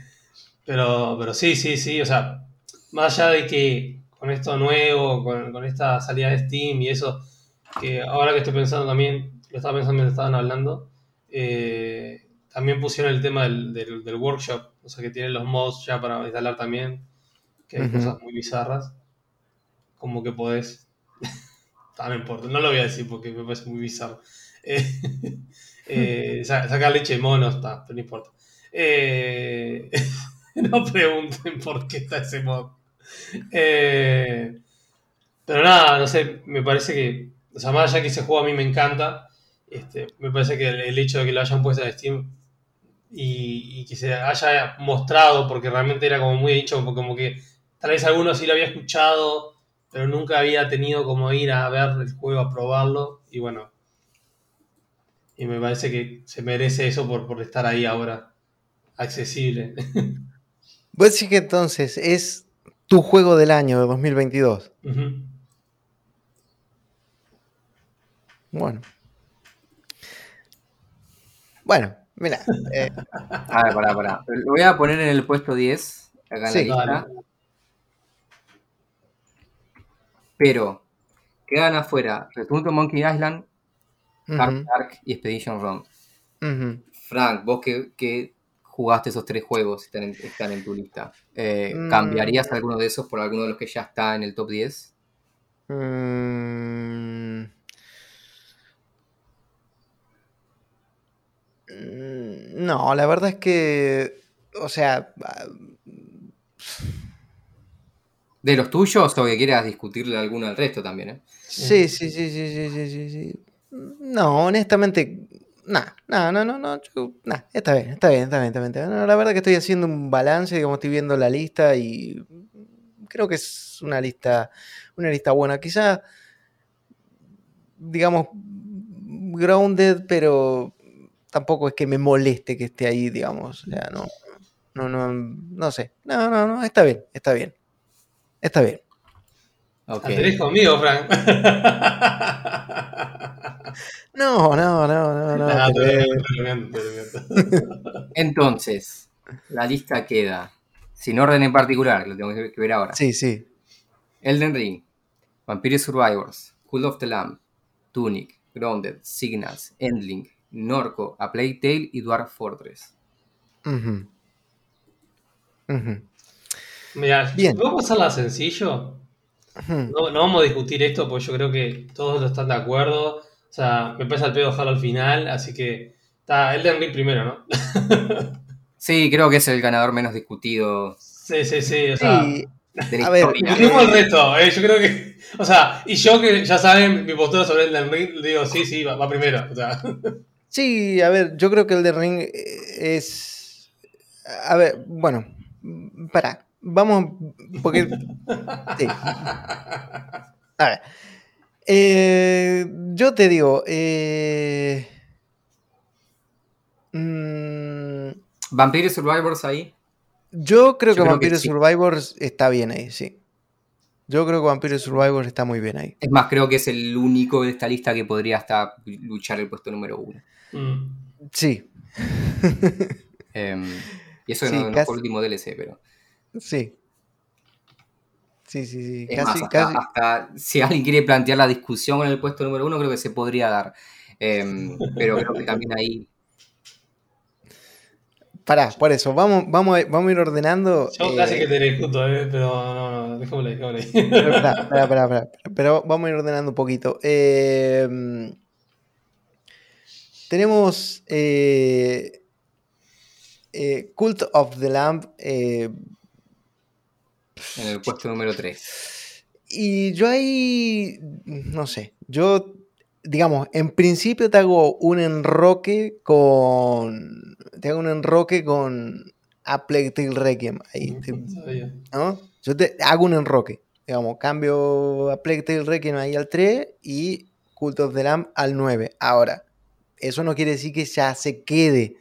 pero, pero sí, sí, sí. O sea, más allá de que con esto nuevo, con, con esta salida de Steam y eso, que ahora que estoy pensando también, lo estaba pensando mientras estaban hablando, eh, también pusieron el tema del, del- del workshop, o sea que tienen los mods ya para instalar también, que hay cosas muy bizarras, como que podés... Ah, no importa, no lo voy a decir porque me parece muy bizarro. Eh, eh, sa- sacar leche de monos, está, pero no importa. Eh, no pregunten por qué está ese mod. Eh, pero nada, no sé, me parece que, o sea, más allá que ese juego a mí me encanta, este, me parece que el, el hecho de que lo hayan puesto en Steam y, y que se haya mostrado, porque realmente era como muy dicho, como, como que tal vez alguno sí lo había escuchado, pero nunca había tenido como ir a ver el juego, a probarlo, y bueno, y me parece que se merece eso por, por estar ahí ahora, accesible. Vos decís que entonces es tu juego del año de 2022. Ujú. Bueno. Bueno, mira. eh, A ver, pará, pará. Lo voy a poner en el puesto 10, acá en Sí. la lista. Dale. Pero quedan afuera Return to Monkey Island, Dark ujú, Dark y Expedition Run. ujú. Frank, vos que, que jugaste esos tres juegos, están en, están en tu lista. eh, Mm. ¿Cambiarías alguno de esos por alguno de los que ya está en el top 10? Mm. No, la verdad es que, o sea, ah, ¿De los tuyos o que quieras discutirle alguno al resto también? ¿eh? sí, sí, sí, sí, sí, sí, sí, sí. No, honestamente, no, no, no, no, no, está bien, está bien, está bien, está bien. está bien. No, la verdad que estoy haciendo un balance, digamos, estoy viendo la lista y creo que es una lista, una lista buena. Quizá, digamos, grounded, pero tampoco es que me moleste que esté ahí, digamos. O sea, no, no, no, no sé. No, no, no, está bien, está bien. Está bien. Ok. La tenés conmigo, Frank. No, no, no, no, no. Nah, pero- miento. Entonces, la lista queda, sin orden en particular, lo tengo que que ver ahora. Sí, sí. Elden Ring, Vampire Survivors, Cult of the Lamb, Tunic, Grounded, Signals, Endling, Norco, A Plague Tale y Dwarf Fortress. Ujú. Ujú. Mira, Bien. ¿puedo pasarla sencillo? No, no vamos a discutir esto porque yo creo que todos están de acuerdo. O sea, me pesa el pedo dejarlo al final, así que está Elden Ring primero, ¿no? Sí, creo que es el ganador menos discutido. sí, sí, sí. O sea, Sí, de la A ver, historia. El resto, eh, yo creo que. O sea, y yo que ya saben mi postura sobre el Ring, digo, sí, sí, va, va primero. O sea, Sí, a ver, yo creo que el de Ring eh, es. A ver, bueno, para, vamos, porque. sí. A ver. eh, yo te digo, eh, mm, Vampire Survivors ahí. yo creo Yo que creo Vampire que sí. Survivors está bien ahí, sí. Yo creo que Vampire Survivors está muy bien ahí. Es más, creo que es el único de esta lista que podría hasta luchar el puesto número uno. Mm. Sí, Em, y eso Sí, no, no casi- fue el último DLC, pero. sí. Sí, sí, sí. Es Casi, más, hasta, casi. hasta si alguien quiere plantear la discusión en el puesto número uno, creo que se podría dar. Em, pero creo que también ahí. Pará, por eso, vamos, vamos, a, vamos a ir ordenando. yo eh, casi que te discuto, eh, pero no, no, dejémoslo ahí. pero, pará, pará, pará, pará, pero vamos a ir ordenando un poquito. Eh, tenemos eh, eh, Cult of the Lamb. eh, En el puesto número 3. y yo ahí, no sé, yo, digamos, en principio te hago un enroque con. Te hago un enroque con A Plague Tale Requiem. Ahí, te-. ¿no? Yo te hago un enroque. Digamos, cambio a Plague Tale Requiem ahí al 3 y Cult of the Lamb al 9. Ahora, eso no quiere decir que ya se quede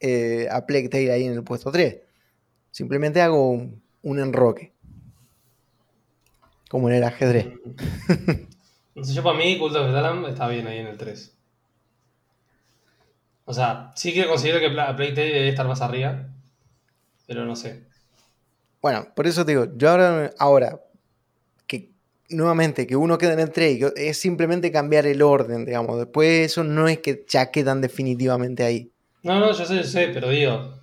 eh, a Plague Tale ahí en el puesto 3. Simplemente hago un, un enroque. Como en el ajedrez. No sé, yo para mí, Cult of Lamb está bien ahí en el 3. O sea, sí que considero que Pla- Playtale debe estar más arriba. Pero no sé. Bueno, por eso te digo, yo ahora, ahora nuevamente que uno queda en el 3 y que es simplemente cambiar el orden, digamos. Después eso no es que ya quedan definitivamente ahí. No, no, yo sé, yo sé, pero digo,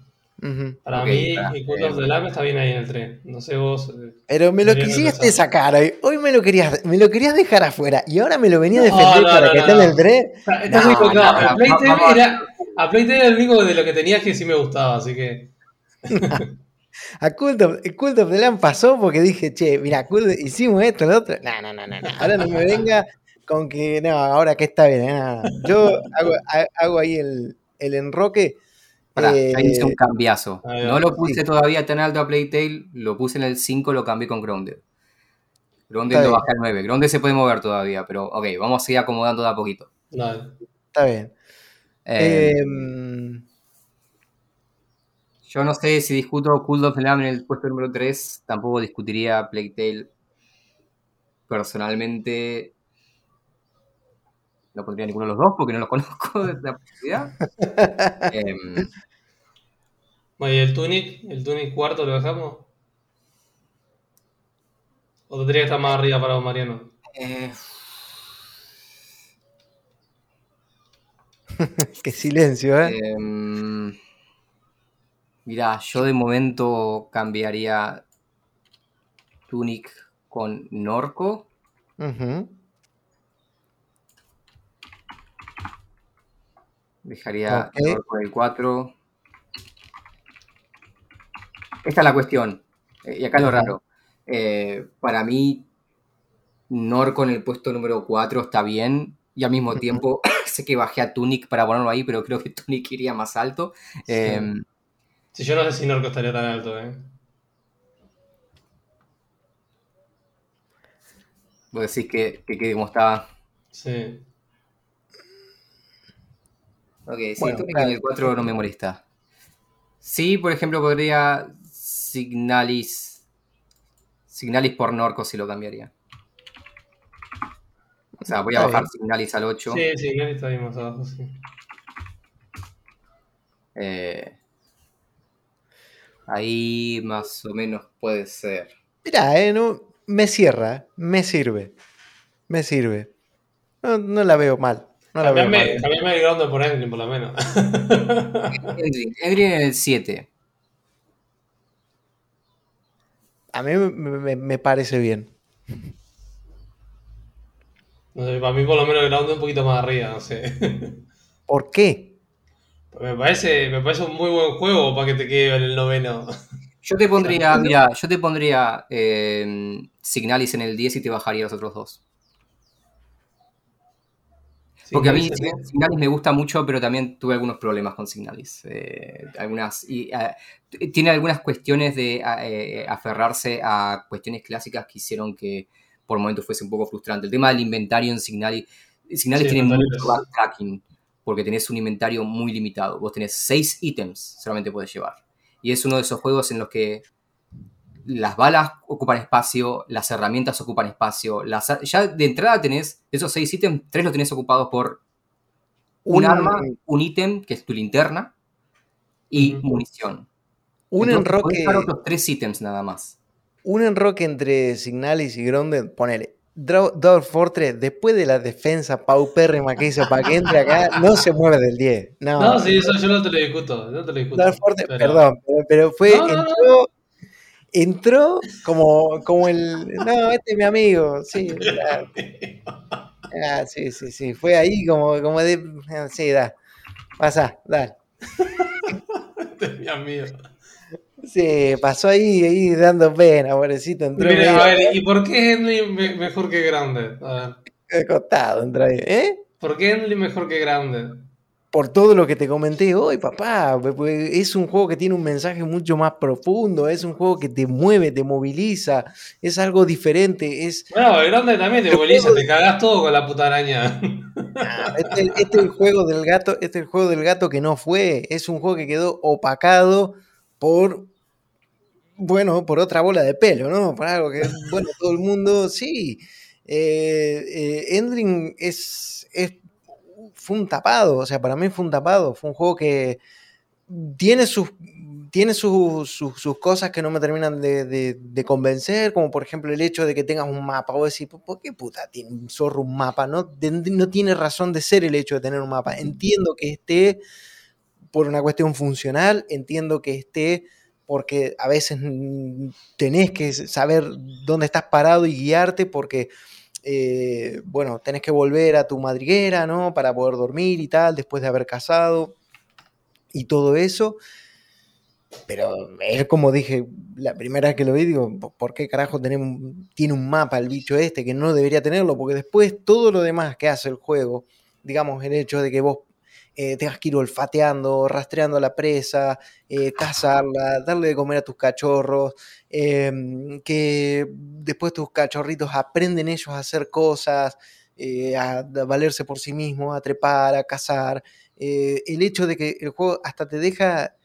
Ujú. para Ok, mí, mi Cult eh, of the Lamb está bien ahí en el 3. No sé vos. eh. Pero me lo quisiste sacar hoy. Hoy me lo querías, me lo querías dejar afuera. Y ahora me lo venía a No, defender no, para no, que no, esté en no. el 3. Está- No, muy no, A a- era, era el único de lo que tenías que sí me gustaba, así que. A Cult of, Cult of the pasó porque dije, che, mira, hicimos esto, lo otro. No, no, no, no, no. Ahora no me venga con que, no, ahora que está bien. eh, no, no. Yo hago, ha- hago ahí el, el enroque. Pará, eh, ya hice un cambiazo. ahí. No lo puse Sí. todavía tan alto a Playtale, lo puse en el 5, lo cambié con Grounded. Grounded Está lo bien. bajé al 9. Grounded se puede mover todavía, pero ok, vamos a seguir acomodando de a poquito. Está bien. Eh, Yo no sé si discuto Cult of the Lamb en el puesto número 3, tampoco discutiría Playtale. Personalmente, no pondría ninguno de los dos porque no los conozco de la posibilidad. Bueno, ¿y el Tunic? ¿El Tunic cuarto lo dejamos? ¿O tendría que estar más arriba para vos, Mariano? eh, qué silencio, ¿eh? Em, mirá, yo de momento cambiaría Tunic con Norco. Dejaría. Norco en el 4. Esta es la cuestión. eh, y acá es lo raro. Eh, para mí, Norco en el puesto número 4 está bien. Y al mismo tiempo, sé que bajé a Tunic para ponerlo ahí, pero creo que Tunic iría más alto. Em, Si yo no sé si Norco estaría tan alto, ¿eh? Vos decís que, que quede como estaba. Sí. Ok, sí, Bueno, Tunic claro. en el 4 no me molesta. Sí, por ejemplo, podría Signalis. Signalis por Norco si lo cambiaría. O sea, voy a Está bajar bien. Signalis al 8. Sí, sí, Nelly está bien más abajo, sí. Eh, ahí más o menos puede ser. Mirá, eh, no, me cierra, me sirve. Me sirve. No, no la veo mal. No la veo mal. cambiame el ground por Endling, por lo menos. Edrin, Edrin en el 7. A mí me, me- me parece bien. No sé, para mí por lo menos el ground un poquito más arriba, no sé. ¿Por qué? Me parece, me parece un muy buen juego para que te quede en el noveno. Yo te pondría, mira, yo te pondría eh, Signalis en el 10 y te bajaría los otros dos. Porque a mí Signalis me gusta mucho, pero también tuve algunos problemas con Signalis. Eh, algunas, y, eh, tiene algunas cuestiones de eh, aferrarse a cuestiones clásicas que hicieron que por momentos fuese un poco frustrante. El tema del inventario en Signalis, Signalis tiene mucho backtracking, porque tenés un inventario muy limitado. Vos tenés seis ítems, solamente puedes llevar. Y es uno de esos juegos en los que las balas ocupan espacio, las herramientas ocupan espacio. Las, ya de entrada tenés esos seis ítems, tres los tenés ocupados por un, arma, un ítem, que es tu linterna, y munición. Un enroque. otros tres ítems nada más. Un enroque entre Signalis y Grounded, ponele. Dwarf Fortress, después de la defensa paupérrima que hizo para que entre acá, no se mueve del 10. No, no sí, eso yo no te lo discuto. No te lo discuto Fortress, perdón, pero, fue. entró, entró como, como el. No, este es mi amigo, sí. Ah, sí, sí, sí. Fue ahí como, como de. Sí, da. Pasa, dale. este es mi amigo. Sí, pasó ahí, ahí dando pena, pobrecito. Entró Mira, a ver, ¿y por qué Henry mejor que Grounded? A ver. costado entró ahí, ¿eh? ¿Por qué Henry mejor que Grounded? por todo lo que te comenté hoy, papá. Es un juego que tiene un mensaje mucho más profundo, es un juego que te mueve, te moviliza, es algo diferente. Es... Bueno, el grande también te moviliza, te cagás todo con la puta araña. Ah, este, este, es el juego del gato, este es el juego del gato que no fue, es un juego que quedó opacado por bueno, por otra bola de pelo, ¿no? Por algo que, bueno, todo el mundo, sí. Eh, eh, Endring es, es fue un tapado, o sea, para mí fue un tapado, fue un juego que tiene sus, tiene sus, cosas que no me terminan de, convencer, como por ejemplo el hecho de que tengas un mapa, o decir, ¿por qué puta tiene un zorro un mapa? No, no tiene razón de ser el hecho de tener un mapa. Entiendo que esté por una cuestión funcional, entiendo que esté porque a veces tenés que saber dónde estás parado y guiarte porque eh, bueno, tenés que volver a tu madriguera, ¿no? Para poder dormir y tal, después de haber casado y todo eso. Pero es como dije, la primera vez que lo vi, digo, ¿por qué carajo tenemos, tiene un mapa el bicho este que no debería tenerlo? Porque después todo lo demás que hace el juego, digamos, el hecho de que vos eh, tengas que ir olfateando, rastreando a la presa, eh, cazarla, darle de comer a tus cachorros, em, que después tus cachorritos aprenden ellos a hacer cosas, eh, a, valerse por sí mismos, a trepar, a cazar. el hecho de que el juego hasta te deja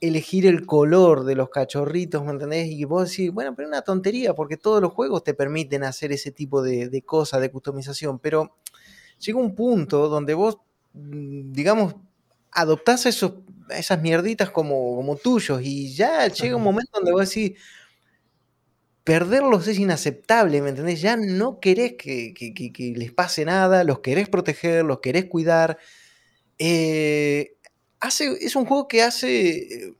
elegir el color de los cachorritos, ¿me entendés? Y vos decís, bueno, pero es una tontería, porque todos los juegos te permiten hacer ese tipo de, de cosas, de customización, pero llega un punto donde vos digamos, adoptás esos, esas mierditas como, como tuyos y ya llega un momento donde vos decís, perderlos es inaceptable, ¿me entendés? Ya no querés que, les pase nada, los querés proteger, los querés cuidar. Eh, hace, es un juego que hace,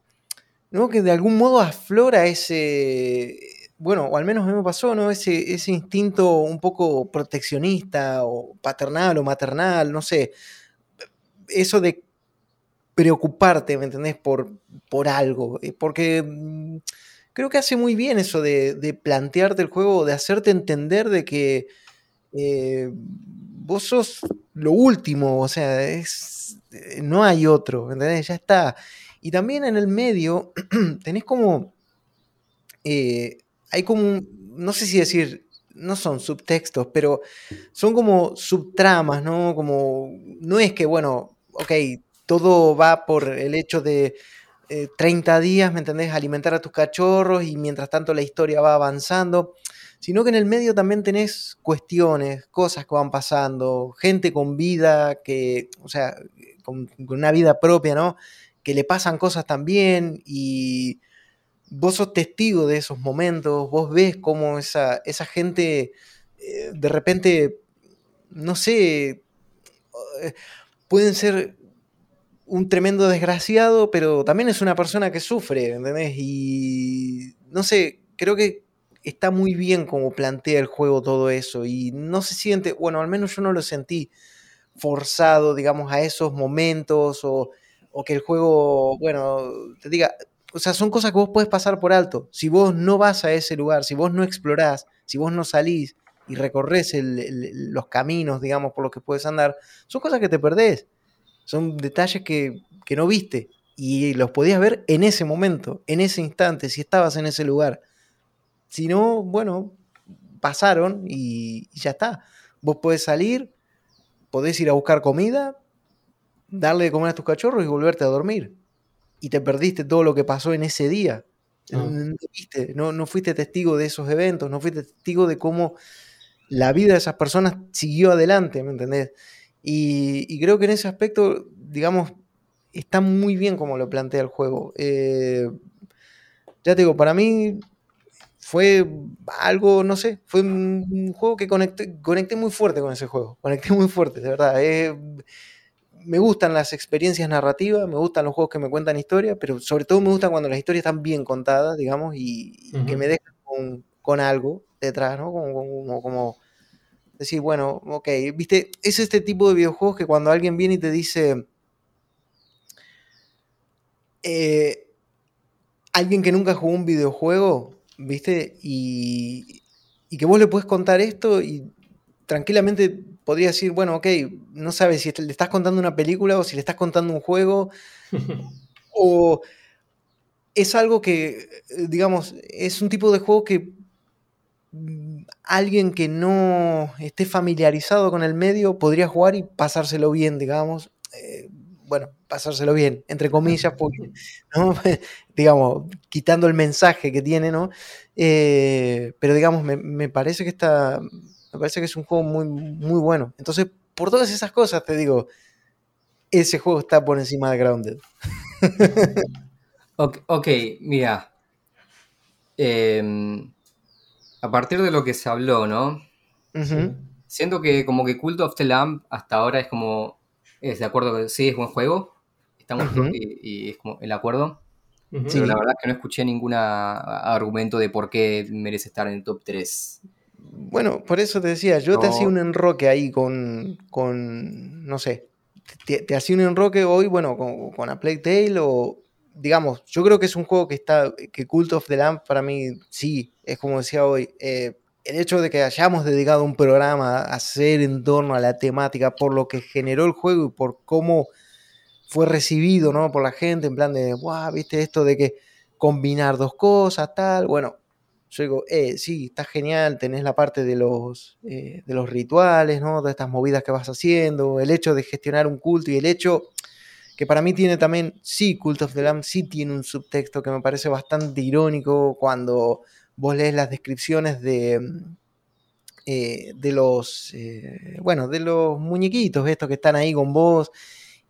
¿no? Que de algún modo aflora ese, bueno, o al menos a mí me pasó, ¿no? Ese, ese instinto un poco proteccionista o paternal o maternal, no sé eso de preocuparte, ¿me entendés? Por, por algo. Eh, porque mm, creo que hace muy bien eso de, plantearte el juego, de hacerte entender de que eh, vos sos lo último, o sea, es, eh, no hay otro, ¿me ¿entendés? Ya está. Y también en el medio tenés como... hay como no sé si decir no son subtextos, pero son como subtramas, ¿no? Como, no es que, bueno, ok, todo va por el hecho de 30 eh, días, ¿me entendés? Alimentar a tus cachorros y mientras tanto la historia va avanzando, sino que en el medio también tenés cuestiones, cosas que van pasando, gente con vida, que, o sea, con, una vida propia, ¿no? Que le pasan cosas también y vos sos testigo de esos momentos, vos ves cómo esa, esa gente eh, de repente, no sé, eh, pueden ser un tremendo desgraciado, pero también es una persona que sufre, ¿entendés? Y no sé, creo que está muy bien como plantea el juego todo eso y no se siente, bueno, al menos yo no lo sentí forzado, digamos, a esos momentos o, o que el juego, bueno, te diga, o sea, son cosas que vos puedes pasar por alto. Si vos no vas a ese lugar, si vos no explorás, si vos no salís y recorres los caminos, digamos, por los que puedes andar, son cosas que te perdés. Son detalles que, que no viste y los podías ver en ese momento, en ese instante, si estabas en ese lugar. Si no, bueno, pasaron y, ya está. Vos podés salir, podés ir a buscar comida, darle de comer a tus cachorros y volverte a dormir. Y te perdiste todo lo que pasó en ese día. Ah. No, no, fuiste testigo de esos eventos, no fuiste testigo de cómo la vida de esas personas siguió adelante, ¿me entendés? Y, creo que en ese aspecto, digamos, está muy bien como lo plantea el juego. Eh, ya te digo, para mí fue algo, no sé, fue un, juego que conecté, conecté, muy fuerte con ese juego, conecté muy fuerte, de verdad. Eh, me gustan las experiencias narrativas, me gustan los juegos que me cuentan historias, pero sobre todo me gustan cuando las historias están bien contadas, digamos, y, que me dejan con, algo detrás, ¿no? Como, como, decir, bueno, ok, viste, es este tipo de videojuegos que cuando alguien viene y te dice, eh, alguien que nunca jugó un videojuego, ¿viste? Y, que vos le puedes contar esto y tranquilamente podría decir, bueno, ok, no sabes si le estás contando una película o si le estás contando un juego. o es algo que, digamos, es un tipo de juego que alguien que no esté familiarizado con el medio podría jugar y pasárselo bien, digamos. Eh, bueno, pasárselo bien, entre comillas, porque, digamos, quitando el mensaje que tiene, ¿no? Eh, pero digamos, me, parece que está, me parece que es un juego muy, muy bueno. Entonces, por todas esas cosas, te digo, ese juego está por encima de Grounded. ok, mira. Em, a partir de lo que se habló, ¿no? Siento que como que Cult of the Lamb hasta ahora es como es de acuerdo que sí, es buen juego. Estamos y, es como el acuerdo. Pero la verdad es que no escuché ningún argumento de por qué merece estar en el top 3. Bueno, por eso te decía, yo te hacía un enroque ahí con, con no sé, te, hacía un enroque hoy, bueno, con, con A Plague Tale o, digamos, yo creo que es un juego que está, que Cult of the Lamp para mí, sí, es como decía hoy, eh, el hecho de que hayamos dedicado un programa a hacer en torno a la temática, por lo que generó el juego y por cómo fue recibido ¿no? por la gente, en plan de, wow, viste esto de que combinar dos cosas, tal. Bueno, yo digo, eh, sí, está genial, tenés la parte de los, eh, de los rituales, ¿no? de estas movidas que vas haciendo, el hecho de gestionar un culto y el hecho que para mí tiene también, sí, Cult of the Lamb sí tiene un subtexto que me parece bastante irónico cuando vos lees las descripciones de, eh, de los, eh, bueno, de los muñequitos estos que están ahí con vos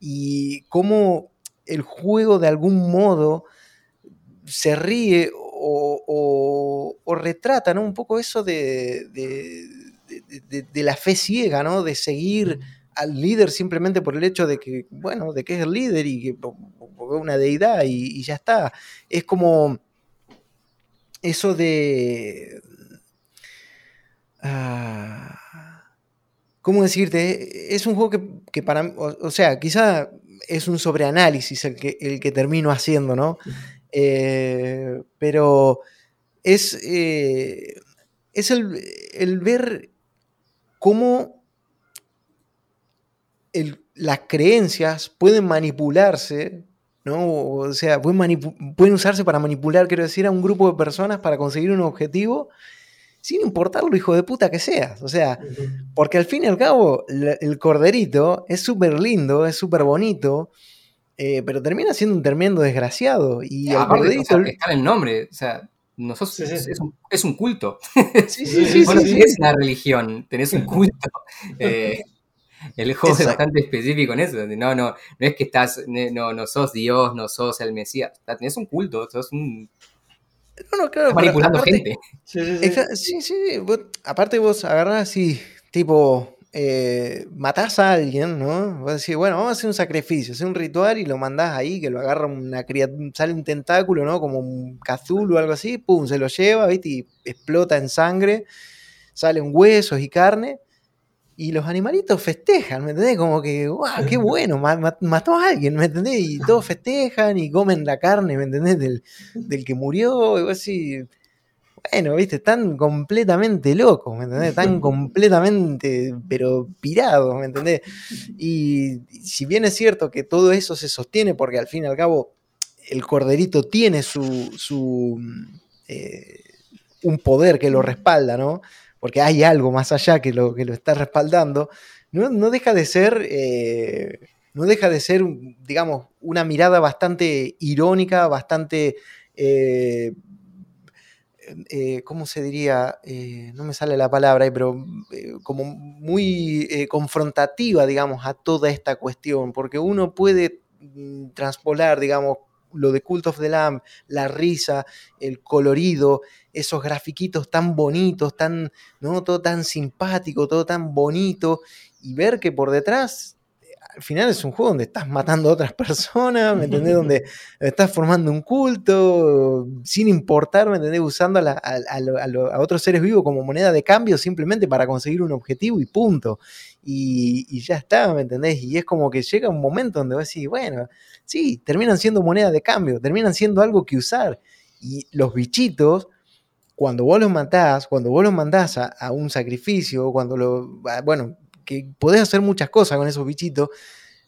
y cómo el juego de algún modo se ríe o, retrata un poco eso de, de, la fe ciega, ¿no? de seguir al líder simplemente por el hecho de que, bueno, de que es el líder y que es una deidad y ya está. Es como eso de... Ah, ¿Cómo decirte? Es un juego que, para mí, o, sea, quizá es un sobreanálisis el que, el que termino haciendo, ¿no? Eh, pero es, eh, es el, ver cómo las creencias pueden manipularse ¿no? O sea, pueden, usarse para manipular, quiero decir, a un grupo de personas para conseguir un objetivo sin importar lo hijo de puta que seas. O sea, porque al fin y al cabo, el corderito es súper lindo, es súper bonito, eh, pero termina siendo un tremendo desgraciado. Y el corderito. está en el nombre, o sea. Es, un, culto. Sí, sí, sí. es una religión, tenés un culto. Eh, el juego es bastante específico en eso. No, no, no es que estás, no, no sos Dios, no sos el Mesías. Tenés un culto, sos un. No, no, claro. manipulando gente. Sí, sí, sí. aparte vos agarrás así, tipo, eh, matás a alguien, ¿no? Vos decís, bueno, vamos a hacer un sacrificio, hacer un ritual y lo mandás ahí, que lo agarra una criatura, sale un tentáculo, ¿no? Como un cazul o algo así, pum, se lo lleva, ¿viste? Y explota en sangre, salen huesos y carne y los animalitos festejan, ¿me entendés? Como que, ¡guau! ¡Qué bueno! Mató a alguien, ¿me entendés? Y todos festejan y comen la carne, ¿me entendés? Del, del que murió, y así. Bueno, viste, están completamente locos, ¿me entendés? Están completamente, pero pirados, ¿me entendés? Y si bien es cierto que todo eso se sostiene, porque al fin y al cabo el corderito tiene su, su eh, un poder que lo respalda, ¿no? Porque hay algo más allá que lo, que lo está respaldando, no, deja de ser, eh, no deja de ser, digamos, una mirada bastante irónica, bastante, eh, ¿cómo se diría? no me sale la palabra, pero como muy confrontativa, digamos, a toda esta cuestión, porque uno puede mm, transpolar, digamos, lo de Cult of the Lamb, la risa, el colorido, esos grafiquitos tan bonitos, tan, ¿no? todo tan simpático, todo tan bonito, y ver que por detrás, al final es un juego donde estás matando a otras personas, ¿me entendés? donde estás formando un culto, sin importar, ¿me entendés? Usando a, a, otros seres vivos como moneda de cambio simplemente para conseguir un objetivo y punto. Y, y, ya está, ¿me entendés? Y es como que llega un momento donde vas a decir, bueno, sí, terminan siendo moneda de cambio, terminan siendo algo que usar. Y los bichitos, cuando vos los matás, cuando vos los mandás a, un sacrificio, cuando lo. Bueno, que podés hacer muchas cosas con esos bichitos,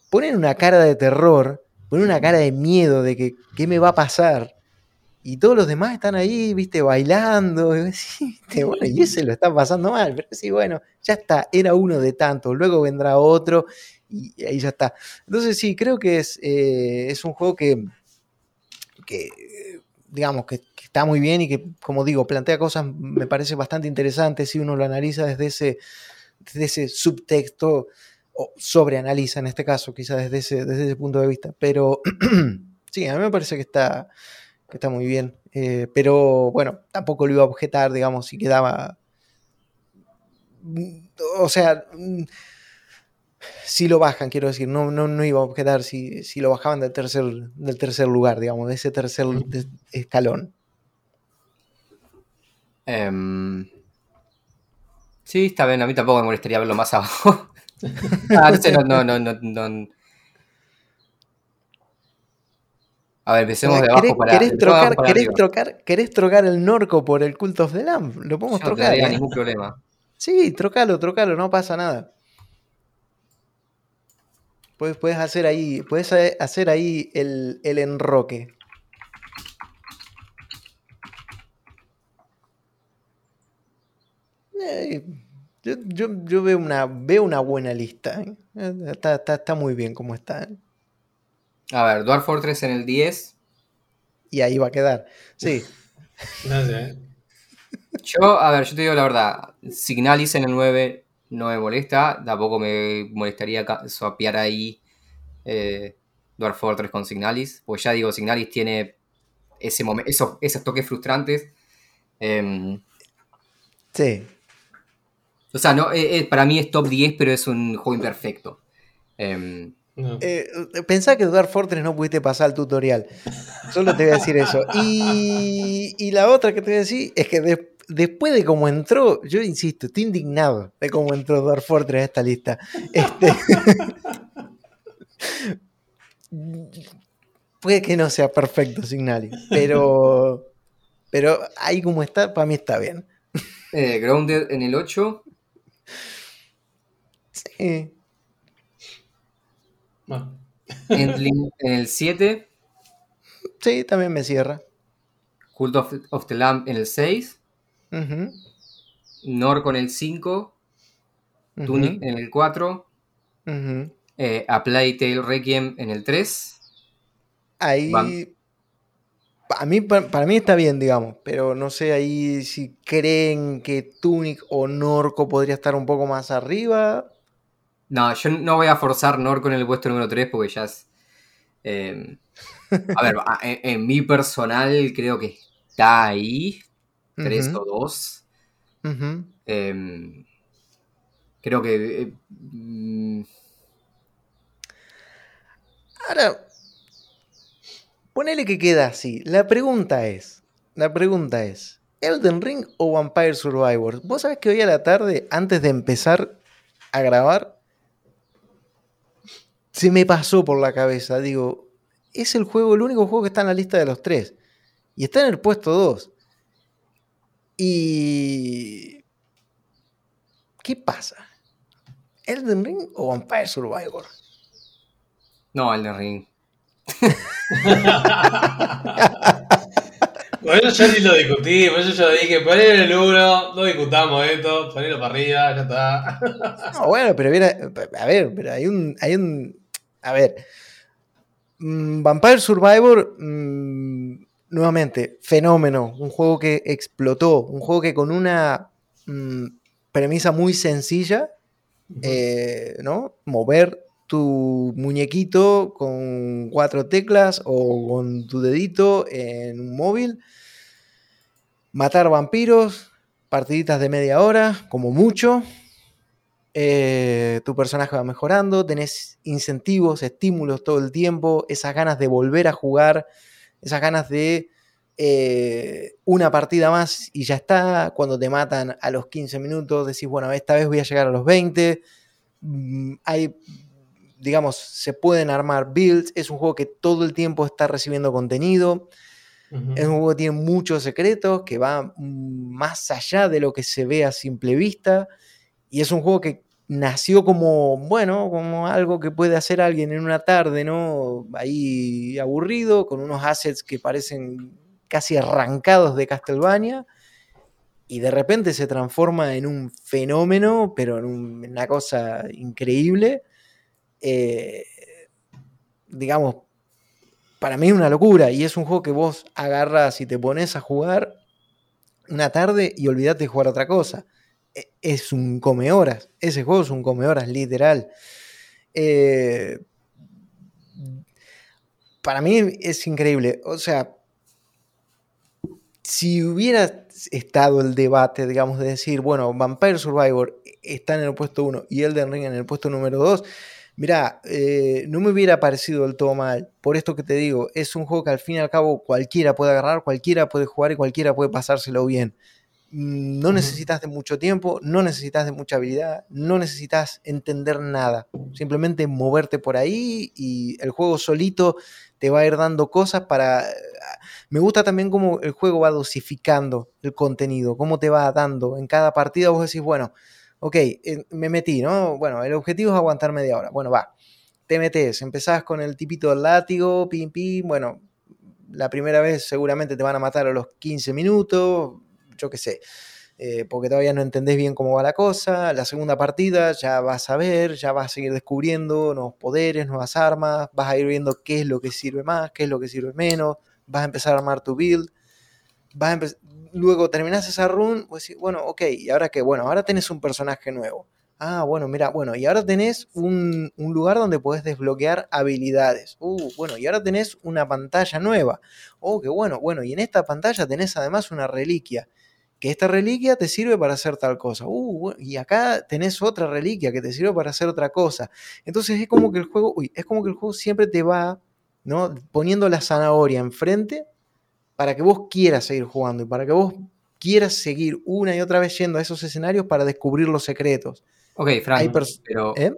ponen una cara de terror, ponen una cara de miedo de que qué me va a pasar. Y todos los demás están ahí, viste, bailando. Y, y ese lo está pasando mal. Pero sí, bueno, ya está, era uno de tantos. Luego vendrá otro y ahí ya está. Entonces sí, creo que es, eh, es un juego que, que digamos, que, está muy bien y que, como digo, plantea cosas, me parece bastante interesantes si uno lo analiza desde ese, desde ese subtexto, o sobreanaliza en este caso, quizás desde ese, desde ese punto de vista. Pero sí, a mí me parece que está, que está muy bien. Eh, pero bueno, tampoco lo iba a objetar, digamos, si quedaba... O sea si lo bajan, quiero decir, no, no, no iba a objetar si, si, lo bajaban del tercer, del tercer lugar, digamos, de ese tercer escalón. Em, sí, está bien, a mí tampoco me molestaría verlo más abajo. ah, no, no, no, no, A ver, empecemos de abajo para ¿querés trocar, ¿querés, trocar, ¿Querés trocar el Norco por el Cult of the Lamb? Lo podemos trocar. No ¿eh? ningún problema. Sí, trocalo, trocalo, no pasa nada. Puedes, puedes hacer ahí, puedes hacer ahí el, enroque. Eh, yo, veo, una, veo una buena lista. ¿eh? Está, muy bien como está. ¿eh? A ver, Dwarf Fortress en el 10. Y ahí va a quedar. Sí. no sé. Yo, a ver, yo te digo la verdad. Signalis en el 9 no me molesta, tampoco me molestaría swapear ahí eh, Dwarf Fortress con Signalis, pues ya digo, Signalis tiene ese esos, esos toques frustrantes. Em, sí. O sea, no, eh, eh, para mí es top 10, pero es un juego imperfecto. Em, eh, pensá que Dwarf Fortress no pudiste pasar el tutorial. Solo te voy a decir eso. Y, y la otra que te voy a decir es que después después de cómo entró, yo insisto, estoy indignado de cómo entró Dwarf Fortress en esta lista. Este, puede que no sea perfecto Signali, pero, pero ahí como está, para mí está bien. Eh, Grounded en el 8. Sí. en el 7. Sí, también me cierra. Cult of, of the Lamb en el 6. Nor con el 5. Tunic en el 4. Eh, a Playtale Requiem en el 3. Ahí. A mí, para, mí está bien, digamos, pero no sé ahí si creen que Tunic o Norco podría estar un poco más arriba. No, yo no voy a forzar Norco en el puesto número 3 porque ya es. Em, a ver, en, mi personal creo que está ahí. 3 o 2. Em, creo que. Eh, mm, Ahora, ponele que queda así. La pregunta es: La pregunta es. ¿Elden Ring o Vampire Survivors? Vos sabés que hoy a la tarde, antes de empezar a grabar, se me pasó por la cabeza. Digo, es el juego, el único juego que está en la lista de los tres. Y está en el puesto 2. Y. ¿Qué pasa? ¿Elden Ring o Vampire Survivor? No, Elden Ring. Por eso yo ni lo discutí, por eso yo dije, ponelo el uno, no discutamos esto, ponelo para arriba, ya está. No, bueno, pero mira, a ver, pero hay un, hay un, a ver, mm, Vampire Survivor, mm, nuevamente, fenómeno, un juego que explotó, un juego que con una mm, premisa muy sencilla, eh, ¿no? Mover tu muñequito con cuatro teclas o con tu dedito en un móvil, matar vampiros, partiditas de media hora, como mucho. Eh, tu personaje va mejorando, tenés incentivos, estímulos todo el tiempo, esas ganas de volver a jugar, esas ganas de eh, una partida más y ya está. Cuando te matan a los 15 minutos, decís, bueno, esta vez voy a llegar a los 20. Mm, hay digamos, se pueden armar builds, es un juego que todo el tiempo está recibiendo contenido, es un juego que tiene muchos secretos, que va más allá de lo que se ve a simple vista, y es un juego que nació como, bueno, como algo que puede hacer alguien en una tarde, ¿no? Ahí aburrido, con unos assets que parecen casi arrancados de Castlevania, y de repente se transforma en un fenómeno, pero en una cosa increíble eh, digamos, para mí es una locura y es un juego que vos agarras y te pones a jugar una tarde y olvidate de jugar otra cosa. E, es un come horas, ese juego es un come horas, literal. Eh, para mí es increíble. O sea, si hubiera estado el debate, digamos, de decir, bueno, Vampire Survivor está en el puesto 1 y Elden Ring en el puesto número 2, Mirá, eh, no me hubiera parecido del todo mal. Por esto que te digo, es un juego que al fin y al cabo cualquiera puede agarrar, cualquiera puede jugar y cualquiera puede pasárselo bien. Mm, no necesitas de mucho tiempo, no necesitas de mucha habilidad, no necesitas entender nada. Simplemente moverte por ahí y el juego solito te va a ir dando cosas para... Me gusta también cómo el juego va dosificando el contenido, cómo te va dando. En cada partida vos decís, bueno, ok, me metí, ¿no? Bueno, el objetivo es aguantar media hora. Bueno, va, te metes, empezás con el tipito del látigo, pim, pim, bueno, la primera vez seguramente te van a matar a los 15 minutos, yo qué sé, eh, porque todavía no entendés bien cómo va la cosa. La segunda partida ya vas a ver, ya vas a seguir descubriendo nuevos poderes, nuevas armas, vas a ir viendo qué es lo que sirve más, qué es lo que sirve menos, vas a empezar a armar tu build, vas a luego terminas esa run, pues bueno, ok, ¿y ahora qué? Bueno, ahora tenés un personaje nuevo. Ah, bueno, mira, bueno, y ahora tenés un, lugar donde podés desbloquear habilidades. Uh, bueno, y ahora tenés una pantalla nueva. Oh, qué bueno, bueno, y en esta pantalla tenés además una reliquia. Que esta reliquia te sirve para hacer tal cosa. Uh, y acá tenés otra reliquia que te sirve para hacer otra cosa. Entonces es como que el juego, uy, es como que el juego siempre te va, ¿no? Poniendo la zanahoria enfrente para que vos quieras seguir jugando y para que vos quieras seguir una y otra vez yendo a esos escenarios para descubrir los secretos. Ok, Frank, pero ¿Eh?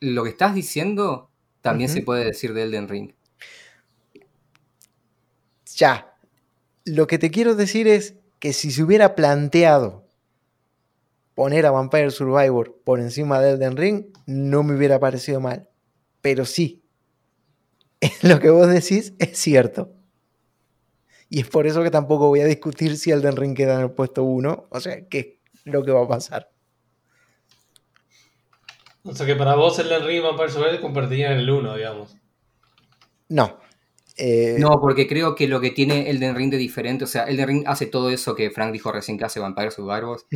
lo que estás diciendo también se puede decir de Elden Ring. Ya. Lo que te quiero decir es que si se hubiera planteado poner a Vampire Survivor por encima de Elden Ring, no me hubiera parecido mal. Pero sí, lo que vos decís es cierto. Y es por eso que tampoco voy a discutir si Elden Ring queda en el puesto 1. O sea, qué es lo que va a pasar. O sea que para vos Elden Ring y Vampire Survivor compartirían el 1, digamos. No. Eh, no, porque creo que lo que tiene Elden Ring de diferente, o sea, Elden Ring hace todo eso que Frank dijo recién que hace Vampire Survivors,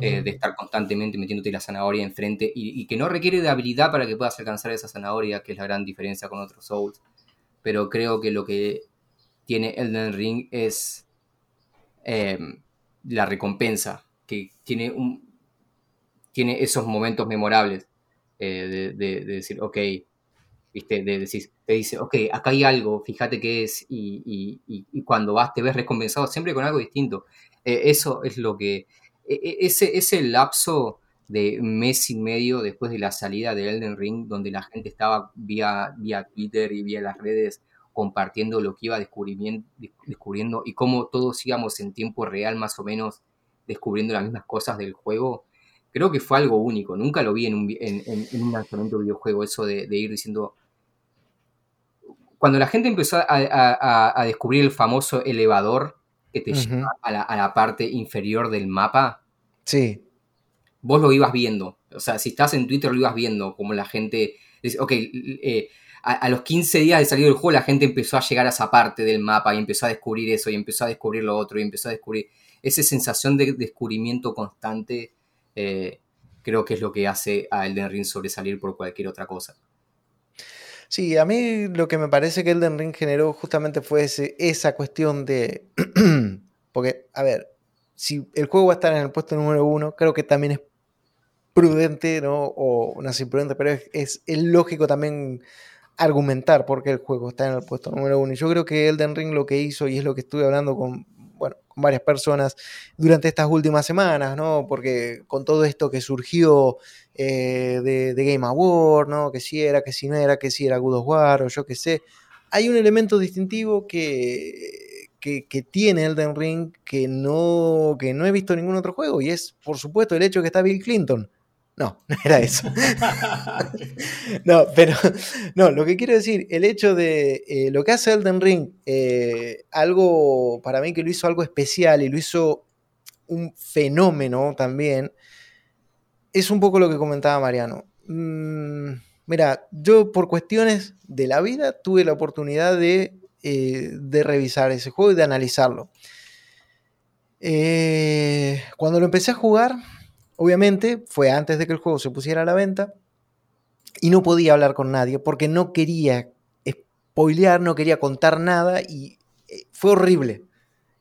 eh, de estar constantemente metiéndote la zanahoria enfrente y, y, que no requiere de habilidad para que puedas alcanzar esa zanahoria, que es la gran diferencia con otros Souls. Pero creo que lo que tiene Elden Ring es em, la recompensa, que tiene, un, tiene esos momentos memorables eh, de, decir, ok, ¿viste? De decir, te dice, ok, acá hay algo, fíjate qué es, y, cuando vas te ves recompensado siempre con algo distinto. Eh, eso es lo que, e, e, ese, ese lapso de mes y medio después de la salida de Elden Ring, donde la gente estaba vía, vía Twitter y vía las redes compartiendo lo que iba descubriendo y cómo todos íbamos en tiempo real más o menos descubriendo las mismas cosas del juego, creo que fue algo único. Nunca lo vi en un, en, un lanzamiento de videojuego, eso de, ir diciendo... Cuando la gente empezó a, descubrir el famoso elevador que te lleva a la, a la parte inferior del mapa, sí vos lo ibas viendo. O sea, si estás en Twitter lo ibas viendo, como la gente dice, ok, eh, a, los 15 días de salir del juego la gente empezó a llegar a esa parte del mapa y empezó a descubrir eso y empezó a descubrir lo otro y empezó a descubrir esa sensación de descubrimiento constante. Eh, creo que es lo que hace a Elden Ring sobresalir por cualquier otra cosa. Sí, a mí lo que me parece que Elden Ring generó justamente fue esa cuestión de... porque, a ver, si el juego va a estar en el puesto número uno, creo que también es prudente, ¿no? O no sé, imprudente, pero es, es, lógico también argumentar por qué el juego está en el puesto número uno. Y yo creo que Elden Ring lo que hizo, y es lo que estuve hablando con, bueno, con varias personas durante estas últimas semanas, ¿no? Porque con todo esto que surgió eh, de, Game Award, ¿no? Que si era, que si no era, que si era Good of War, o yo qué sé. Hay un elemento distintivo que que, tiene Elden Ring que no, que no he visto en ningún otro juego. Y es, por supuesto, el hecho de que está Bill Clinton. No, no era eso. no, pero no, lo que quiero decir, el hecho de eh, lo que hace Elden Ring, eh, algo para mí que lo hizo algo especial y lo hizo un fenómeno también, es un poco lo que comentaba Mariano. Mm, mira, yo por cuestiones de la vida tuve la oportunidad de eh, de revisar ese juego y de analizarlo. Cuando lo empecé a jugar, obviamente fue antes de que el juego se pusiera a la venta y no podía hablar con nadie porque no quería spoilear, no quería contar nada y eh, fue horrible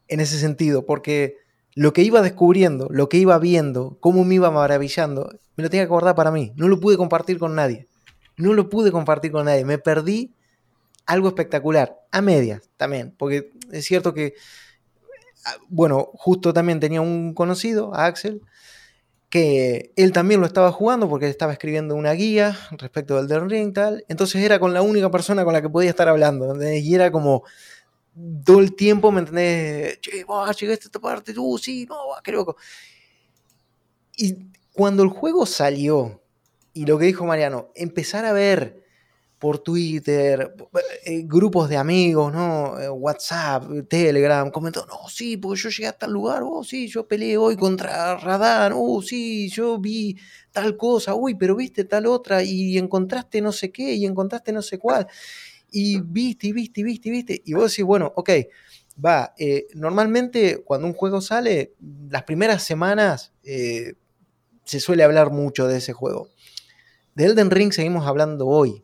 en ese sentido porque lo que iba descubriendo, lo que iba viendo, cómo me iba maravillando, me lo tenía que acordar para mí. No lo pude compartir con nadie. No lo pude compartir con nadie. Me perdí algo espectacular, a medias también, porque es cierto que, ah, bueno, justo también tenía un conocido, Axel, él también lo estaba jugando porque estaba escribiendo una guía respecto del The Ring tal, entonces era con la única persona con la que podía estar hablando, y era como todo el tiempo, ¿me entendés? Che, llegaste a esta parte, tú, sí, no, qué loco. Y cuando el juego salió, y lo que dijo Mariano, empezar a ver por Twitter, eh, grupos de amigos, ¿no? Eh, WhatsApp, Telegram, comentó, no, sí, porque yo llegué a tal lugar, oh, sí, yo peleé hoy contra Radán, oh, sí, yo vi tal cosa, uy, pero viste tal otra, y encontraste no sé qué, y encontraste no sé cuál, y viste, y viste, y viste, y viste, y vos decís, bueno, ok, va, eh, normalmente cuando un juego sale, las primeras semanas se suele hablar mucho de ese juego. De Elden Ring seguimos hablando hoy,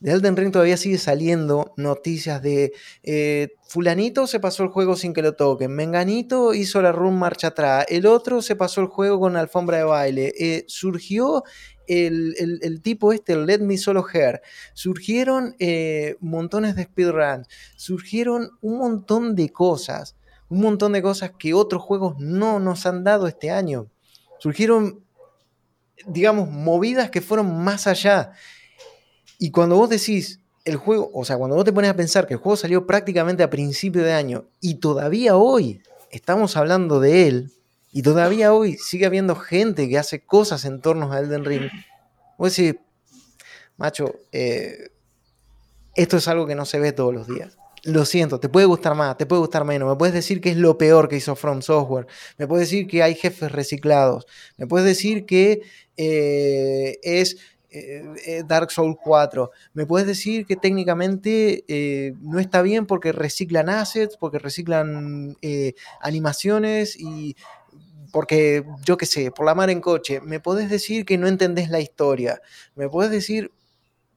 de Elden Ring todavía sigue saliendo noticias de eh, fulanito se pasó el juego sin que lo toquen, menganito hizo la run marcha atrás, el otro se pasó el juego con alfombra de baile, eh, surgió el, tipo este, el Let Me Solo Hair, surgieron eh, montones de speedruns, surgieron un montón de cosas, un montón de cosas que otros juegos no nos han dado este año. Surgieron, digamos, movidas que fueron más allá y cuando vos decís el juego, o sea, cuando vos te pones a pensar que el juego salió prácticamente a principio de año y todavía hoy estamos hablando de él y todavía hoy sigue habiendo gente que hace cosas en torno a Elden Ring, vos decís, macho, eh, esto es algo que no se ve todos los días. Lo siento, te puede gustar más, te puede gustar menos. Me puedes decir que es lo peor que hizo From Software. Me puedes decir que hay jefes reciclados. Me puedes decir que eh, es eh, eh, Dark Souls 4. ¿Me puedes decir que técnicamente eh, no está bien porque reciclan assets, porque reciclan animaciones y porque, yo qué sé, por la mar en coche? ¿Me puedes decir que no entendés la historia? ¿Me puedes decir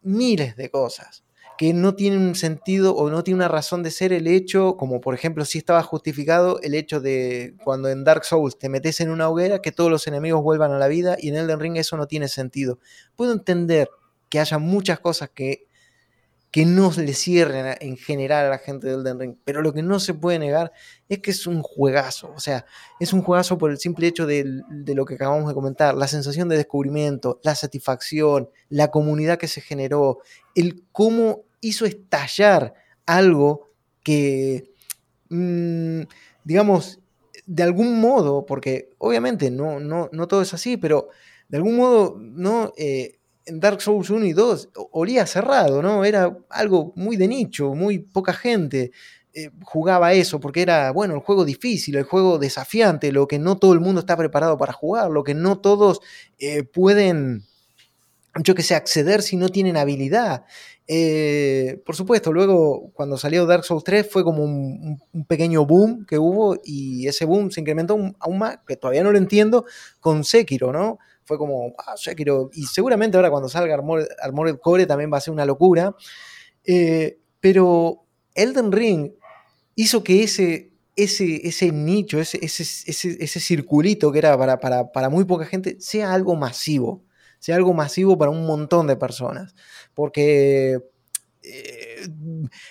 miles de cosas? Que no tiene un sentido o no tiene una razón de ser el hecho, como por ejemplo si estaba justificado el hecho de cuando en Dark Souls te metes en una hoguera que todos los enemigos vuelvan a la vida y en Elden Ring eso no tiene sentido. Puedo entender que haya muchas cosas que que no le cierren en general a la gente de Elden Ring, pero lo que no se puede negar es que es un juegazo, o sea, es un juegazo por el simple hecho de, lo que acabamos de comentar, la sensación de descubrimiento, la satisfacción, la comunidad que se generó, el cómo hizo estallar algo que, mm, digamos, de algún modo, porque obviamente no, no, no todo es así, pero de algún modo, ¿no? Eh, en Dark Souls 1 y 2 olía cerrado, ¿no? Era algo muy de nicho, muy poca gente eh, jugaba eso, porque era, bueno, el juego difícil, el juego desafiante, lo que no todo el mundo está preparado para jugar, lo que no todos eh, pueden, yo que sé, acceder si no tienen habilidad. Eh, por supuesto, luego cuando salió Dark Souls 3 fue como un, un, boom que hubo y ese boom se incrementó aún más, que todavía no lo entiendo, con Sekiro, ¿no? Fue como, ah, quiero y seguramente ahora cuando salga Armored, Core también va a ser una locura. Eh, pero Elden Ring hizo que ese, ese, ese nicho, ese, ese, ese, circulito que era para, para, para, muy poca gente, sea algo masivo, sea algo masivo para un montón de personas. Porque eh,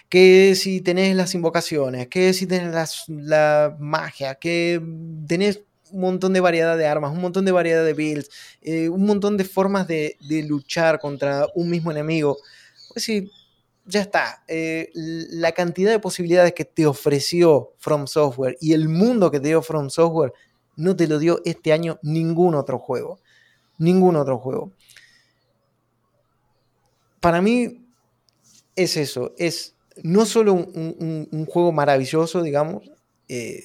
que si tenés las invocaciones, que si tenés las, la magia, que tenés un montón de variedad de armas, un montón de variedad de builds, eh, un montón de formas de, luchar contra un mismo enemigo. Pues sí, ya está. Eh, la cantidad de posibilidades que te ofreció From Software y el mundo que te dio From Software no te lo dio este año ningún otro juego. Ningún otro juego. Para mí es eso, es no solo un, juego maravilloso, digamos, eh,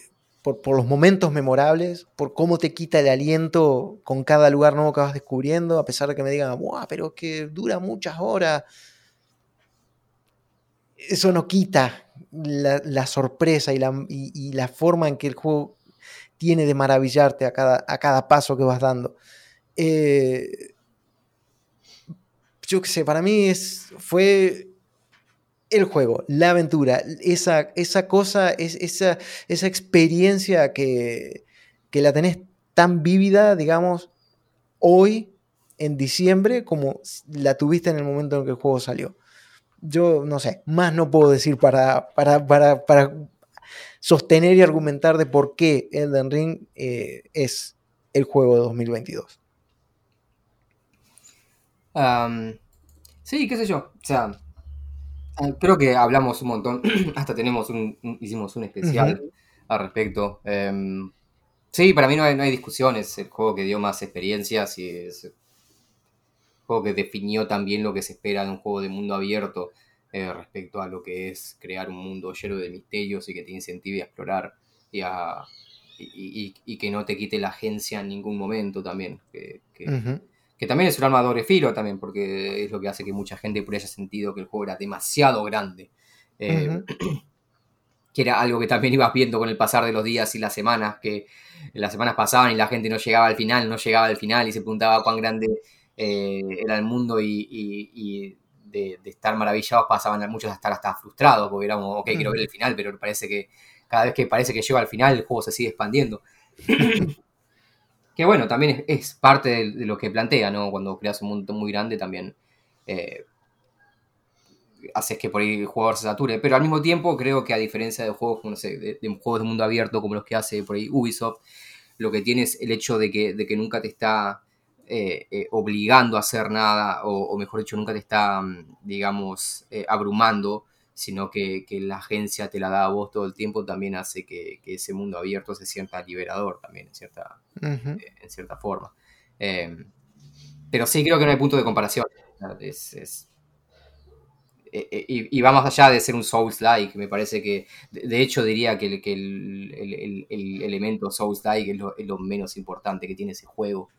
por, los momentos memorables, por cómo te quita el aliento con cada lugar nuevo que vas descubriendo, a pesar de que me digan, pero es que dura muchas horas. Eso no quita la, sorpresa y la, forma en que el juego tiene de maravillarte a cada, a cada paso que vas dando. Eh, yo qué sé, para mí es, fue el juego, la aventura, esa, esa cosa, es, esa, esa experiencia que, que la tenés tan vívida, digamos, hoy, en diciembre, como la tuviste en el momento en que el juego salió. Yo no sé, más no puedo decir para, para, para, para sostener y argumentar de por qué Elden Ring eh, es el juego de 2022. sí, qué sé yo. O sea, creo que hablamos un montón, hasta tenemos un, hicimos un especial al respecto. Em, sí, para mí no hay, no hay discusión, es el juego que dio más experiencias y es el juego que definió también lo que se espera de un juego de mundo abierto eh, respecto a lo que es crear un mundo lleno de misterios y que te incentive a explorar y, a, y, que no te quite la agencia en ningún momento también. Que, que también es un arma de doble filo también, porque es lo que hace que mucha gente por haya sentido que el juego era demasiado grande. Eh, que era algo que también ibas viendo con el pasar de los días y las semanas, que las semanas pasaban y la gente no llegaba al final, no llegaba al final y se preguntaba cuán grande eh, era el mundo y, de, estar maravillados pasaban muchos a estar hasta frustrados, porque éramos, ok, quiero ver el final, pero parece que cada vez que parece que llega al final el juego se sigue expandiendo. Que bueno, también es, parte de, lo que plantea, ¿no? Cuando creas un mundo muy grande también eh, haces que por ahí el jugador se sature. Pero al mismo tiempo creo que a diferencia de juegos, no sé, de, juegos de mundo abierto como los que hace por ahí Ubisoft, lo que tiene es el hecho de que, de que nunca te está eh, eh, obligando a hacer nada, o, mejor dicho, nunca te está, mm, digamos, abrumando sino que, la agencia te la da a vos todo el tiempo, también hace que, ese mundo abierto se sienta liberador también, en cierta, eh, en cierta forma. Em, pero sí creo que no hay punto de comparación. Es, eh, eh, y, va más allá de ser un Souls-like, me parece que, de, hecho diría que, el, elemento Souls-like es lo, menos importante que tiene ese juego.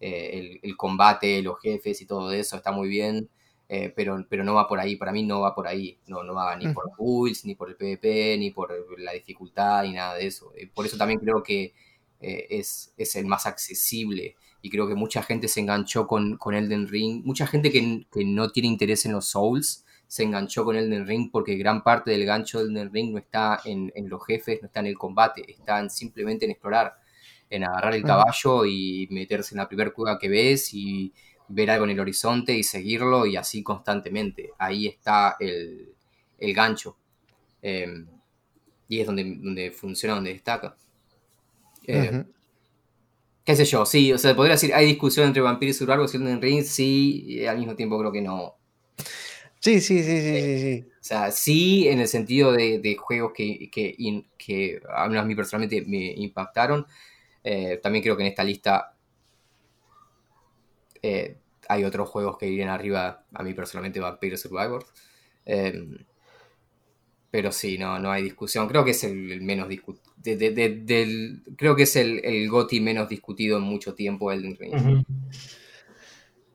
el, combate, los jefes y todo eso está muy bien, eh, pero, pero no va por ahí, para mí no va por ahí, no, no va ni por los builds, ni por el PvP, ni por la dificultad, ni nada de eso. Eh, por eso también creo que eh, es, es, el más accesible y creo que mucha gente se enganchó con, con Elden Ring, mucha gente que, que, no tiene interés en los Souls se enganchó con Elden Ring porque gran parte del gancho de Elden Ring no está en, en los jefes, no está en el combate, está simplemente en explorar, en agarrar el caballo y meterse en la primera cueva que ves y ver algo en el horizonte y seguirlo y así constantemente. Ahí está el, gancho. Em, y es donde, donde funciona, donde destaca. Eh, qué sé yo, sí, o sea, podría decir, hay discusión entre Vampiro y Survival y Elden Ring, sí, y al mismo tiempo creo que no. Sí, sí, sí, sí, sí, sí. O sea, sí en el sentido de, juegos que, que, que, a mí personalmente me impactaron. Eh, también creo que en esta lista eh, hay otros juegos que irían arriba, a mí personalmente, Vampire Survivors. Em, pero sí, no, no hay discusión. Creo que es el, menos discutido. creo que es el, el GOTI menos discutido en mucho tiempo, Elden Ring.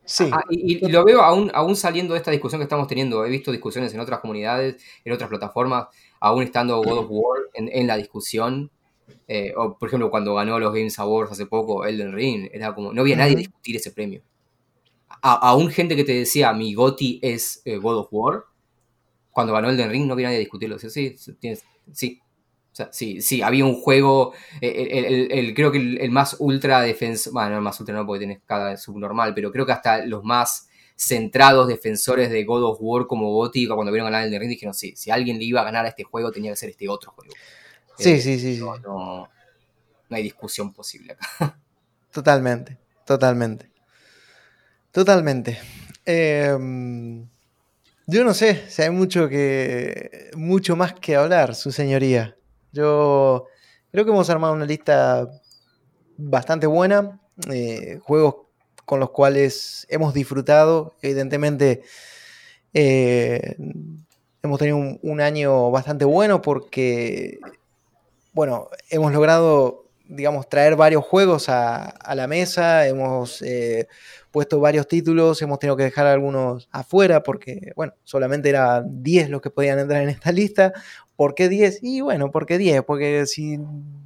Sí. Ah, y, lo veo aún, aún saliendo de esta discusión que estamos teniendo. He visto discusiones en otras comunidades, en otras plataformas, aún estando God of War en, la discusión. Eh, o, por ejemplo, cuando ganó los Games Awards hace poco, Elden Ring, era como, no había nadie discutir ese premio. A, aún gente que te decía, mi GOTI es eh, God of War, cuando ganó Elden Ring no había nadie a discutirlo. Sí, sí, o sea, sí, sí, había un juego, eh, el, creo que el, más ultra defensor, bueno, el más ultra no porque tienes cada subnormal, pero creo que hasta los más centrados defensores de God of War como Goti, cuando vieron ganar el de Ring, dijeron, sí, si alguien le iba a ganar a este juego tenía que ser este otro juego. Sí, eh, sí, sí. No, No, hay discusión posible acá. Totalmente, totalmente. Totalmente. Em, yo no sé si hay mucho que mucho más que hablar, su señoría. Yo creo que hemos armado una lista bastante buena, eh, juegos con los cuales hemos disfrutado, evidentemente eh, hemos tenido un, año bastante bueno porque, bueno, hemos logrado, digamos, traer varios juegos a, la mesa, hemos eh, puesto varios títulos, hemos tenido que dejar algunos afuera porque, bueno, solamente eran 10 los que podían entrar en esta lista. ¿Por qué 10? Y bueno, ¿por qué 10? Porque si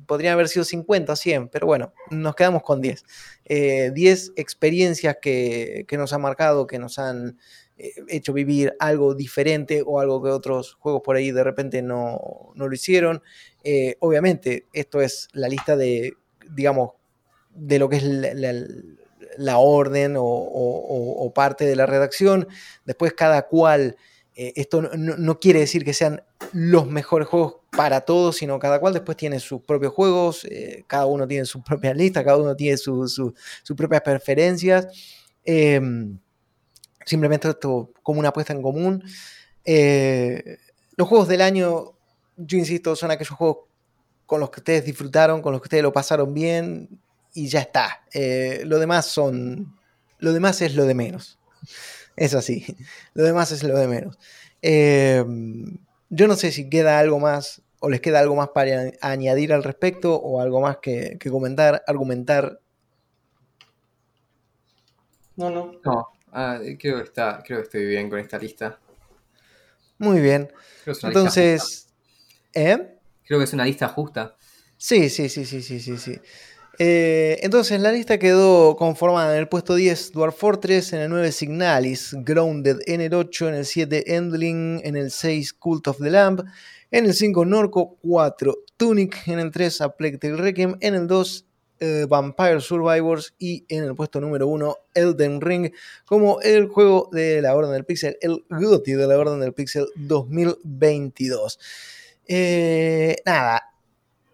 podrían haber sido 50 o 100, pero bueno, nos quedamos con 10. 10 eh, experiencias que, nos han marcado, que nos han eh, hecho vivir algo diferente o algo que otros juegos por ahí de repente no, lo hicieron. Eh, obviamente, esto es la lista de, digamos, de lo que es la, la orden o, parte de la redacción. Después cada cual, eh, esto no, quiere decir que sean los mejores juegos para todos, sino cada cual después tiene sus propios juegos, eh, cada uno tiene su propia lista, cada uno tiene sus propias preferencias. Em, simplemente esto como una apuesta en común. Eh, los juegos del año, yo insisto, son aquellos juegos con los que ustedes disfrutaron, con los que ustedes lo pasaron bien, y ya está. Eh, lo demás son. Lo demás es lo de menos. Es así. Lo demás es lo de menos. Eh, yo no sé si queda algo más o les queda algo más para añadir al respecto o algo más que, comentar, argumentar. No, no. No, ah, creo, que está, creo que estoy bien con esta lista. Muy bien. Entonces, ¿eh? Creo que es una lista justa. Sí, sí, sí, sí, sí, sí, sí. Eh, entonces la lista quedó conformada en el puesto 10 Dwarf Fortress, en el 9 Signalis, Grounded en el 8, en el 7 Endling, en el 6 Cult of the Lamb, en el 5 Norco, 4 Tunic, en el 3 A Requiem, en el 2 eh, Vampire Survivors y en el puesto número 1 Elden Ring como el juego de la Orden del Pixel, el GOTY de la Orden del Pixel 2022. Eh, nada,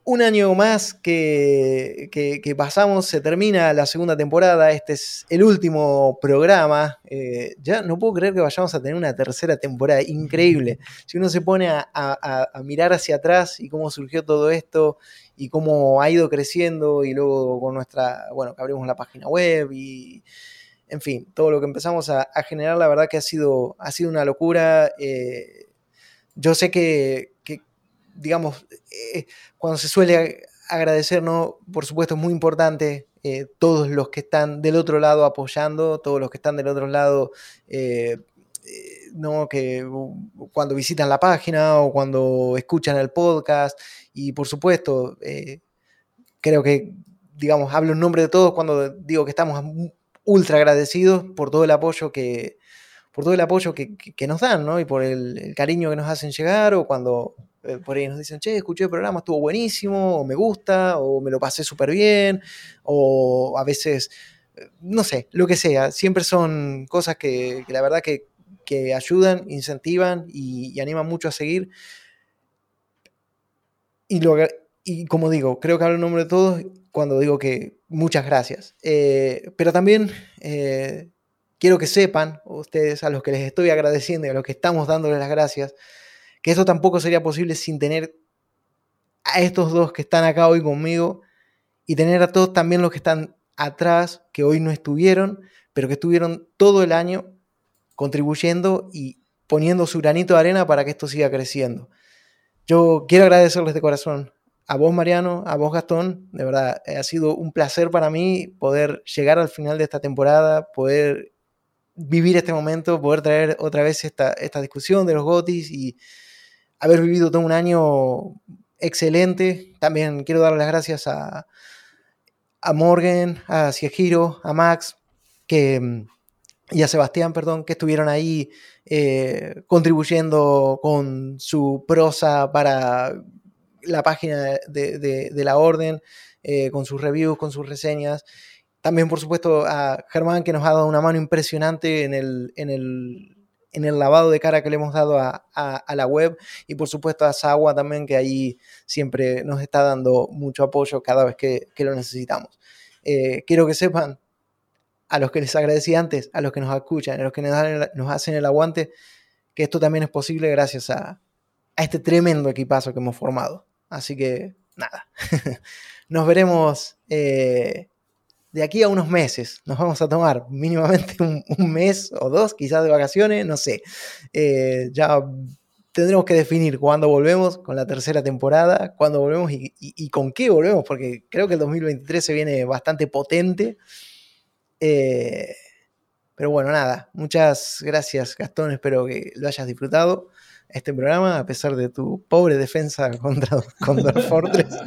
un año más que, pasamos, se termina la segunda temporada, este es el último programa, eh, ya no puedo creer que vayamos a tener una tercera temporada, increíble. Si uno se pone a, mirar hacia atrás y cómo surgió todo esto y cómo ha ido creciendo y luego con nuestra, bueno, que abrimos la página web y, en fin, todo lo que empezamos a, generar, la verdad que ha sido, ha sido una locura. Eh, yo sé que, digamos, eh, cuando se suele agradecer, ¿no? Por supuesto es muy importante eh, todos los que están del otro lado apoyando, todos los que están del otro lado, eh, ¿no? Que cuando visitan la página o cuando escuchan el podcast y por supuesto, creo que, digamos, hablo en nombre de todos cuando digo que estamos ultra agradecidos por todo el apoyo que, por todo el apoyo que, nos dan, ¿no? Y por el, cariño que nos hacen llegar, o cuando eh, por ahí nos dicen, che, escuché el programa, estuvo buenísimo, o me gusta, o me lo pasé súper bien, o a veces no sé, lo que sea. Siempre son cosas que, la verdad que, ayudan, incentivan y, animan mucho a seguir. Y, lo, y como digo, creo que hablo en nombre de todos cuando digo que muchas gracias. Eh, pero también eh, quiero que sepan, ustedes a los que les estoy agradeciendo y a los que estamos dándoles las gracias, que esto tampoco sería posible sin tener a estos dos que están acá hoy conmigo y tener a todos también los que están atrás, que hoy no estuvieron, pero que estuvieron todo el año contribuyendo y poniendo su granito de arena para que esto siga creciendo. Yo quiero agradecerles de corazón a vos, Mariano, a vos, Gastón. De verdad, ha sido un placer para mí poder llegar al final de esta temporada, poder vivir este momento, poder traer otra vez esta, esta discusión de los gotis y haber vivido todo un año excelente. También quiero dar las gracias a, a Morgan, a Ciegiro, a Max, que, y a Sebastián, perdón, que estuvieron ahí eh, contribuyendo con su prosa para la página de, la orden, eh, con sus reviews, con sus reseñas. También, por supuesto, a Germán, que nos ha dado una mano impresionante en el, en el en el lavado de cara que le hemos dado a, la web y por supuesto a Sagua también que ahí siempre nos está dando mucho apoyo cada vez que, lo necesitamos. Eh, quiero que sepan a los que les agradecí antes, a los que nos escuchan, a los que nos, hacen el aguante, que esto también es posible gracias a, este tremendo equipazo que hemos formado. Así que nada, nos veremos eh, de aquí a unos meses nos vamos a tomar mínimamente un, mes o dos, quizás de vacaciones, no sé. Eh, ya tendremos que definir cuándo volvemos con la tercera temporada, cuándo volvemos y, con qué volvemos, porque creo que el 2023 se viene bastante potente. Eh, pero bueno, nada, muchas gracias Gastón, espero que lo hayas disfrutado este programa, a pesar de tu pobre defensa contra, contra Fortress.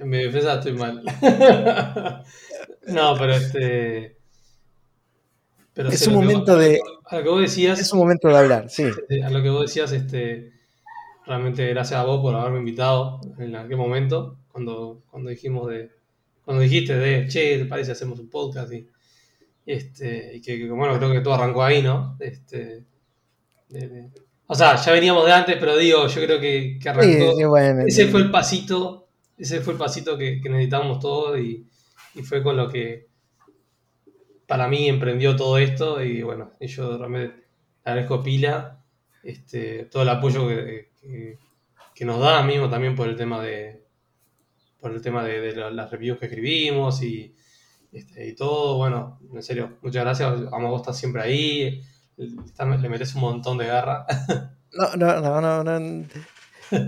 En mi defensa estoy mal. no, pero este. es un momento de. A lo que vos decías. Es un momento de hablar, sí. A lo que vos decías, este. Realmente gracias a vos por haberme invitado en aquel momento, cuando, cuando dijimos de. Cuando dijiste de, che, ¿te parece hacemos un podcast? Y, este, y que, bueno, creo que todo arrancó ahí, ¿no? Este, o sea, ya veníamos de antes, pero digo, yo creo que, que arrancó. ese fue el pasito ese fue el pasito que, necesitábamos todos y, fue con lo que para mí emprendió todo esto y bueno, yo realmente agradezco Pila este, todo el apoyo que, nos da mismo también por el tema de por el tema de, las reviews que escribimos y, este, y todo, bueno, en serio, muchas gracias, Amo vos estás siempre ahí, le metes un montón de garra. No, no, no, no, no.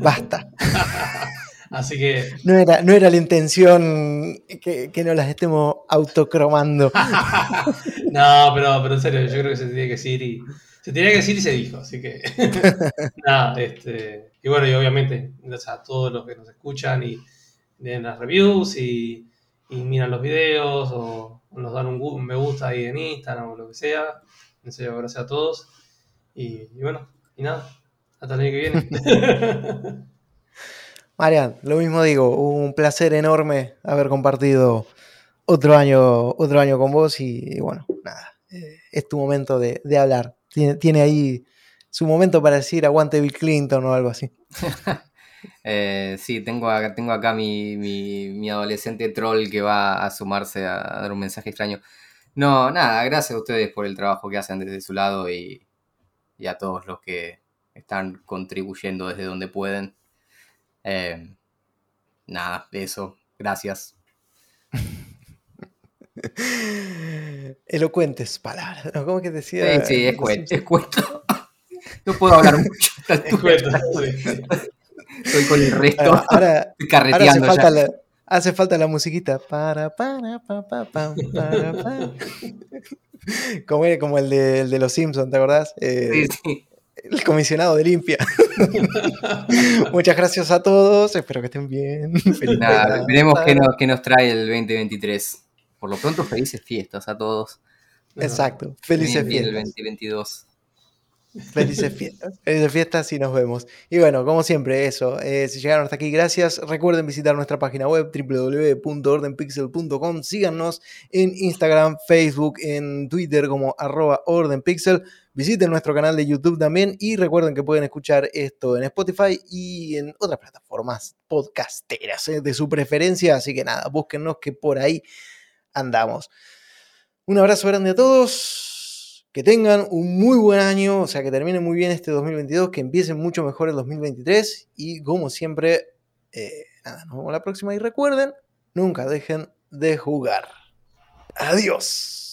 Basta. Así que. No era, no era la intención que, que nos las estemos autocromando. no, pero, pero en serio, yo creo que se tenía que decir y. Se tenía que decir y se dijo, así que. nada, este. Y bueno, y obviamente, gracias a todos los que nos escuchan y leen las reviews y, y miran los videos o, nos dan un, me gusta ahí en Instagram o lo que sea. En serio, gracias a todos. Y, y bueno, y nada, hasta el año que viene. Marian, lo mismo digo, un placer enorme haber compartido otro año, otro año con vos y, bueno, nada, eh, es tu momento de, hablar. Tiene, ahí su momento para decir aguante Bill Clinton o algo así. Eh, sí, tengo, tengo acá mi, adolescente troll que va a sumarse a, dar un mensaje extraño. No, nada, gracias a ustedes por el trabajo que hacen desde su lado y, y a todos los que están contribuyendo desde donde pueden. Eh, nada, eso. Gracias. Elocuentes palabras. ¿no? ¿Cómo que decía? Sí, sí, es, cuento, es cuento. No puedo hablar mucho. Estoy con el resto. Ahora, carreteando hace, falta La, hace falta la musiquita. Para, para, para, para, para, para. Como, como el, de, el de los Simpsons, ¿te acordás? Eh, sí, sí el comisionado de limpia. Muchas gracias a todos, espero que estén bien. Nada, veremos qué nos, qué nos trae el 2023. Por lo pronto, felices fiestas a todos. Exacto, felices fiestas. El 2022. Felices fiestas. Felices fiestas y nos vemos. Y bueno, como siempre, eso. Eh, si llegaron hasta aquí, gracias. Recuerden visitar nuestra página web www.ordenpixel.com. Síganos en Instagram, Facebook, en Twitter como arroba ordenpixel. Visiten nuestro canal de YouTube también y recuerden que pueden escuchar esto en Spotify y en otras plataformas podcasteras eh, de su preferencia. Así que nada, búsquennos que por ahí andamos. Un abrazo grande a todos. Que tengan un muy buen año, o sea, que terminen muy bien este 2022, que empiecen mucho mejor el 2023 y como siempre, eh, nada, nos vemos la próxima y recuerden, nunca dejen de jugar. Adiós.